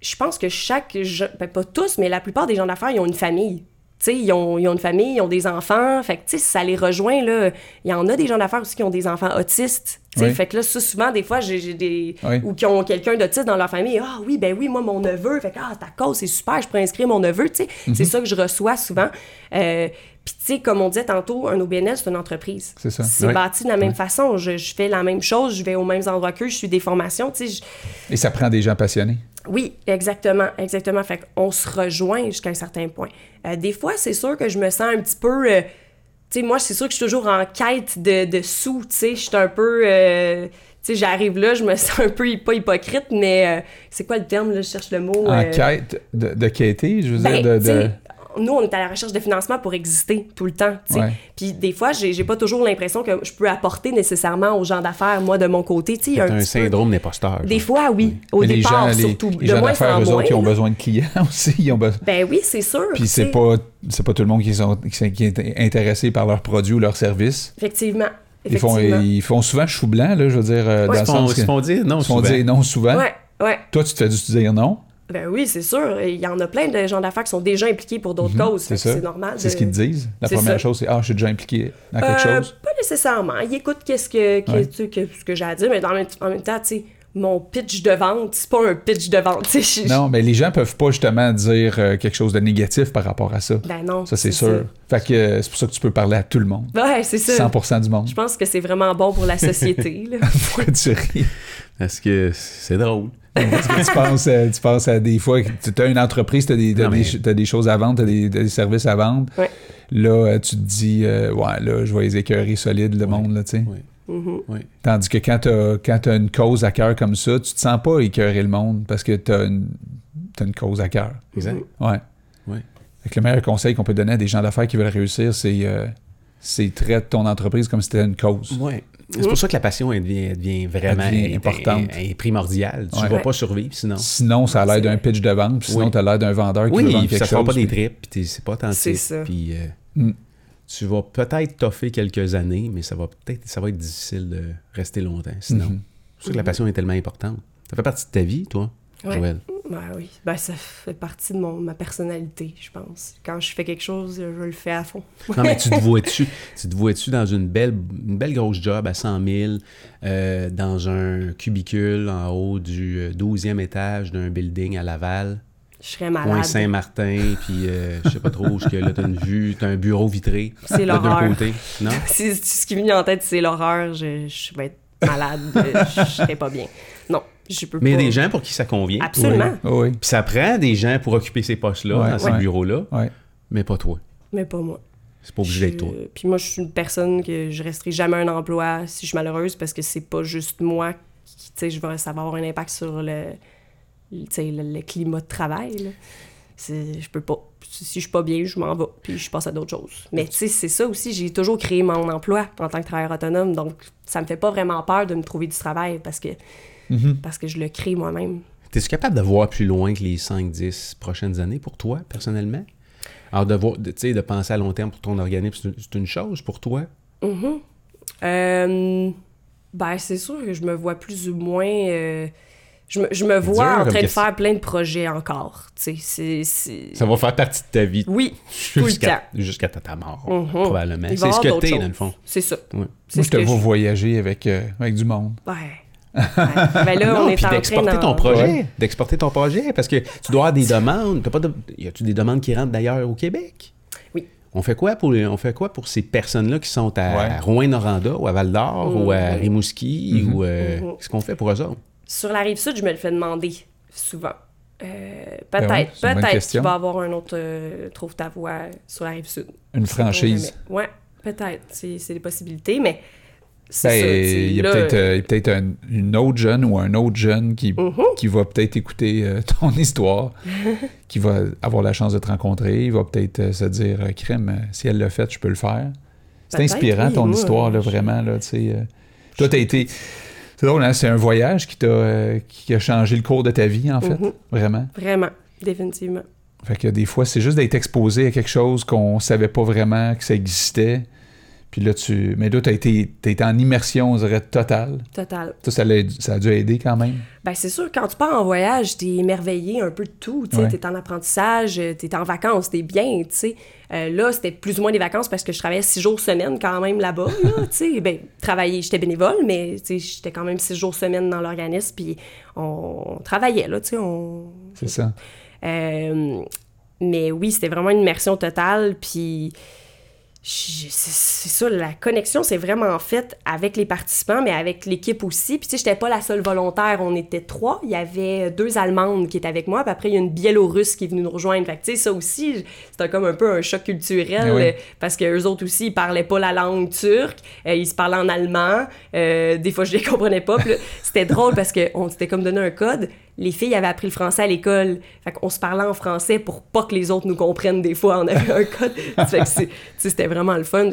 je pense que chaque, je- ben pas tous, mais la plupart des gens d'affaires, ils ont une famille. Sais, ils ont, ils ont une famille, ils ont des enfants. Fait que, tu sais, ça les rejoint, là. Il y en a des gens d'affaires aussi qui ont des enfants autistes. Tu sais, Oui. fait que là, ça, souvent, des fois, j'ai des... Oui. Ou qui ont quelqu'un d'autiste dans leur famille. Ah oui, ben oui, moi, mon neveu. Fait que, ah, ta cause, c'est super, je pourrais inscrire mon neveu, tu sais. Mhm. C'est ça que je reçois souvent. Euh, Puis, tu sais, comme on disait tantôt, un OBNL, c'est une entreprise. C'est ça. C'est Oui. bâti de la même façon. Je, je fais la même chose, je vais aux mêmes endroits qu'eux, je suis des formations, tu sais. je- Et ça prend des gens passionnés. Oui, exactement, exactement. Fait qu'on se rejoint jusqu'à un certain point. Euh, des fois, c'est sûr que je me sens un petit peu... euh, tu sais, moi, c'est sûr que je suis toujours en quête de, de sous, tu sais. Je suis un peu... euh, tu sais, j'arrive là, je me (laughs) sens un peu, pas hypocrite, mais c'est quoi le terme, là? Je cherche le mot. En quête de, de quêter, je veux ben, dire, de. de- Nous, on est à la recherche de financement pour exister tout le temps. Ouais. Puis des fois, j'ai j'ai pas toujours l'impression que je peux apporter nécessairement aux gens d'affaires, moi, de mon côté, C'est un, petit peu- syndrome d'imposteur. Des genre. fois, oui. Au Mais les départ, gens, les, surtout. les de gens d'affaires, eux autres, qui ont besoin de clients (laughs) aussi. Ils ont besoin. Ben oui, c'est sûr. Puis c'est pas, c'est pas tout le monde qui, sont, qui, est intéressé par leurs produits ou leurs services. Effectivement. Ils font, ils font souvent chou blanc, là, je veux dire, euh, Ouais, dans Ils le font, sens ils se que- font dire non ils font souvent. dire non souvent. Ouais, ouais. Toi, tu te fais juste dire non? Ben oui, c'est sûr. Il y en a plein de gens d'affaires qui sont déjà impliqués pour d'autres causes. Mhm, C'est ça. C'est normal. C'est ce qu'ils te disent. La première ça. chose, c'est Ah, je suis déjà impliqué dans quelque Euh, chose. Pas nécessairement. Ils écoutent qu'est-ce que, Ouais. ce que j'ai à dire, mais en même, en même temps, tu sais, mon pitch de vente, c'est pas un pitch de vente. (laughs) tu sais, je- Non, mais les gens peuvent pas justement dire euh, quelque chose de négatif par rapport à ça. Ben non. Ça, c'est sûr. Fait que euh, c'est pour ça que tu peux parler à tout le monde. Ouais, c'est ça. 100% du monde. Je pense que c'est vraiment bon pour la société. (laughs) là. Pourquoi tu ris? Parce que c'est drôle. Parce que tu penses, tu penses à des fois, tu as une entreprise, tu as, des, mais- des- t'as des choses à vendre, tu as des, des services à vendre. Ouais. Là, euh, tu te dis, euh, ouais, là, je vais les écœurer solides, le monde, là, tu sais. Oui. Mhm. Oui. Tandis que quand tu as, une cause à cœur comme ça, tu te sens pas écœurer le monde parce que tu as, une cause à cœur. Exact. Ouais. Ouais. Fait que le meilleur conseil qu'on peut donner à des gens d'affaires qui veulent réussir, c'est euh, c'est traite ton entreprise comme si c'était une cause. Ouais. C'est pour ça que la passion elle devient, elle devient vraiment Elle devient importante. in- primordiale. Tu Ouais. vas pas survivre sinon. Sinon, ça a l'air d'un pitch de vente, puis sinon, Oui. tu as l'air d'un vendeur qui Oui, veut vendre puis quelque ça fera chose. pas des trips, puis c'est pas authentique. C'est ça. Puis euh, Mm. Tu vas peut-être toffer quelques années, mais ça va peut-être ça va être difficile de rester longtemps. Sinon, Mhm. c'est ça que la passion est tellement importante. Ça fait partie de ta vie, toi, Ouais. Joël? Ben oui. Ben, ça fait partie de mon, ma personnalité, je pense. Quand je fais quelque chose, je le fais à fond. Non, mais tu te (laughs) vois-tu, tu te vois-tu dans une belle, une belle grosse job à 100 000, euh, dans un cubicule en haut du euh, 12e étage d'un building à Laval, Je serais coin malade. Saint-Martin, puis euh, je sais pas trop, que là, t'as une vue, t'as un bureau vitré. C'est l'horreur. côté. Non? (laughs) Ce qui me vient en tête, c'est l'horreur, je, je vais être malade. euh, je serais pas bien. Non, je peux Mais il y a pas. des gens pour qui ça convient. Absolument. Oui. oui. Puis ça prend des gens pour occuper ces postes-là, Ouais, dans ces bureaux-là, Ouais. mais pas toi. Mais pas moi. C'est pas obligé Je- d'être toi. Puis moi, je suis une personne que je resterai jamais un emploi si je suis malheureuse parce que c'est pas juste moi qui, tu sais, je vais, ça va avoir un impact sur le, le- le, climat de travail. Je peux pas. Si je suis pas bien, je m'en vais, puis je passe à d'autres choses. Mais tu sais, c'est ça aussi, j'ai toujours créé mon emploi en tant que travailleur autonome, donc ça me fait pas vraiment peur de me trouver du travail parce que, Mhm. parce que je le crée moi-même. T'es-tu capable de voir plus loin que les 5-10 prochaines années pour toi, personnellement? Alors, de, voir, de, tu sais, de penser à long terme pour ton organisme, c'est une- chose pour toi? Mhm. Euh, ben, c'est sûr que je me vois plus ou moins. euh, je, me, je me vois en train de faire plein de projets encore. Tu sais, c'est- c'est. Ça va faire partie de ta vie Oui, (laughs) tout le jusqu'à temps. jusqu'à ta, ta mort, Mhm. probablement. Il C'est ce que d'autres t'es, choses. dans le fond. C'est ça. C'est Moi, ce je te que vois je- voyager avec, euh, avec du monde. Ouais. (laughs) Ben là, Non, on est puis en train d'exporter ton projet. Ouais. D'exporter ton projet. Parce que tu dois avoir des demandes. T'as pas de... Y a-tu des demandes qui rentrent d'ailleurs au Québec? Oui. On fait quoi pour, les- on fait quoi pour ces personnes-là qui sont à Ouais. Rouen-Noranda ou à Val-d'Or ou à Mhm. Rimouski ou euh, Mhm. qu'est-ce qu'on fait pour eux autres? Sur la rive sud, je me le fais demander souvent. Euh, Ben peut-être, ouais, peut-être qu'il va avoir un autre euh, Trouve ta voix sur la rive sud. Une franchise. Ouais, peut-être. C'est, c'est des possibilités, mais c'est Ben, ça. tu il y a peut-être euh, un- une autre jeune ou un autre jeune qui, Mhm. qui va peut-être écouter euh, (laughs) ton histoire, (laughs) qui va avoir la chance de te rencontrer, il va peut-être euh, se dire crème, si elle l'a fait, je peux le faire. C'est inspirant oui, ton moi, histoire, là, vraiment. Là, tu sais. Toi, t'as été. C'est drôle, hein? C'est un voyage qui t'a euh, qui a changé le cours de ta vie, en fait? Mhm. Vraiment? Vraiment, définitivement. Fait que des fois, c'est juste d'être exposé à quelque chose qu'on savait pas vraiment que ça existait. Puis là, tu. Mais là, été, t'as été en immersion, on dirait, totale. Total. Ça, ça, l'a- ça a dû aider quand même. Ben c'est sûr, quand tu pars en voyage, t'es émerveillé un peu de tout. Tu Ouais. T'es en apprentissage, euh, t'es en vacances, t'es bien. tu sais. Euh, là, c'était plus ou moins des vacances parce que je travaillais six jours semaine quand même là-bas. Là, (laughs) tu sais. ben, travailler, j'étais bénévole, mais tu sais, j'étais quand même six jours semaine dans l'organisme. Puis on, on travaillait, là, tu sais. On... C'est ça. Euh, mais oui, c'était vraiment une immersion totale. Puis c'est c'est ça, la connexion s'est vraiment faite avec les participants, mais avec l'équipe aussi. Puis tu sais, j'étais pas la seule volontaire, on était trois. Il y avait deux Allemandes qui étaient avec moi, puis après il y a une Biélorusse qui est venue nous rejoindre. Fait que tu sais, ça aussi, c'était comme un peu un choc culturel, Eh oui. euh, parce que eux autres aussi, ils parlaient pas la langue turque, euh, ils se parlaient en allemand. Euh, des fois, je les (laughs) comprenais pas. C'était drôle parce qu'on s'était comme donné un code. Les filles avaient appris le français à l'école. Fait qu'on se parlait en français pour pas que les autres nous comprennent. Des fois, on avait un code. (laughs) c'était vraiment le fun.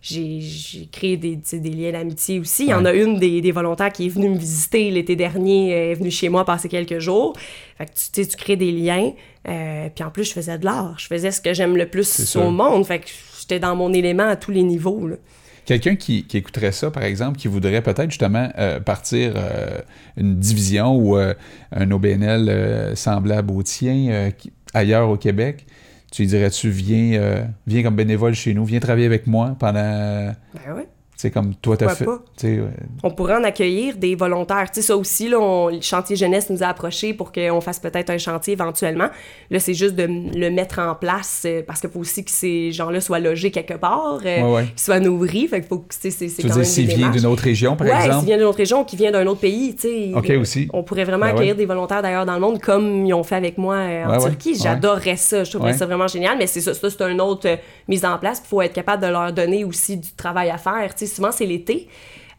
J'ai créé des, liens d'amitié aussi. Il y en a une des, des volontaires qui est venue me visiter l'été dernier, euh, est venue chez moi passer quelques jours. Fait que tu, crées des liens. Euh, puis en plus, je faisais de l'art. Je faisais ce que j'aime le plus au monde. Fait que j'étais dans mon élément à tous les niveaux. là. Quelqu'un qui, écouterait ça, par exemple, qui voudrait peut-être justement euh, partir euh, une division ou euh, un OBNL semblable au tien ailleurs au Québec, tu lui dirais-tu, viens, viens comme bénévole chez nous, viens travailler avec moi pendant. Ben ouais. Sais, comme toi, t'as fait. Euh, on pourrait en accueillir des volontaires. Tu sais, ça aussi, là, on- le chantier jeunesse nous a approchés pour qu'on fasse peut-être un chantier éventuellement. Là, c'est juste de le mettre en place euh, parce qu'il faut aussi que ces gens-là soient logés quelque part, euh, Ouais, ouais. qu'ils soient nourris. Fait qu'il faut que c'est tu veux dire, même s'il des vient démarches. d'une autre région, par ouais, s'il exemple? vient d'une autre région ou qu'il vient d'un autre pays, tu sais. OK, aussi. On pourrait vraiment Ben accueillir des volontaires d'ailleurs dans le monde comme ils ont fait avec moi euh, en ouais. Turquie. J'adorerais ça. Je trouverais ça vraiment génial. Mais c'est ça, ça c'est une autre mise en place. Il faut être capable de leur donner aussi du travail à faire. Tu sais, souvent, c'est l'été.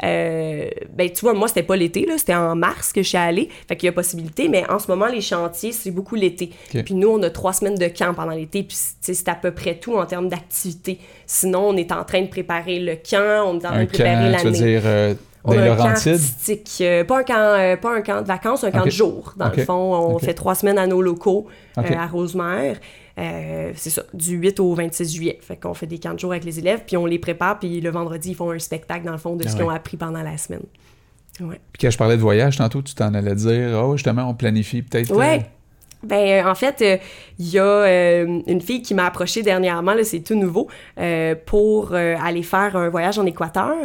Euh, ben, tu vois, moi, c'était pas l'été, là, c'était en mars que je suis allée. Fait qu'il y a possibilité, mais en ce moment, les chantiers, c'est beaucoup l'été. Puis nous, on a trois semaines de camp pendant l'été, puis tu c'est à peu près tout en termes d'activité. Sinon, on est en train de préparer le camp, on est en train de préparer tu veux l'année. dire, euh, On a un camp artistique, euh, pas, un camp, euh, pas un camp de vacances, un camp de jour. Dans le fond, on fait trois semaines à nos locaux euh, à Rosemère. Euh, c'est ça, du 8 au 26 juillet. Fait qu'on fait des camps de jour avec les élèves, puis on les prépare, puis le vendredi, ils font un spectacle, dans le fond, de Ah ce qu'ils ont appris pendant la semaine. Ouais. Puis quand je parlais de voyage, tantôt, tu t'en allais dire, oh, justement, on planifie peut-être. euh, Ouais. Ben, euh, en fait, euh, il y a euh, une fille qui m'a approché dernièrement, là, c'est tout nouveau, euh, pour euh, aller faire un voyage en Équateur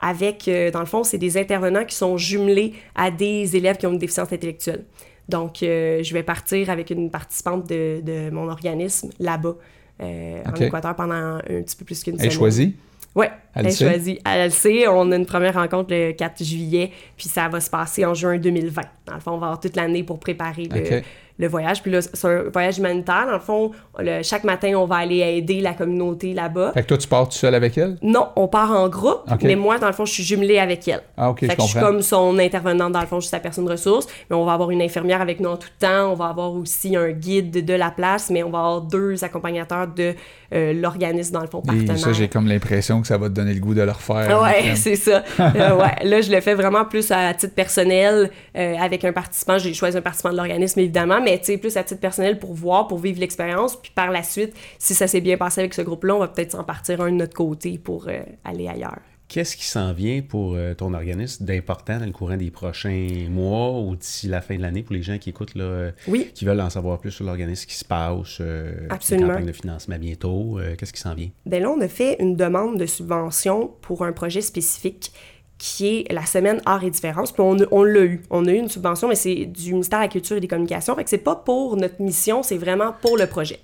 avec, euh, dans le fond, c'est des intervenants qui sont jumelés à des élèves qui ont une déficience intellectuelle. Donc, euh, je vais partir avec une participante de, de mon organisme là-bas, euh, Ok. en Équateur, pendant un petit peu plus qu'une Elle semaine. est choisie. Ouais, Elle elle, le sait? choisit. Elle le sait. On a une première rencontre le 4 juillet, puis ça va se passer en juin 2020. Dans le fond, on va avoir toute l'année pour préparer le, OK. Le voyage. Puis là, c'est un voyage humanitaire. Dans le fond, le- chaque matin, on va aller aider la communauté là-bas. Fait que toi, tu pars tout seul avec elle? Non, on part en groupe, mais moi, dans le fond, je suis jumelée avec elle. Ah, OK, fait je que je suis comme son intervenante, dans le fond, je suis sa personne ressource. Mais on va avoir une infirmière avec nous en tout temps. On va avoir aussi un guide de la place, mais on va avoir deux accompagnateurs de euh, l'organisme, dans le fond, Et partenaire. ça, j'ai comme l'impression que ça va te donner le goût de le refaire. Ouais, Comme- (laughs) c'est ça. Euh, ouais. Là, je le fais vraiment plus à titre personnel euh, avec un participant. J'ai choisi un participant de l'organisme, évidemment, mais tu sais, plus à titre personnel pour voir, pour vivre l'expérience. Puis par la suite, si ça s'est bien passé avec ce groupe-là, on va peut-être s'en partir un de notre côté pour euh, aller ailleurs. Qu'est-ce qui s'en vient pour euh, ton organisme d'important dans le courant des prochains mois ou d'ici la fin de l'année pour les gens qui écoutent, là, euh, Oui. qui veulent en savoir plus sur l'organisme qui se passe, euh, Absolument. campagne de financement bientôt, euh, qu'est-ce qui s'en vient? Ben là, on a fait une demande de subvention pour un projet spécifique qui est la semaine Art et Différence. Puis on, l'a eu. On a eu une subvention, mais c'est du ministère de la Culture et des Communications. Fait que c'est pas pour notre mission, c'est vraiment pour le projet.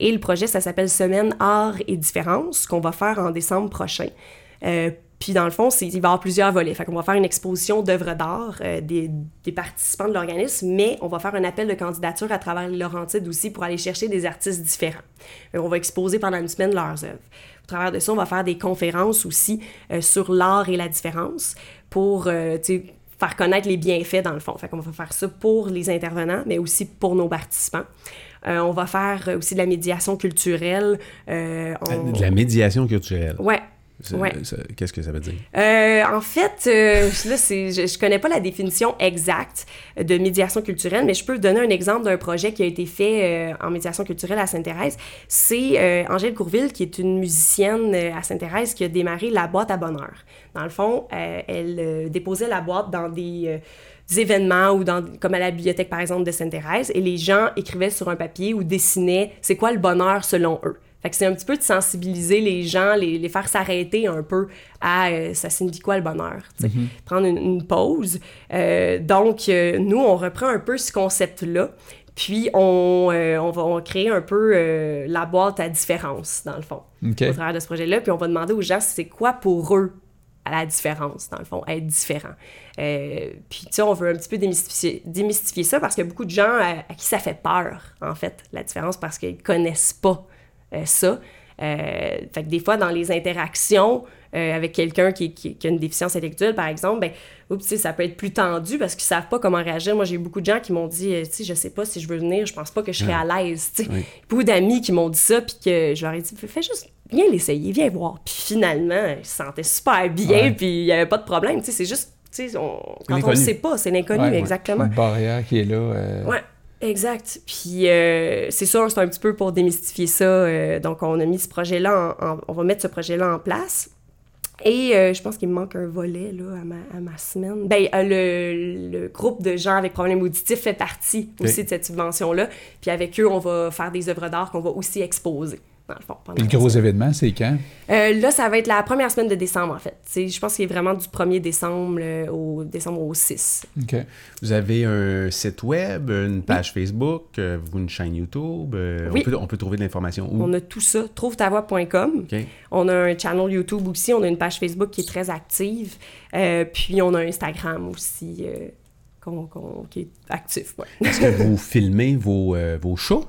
Et le projet, ça s'appelle Semaine Art et Différence, qu'on va faire en décembre prochain. Euh, puis dans le fond, il va y avoir plusieurs volets. Fait qu'on va faire une exposition d'œuvres d'art euh, des, participants de l'organisme, mais on va faire un appel de candidature à travers les aussi pour aller chercher des artistes différents. on va exposer pendant une semaine leurs œuvres. Au travers de ça, on va faire des conférences aussi euh, sur l'art et la différence pour euh, faire connaître les bienfaits dans le fond. Fait qu'on va faire ça pour les intervenants, mais aussi pour nos participants. Euh, on va faire aussi de la médiation culturelle. Euh, De la médiation culturelle? Ouais, Qu'est-ce que ça veut dire? Euh, en fait, euh, (laughs) là, je ne connais pas la définition exacte de médiation culturelle, mais je peux donner un exemple d'un projet qui a été fait euh, en médiation culturelle à Sainte-Thérèse. C'est Angèle Courville, qui est une musicienne à Sainte-Thérèse, qui a démarré la boîte à bonheur. Dans le fond, elle déposait la boîte dans des événements ou dans, comme à la bibliothèque, par exemple, de Sainte-Thérèse, et les gens écrivaient sur un papier ou dessinaient c'est quoi le bonheur selon eux. Fait que c'est un petit peu de sensibiliser les gens, les, les faire s'arrêter un peu à euh, ça signifie quoi le bonheur, mm-hmm. prendre une, pause. Euh, donc, euh, nous, on reprend un peu ce concept-là. Puis, on, on va créer un peu la boîte à différence, dans le fond, au travers de ce projet-là. Puis, on va demander aux gens c'est quoi pour eux à la différence, dans le fond, être différent. puis, tu sais, on veut un petit peu démystifier, démystifier ça parce qu'il y a beaucoup de gens à, à, qui ça fait peur, en fait, la différence, parce qu'ils connaissent pas ça. Euh, fait que des fois, dans les interactions euh, avec quelqu'un qui, qui, a une déficience intellectuelle, par exemple, ben, oups, ça peut être plus tendu parce qu'ils savent pas comment réagir. Moi, j'ai eu beaucoup de gens qui m'ont dit, tu sais, je sais pas si je veux venir, je pense pas que je serais à l'aise. Beaucoup d'amis qui m'ont dit ça, puis que je leur ai dit, fais juste, viens l'essayer, viens voir. Puis finalement, ils se sentaient super bien, puis il y avait pas de problème. C'est juste, sais, quand on ne sait pas, c'est l'inconnu, exactement. Une barrière qui est là. Ouais. Exact. Puis euh, c'est sûr, c'est un petit peu pour démystifier ça. Euh, donc, on a mis ce projet-là, on va mettre ce projet-là en place. Et euh, je pense qu'il me manque un volet là, à, ma, à ma semaine. Ben, le, le, groupe de gens avec problèmes auditifs fait partie aussi de cette subvention-là. Puis avec eux, on va faire des œuvres d'art qu'on va aussi exposer le gros événement, c'est quand? Euh, là, ça va être la première semaine de décembre, en fait. je pense qu'il est vraiment du 1er décembre euh, au décembre au 6. OK. Vous avez un site web, une page Facebook, euh, une chaîne YouTube. oui. on, peut, on, peut, trouver de l'information où? On a tout ça. Trouve-ta-voix.com. On a un channel YouTube aussi. On a une page Facebook qui est très active. puis on a Instagram aussi qui est actif. Est-ce que vous (laughs) filmez vos, vos shows?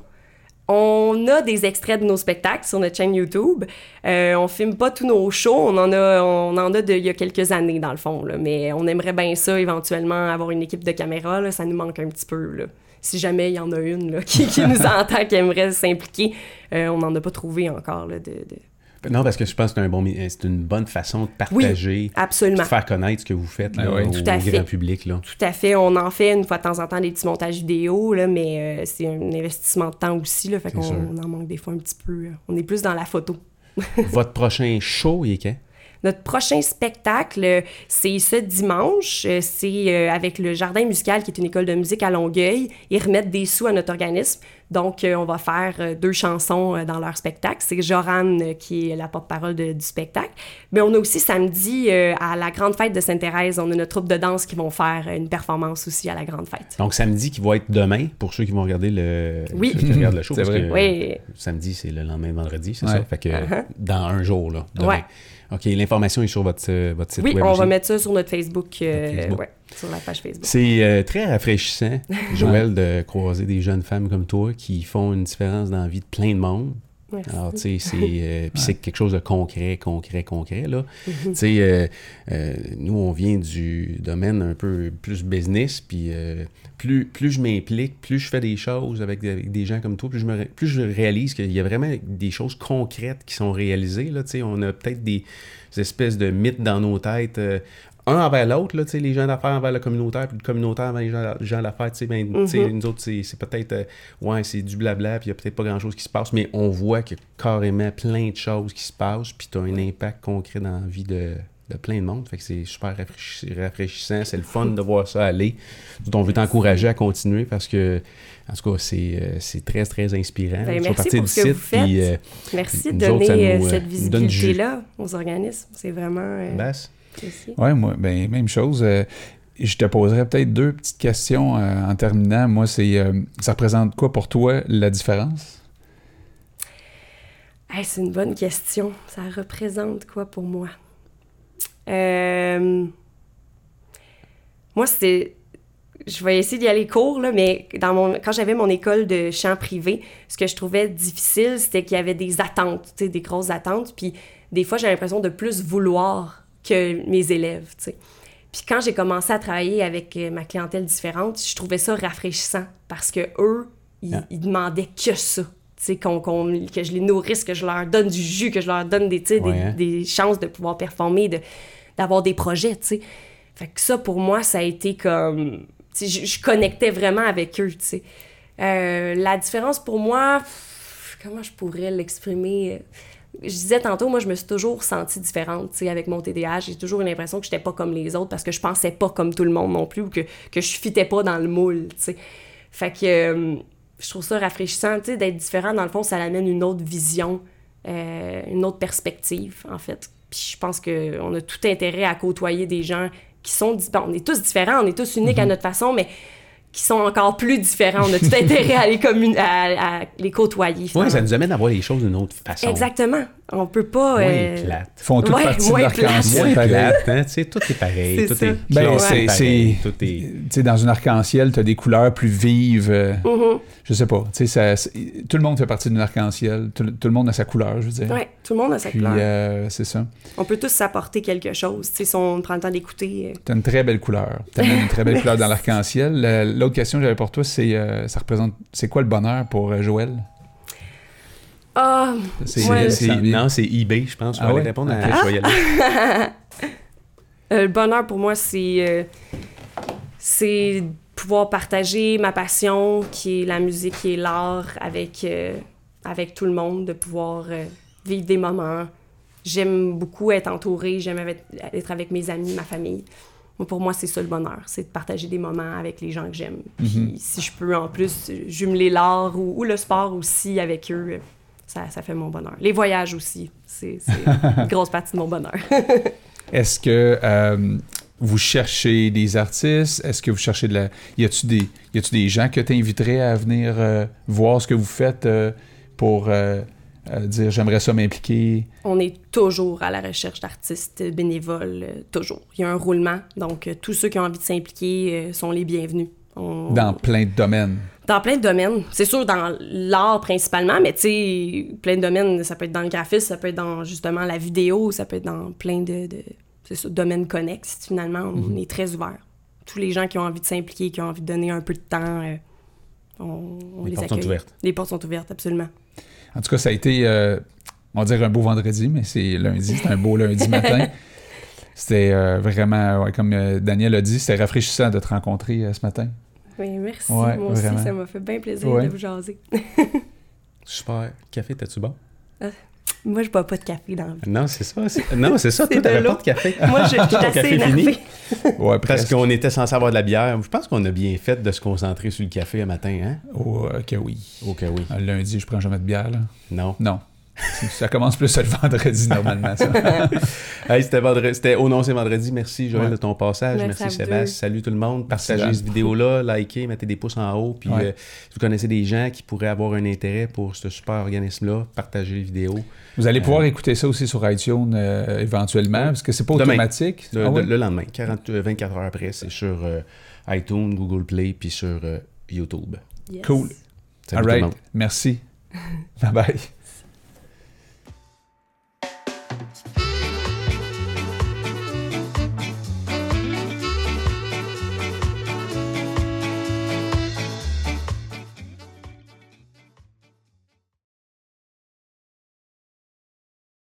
On a des extraits de nos spectacles sur notre chaîne YouTube. Euh, on filme pas tous nos shows, on en a, on en a de, il y a quelques années dans le fond, mais on aimerait bien ça éventuellement avoir une équipe de caméra, là, ça nous manque un petit peu. Si jamais il y en a une (laughs) qui, nous entend, qui aimerait s'impliquer, euh, on n'en a pas trouvé encore non, parce que je pense que c'est un bon, c'est une bonne façon de partager, absolument. de faire connaître ce que vous faites là, au grand public. Là. Tout à fait. On en fait une fois de temps en temps des petits montages vidéo, là, mais euh, c'est un investissement de temps aussi. Là, fait qu'on en manque des fois un petit peu. On est plus dans la photo. (laughs) Votre prochain show, il est quand? Notre prochain spectacle, c'est ce dimanche. C'est euh, avec le Jardin musical, qui est une école de musique à Longueuil. Ils remettent des sous à notre organisme. Donc, euh, on va faire euh, deux chansons dans leur spectacle. C'est Joran qui est la porte-parole du spectacle. Mais on a aussi samedi, à la Grande Fête de Sainte-Thérèse, on a notre troupe de danse qui vont faire une performance aussi à la Grande Fête. Donc, samedi qui va être demain, pour ceux qui vont regarder le, oui. qui regardent le show. c'est vrai. oui. Samedi, c'est le lendemain vendredi, c'est ça? Fait que uh-huh. dans un jour, là, demain. OK, l'information est sur votre, euh, votre site web. Oui, on va mettre ça sur notre Facebook, euh, Ouais, sur la page Facebook. C'est euh, très rafraîchissant, (laughs) Joël, de croiser des jeunes femmes comme toi qui font une différence dans la vie de plein de monde. Alors, tu sais, c'est, euh, quelque chose de concret, concret, concret, là. Mhm. Tu sais, euh, euh, nous, on vient du domaine un peu plus business, puis plus, plus je m'implique, plus je fais des choses avec, des gens comme toi, plus je, me, plus je réalise qu'il y a vraiment des choses concrètes qui sont réalisées, là. Tu sais, on a peut-être des espèces de mythes dans nos têtes un envers l'autre, là, les gens d'affaires envers le communautaire, puis le communautaire envers les gens, d'affaires, ben, mm-hmm. nous autres, c'est peut-être, euh, ouais, c'est du blabla, puis il n'y a peut-être pas grand-chose qui se passe, mais on voit qu'il y a carrément plein de choses qui se passent, puis tu as un impact concret dans la vie de, plein de monde. Fait que c'est super rafraîchissant, c'est le fun de voir ça aller. On veut t'encourager à continuer parce que, en tout cas, c'est, euh, très, très inspirant. Ben, merci pour ce que vous faites. Euh, merci de donner cette visibilité-là aux organismes. C'est vraiment... Aussi. Ouais, moi, ben, même chose. Euh, je te poserais peut-être deux petites questions euh, en terminant. Moi, c'est euh, ça représente quoi pour toi la différence? Hey, c'est une bonne question. Ça représente quoi pour moi? Euh, Moi, c'est. Je vais essayer d'y aller court, là, mais dans mon... quand j'avais mon école de chant privé, ce que je trouvais difficile, c'était qu'il y avait des attentes, des grosses attentes. Puis des fois, j'ai l'impression de plus vouloir que mes élèves, tu sais. Puis quand j'ai commencé à travailler avec euh, ma clientèle différente, je trouvais ça rafraîchissant parce que eux, ils, ils demandaient que ça. Tu sais, qu'on, qu'on- que je les nourrisse, que je leur donne du jus, que je leur donne des, Ouais, des, hein? des chances de pouvoir performer, de, d'avoir des projets, tu sais. Fait que ça, pour moi, ça a été comme... Je, je connectais vraiment avec eux. Euh, la différence pour moi, comment je pourrais l'exprimer? Je disais tantôt, moi, je me suis toujours sentie différente, tu sais, avec mon TDAH. J'ai toujours eu l'impression que j'étais pas comme les autres parce que je pensais pas comme tout le monde non plus ou que, que je fitais pas dans le moule, tu sais. Fait que euh, je trouve ça rafraîchissant, tu sais, d'être différent. Dans le fond, ça amène une autre vision, euh, une autre perspective, en fait. Puis je pense qu'on a tout intérêt à côtoyer des gens qui sont... Bon, on est tous différents, on est tous uniques à notre façon, mais qui sont encore plus différents. On a tout intérêt à les, à, à les côtoyer. Finalement. ça nous amène à voir les choses d'une autre façon. Exactement. On peut pas... Moins euh, plate. Ils font toute Ouais, partie de moins l'arc-en-ciel. Moins pareil. plate, hein? Tu sais, tout est pareil. Tout est Ben, Tout est... Tu sais, dans une arc-en-ciel, tu as des couleurs plus vives. euh, mhm. Je sais pas. Ça- tout le monde fait partie d'une arc-en-ciel. Tout, tout le monde a sa couleur, je veux dire. Ouais, tout le monde a sa Puis, couleur. euh, c'est ça. On peut tous s'apporter quelque chose. Tu sais, si on prend le temps d'écouter... euh, Tu as une très belle couleur. Tu as une très belle couleur dans (laughs) l'arc-en-ciel. L'autre question que j'avais pour toi, c'est euh, ça représente. C'est quoi le bonheur pour euh, Joël? Ah, C'est- Ouais. C'est- non, c'est eBay, je pense. Je Ah vais aller ouais? répondre à je vais y aller. (laughs) Euh, le bonheur pour moi, c'est euh, c'est pouvoir partager ma passion, qui est la musique, qui est l'art, avec, euh, avec tout le monde, de pouvoir euh, vivre des moments. J'aime beaucoup être entourée, j'aime avec- être avec mes amis, ma famille. Moi, pour moi, c'est ça le bonheur, c'est de partager des moments avec les gens que j'aime. Puis si je peux en plus jumeler l'art ou, ou le sport aussi avec eux, ça, ça fait mon bonheur. Les voyages aussi, c'est une (laughs) grosse partie de mon bonheur. (laughs) Est-ce que euh, vous cherchez des artistes? Est-ce que vous cherchez de la. Y a-tu des, y a-tu des gens que tu inviterais à venir euh, voir ce que vous faites euh, pour dire j'aimerais ça m'impliquer? On est toujours à la recherche d'artistes bénévoles, toujours. Il y a un roulement, donc tous ceux qui ont envie de s'impliquer sont les bienvenus. On- Dans plein de domaines. Dans plein de domaines. C'est sûr, dans l'art principalement, mais tu sais, plein de domaines. Ça peut être dans le graphisme, ça peut être dans justement la vidéo, ça peut être dans plein de, de c'est ça, domaines connexes. Finalement, on est très ouvert. Tous les gens qui ont envie de s'impliquer, qui ont envie de donner un peu de temps, euh, on, on Les les, portes sont accueille. ouvertes. Les portes sont ouvertes, absolument. En tout cas, ça a été, euh, on va dire un beau vendredi, mais c'est lundi, c'était un beau lundi (laughs) matin. C'était euh, vraiment, ouais, comme euh, Daniel a dit, c'était rafraîchissant de te rencontrer ce matin. Oui, merci. Ouais, Moi aussi, vraiment. ça m'a fait bien plaisir Ouais. de vous jaser. (laughs) Super. Café, t'as-tu bon? Moi, je bois pas de café dans la vie. Non, c'est ça. Non, c'est ça. (laughs) Toi, t'avais pas de café. Moi, je je (laughs) suis assez café fini? Ouais, Parce presque. qu'on était censé avoir de la bière. Je pense qu'on a bien fait de se concentrer sur le café un matin, hein? Oh, ok, oui. Ok, oui. Un lundi, je prends jamais de bière, là. Non? Non. Ça commence plus le vendredi, normalement. (laughs) Hey, c'était vendredi. C'était oh non, c'est vendredi. Merci Joël Ouais. de ton passage. Merci Sébastien. Salut tout le monde. Partagez cette vidéo-là, likez, mettez des pouces en haut. Puis Ouais. euh, si vous connaissez des gens qui pourraient avoir un intérêt pour ce super organisme-là, partagez les vidéos. Vous allez pouvoir écouter ça aussi sur iTunes euh, éventuellement, parce que c'est pas Demain. automatique. Le, Ah ouais? le lendemain, 40, euh, 24 heures après, c'est sur euh, iTunes, Google Play, puis sur euh, YouTube. Yes. Cool. Salut All tout le right. monde. Merci. (laughs) bye bye. Thank you.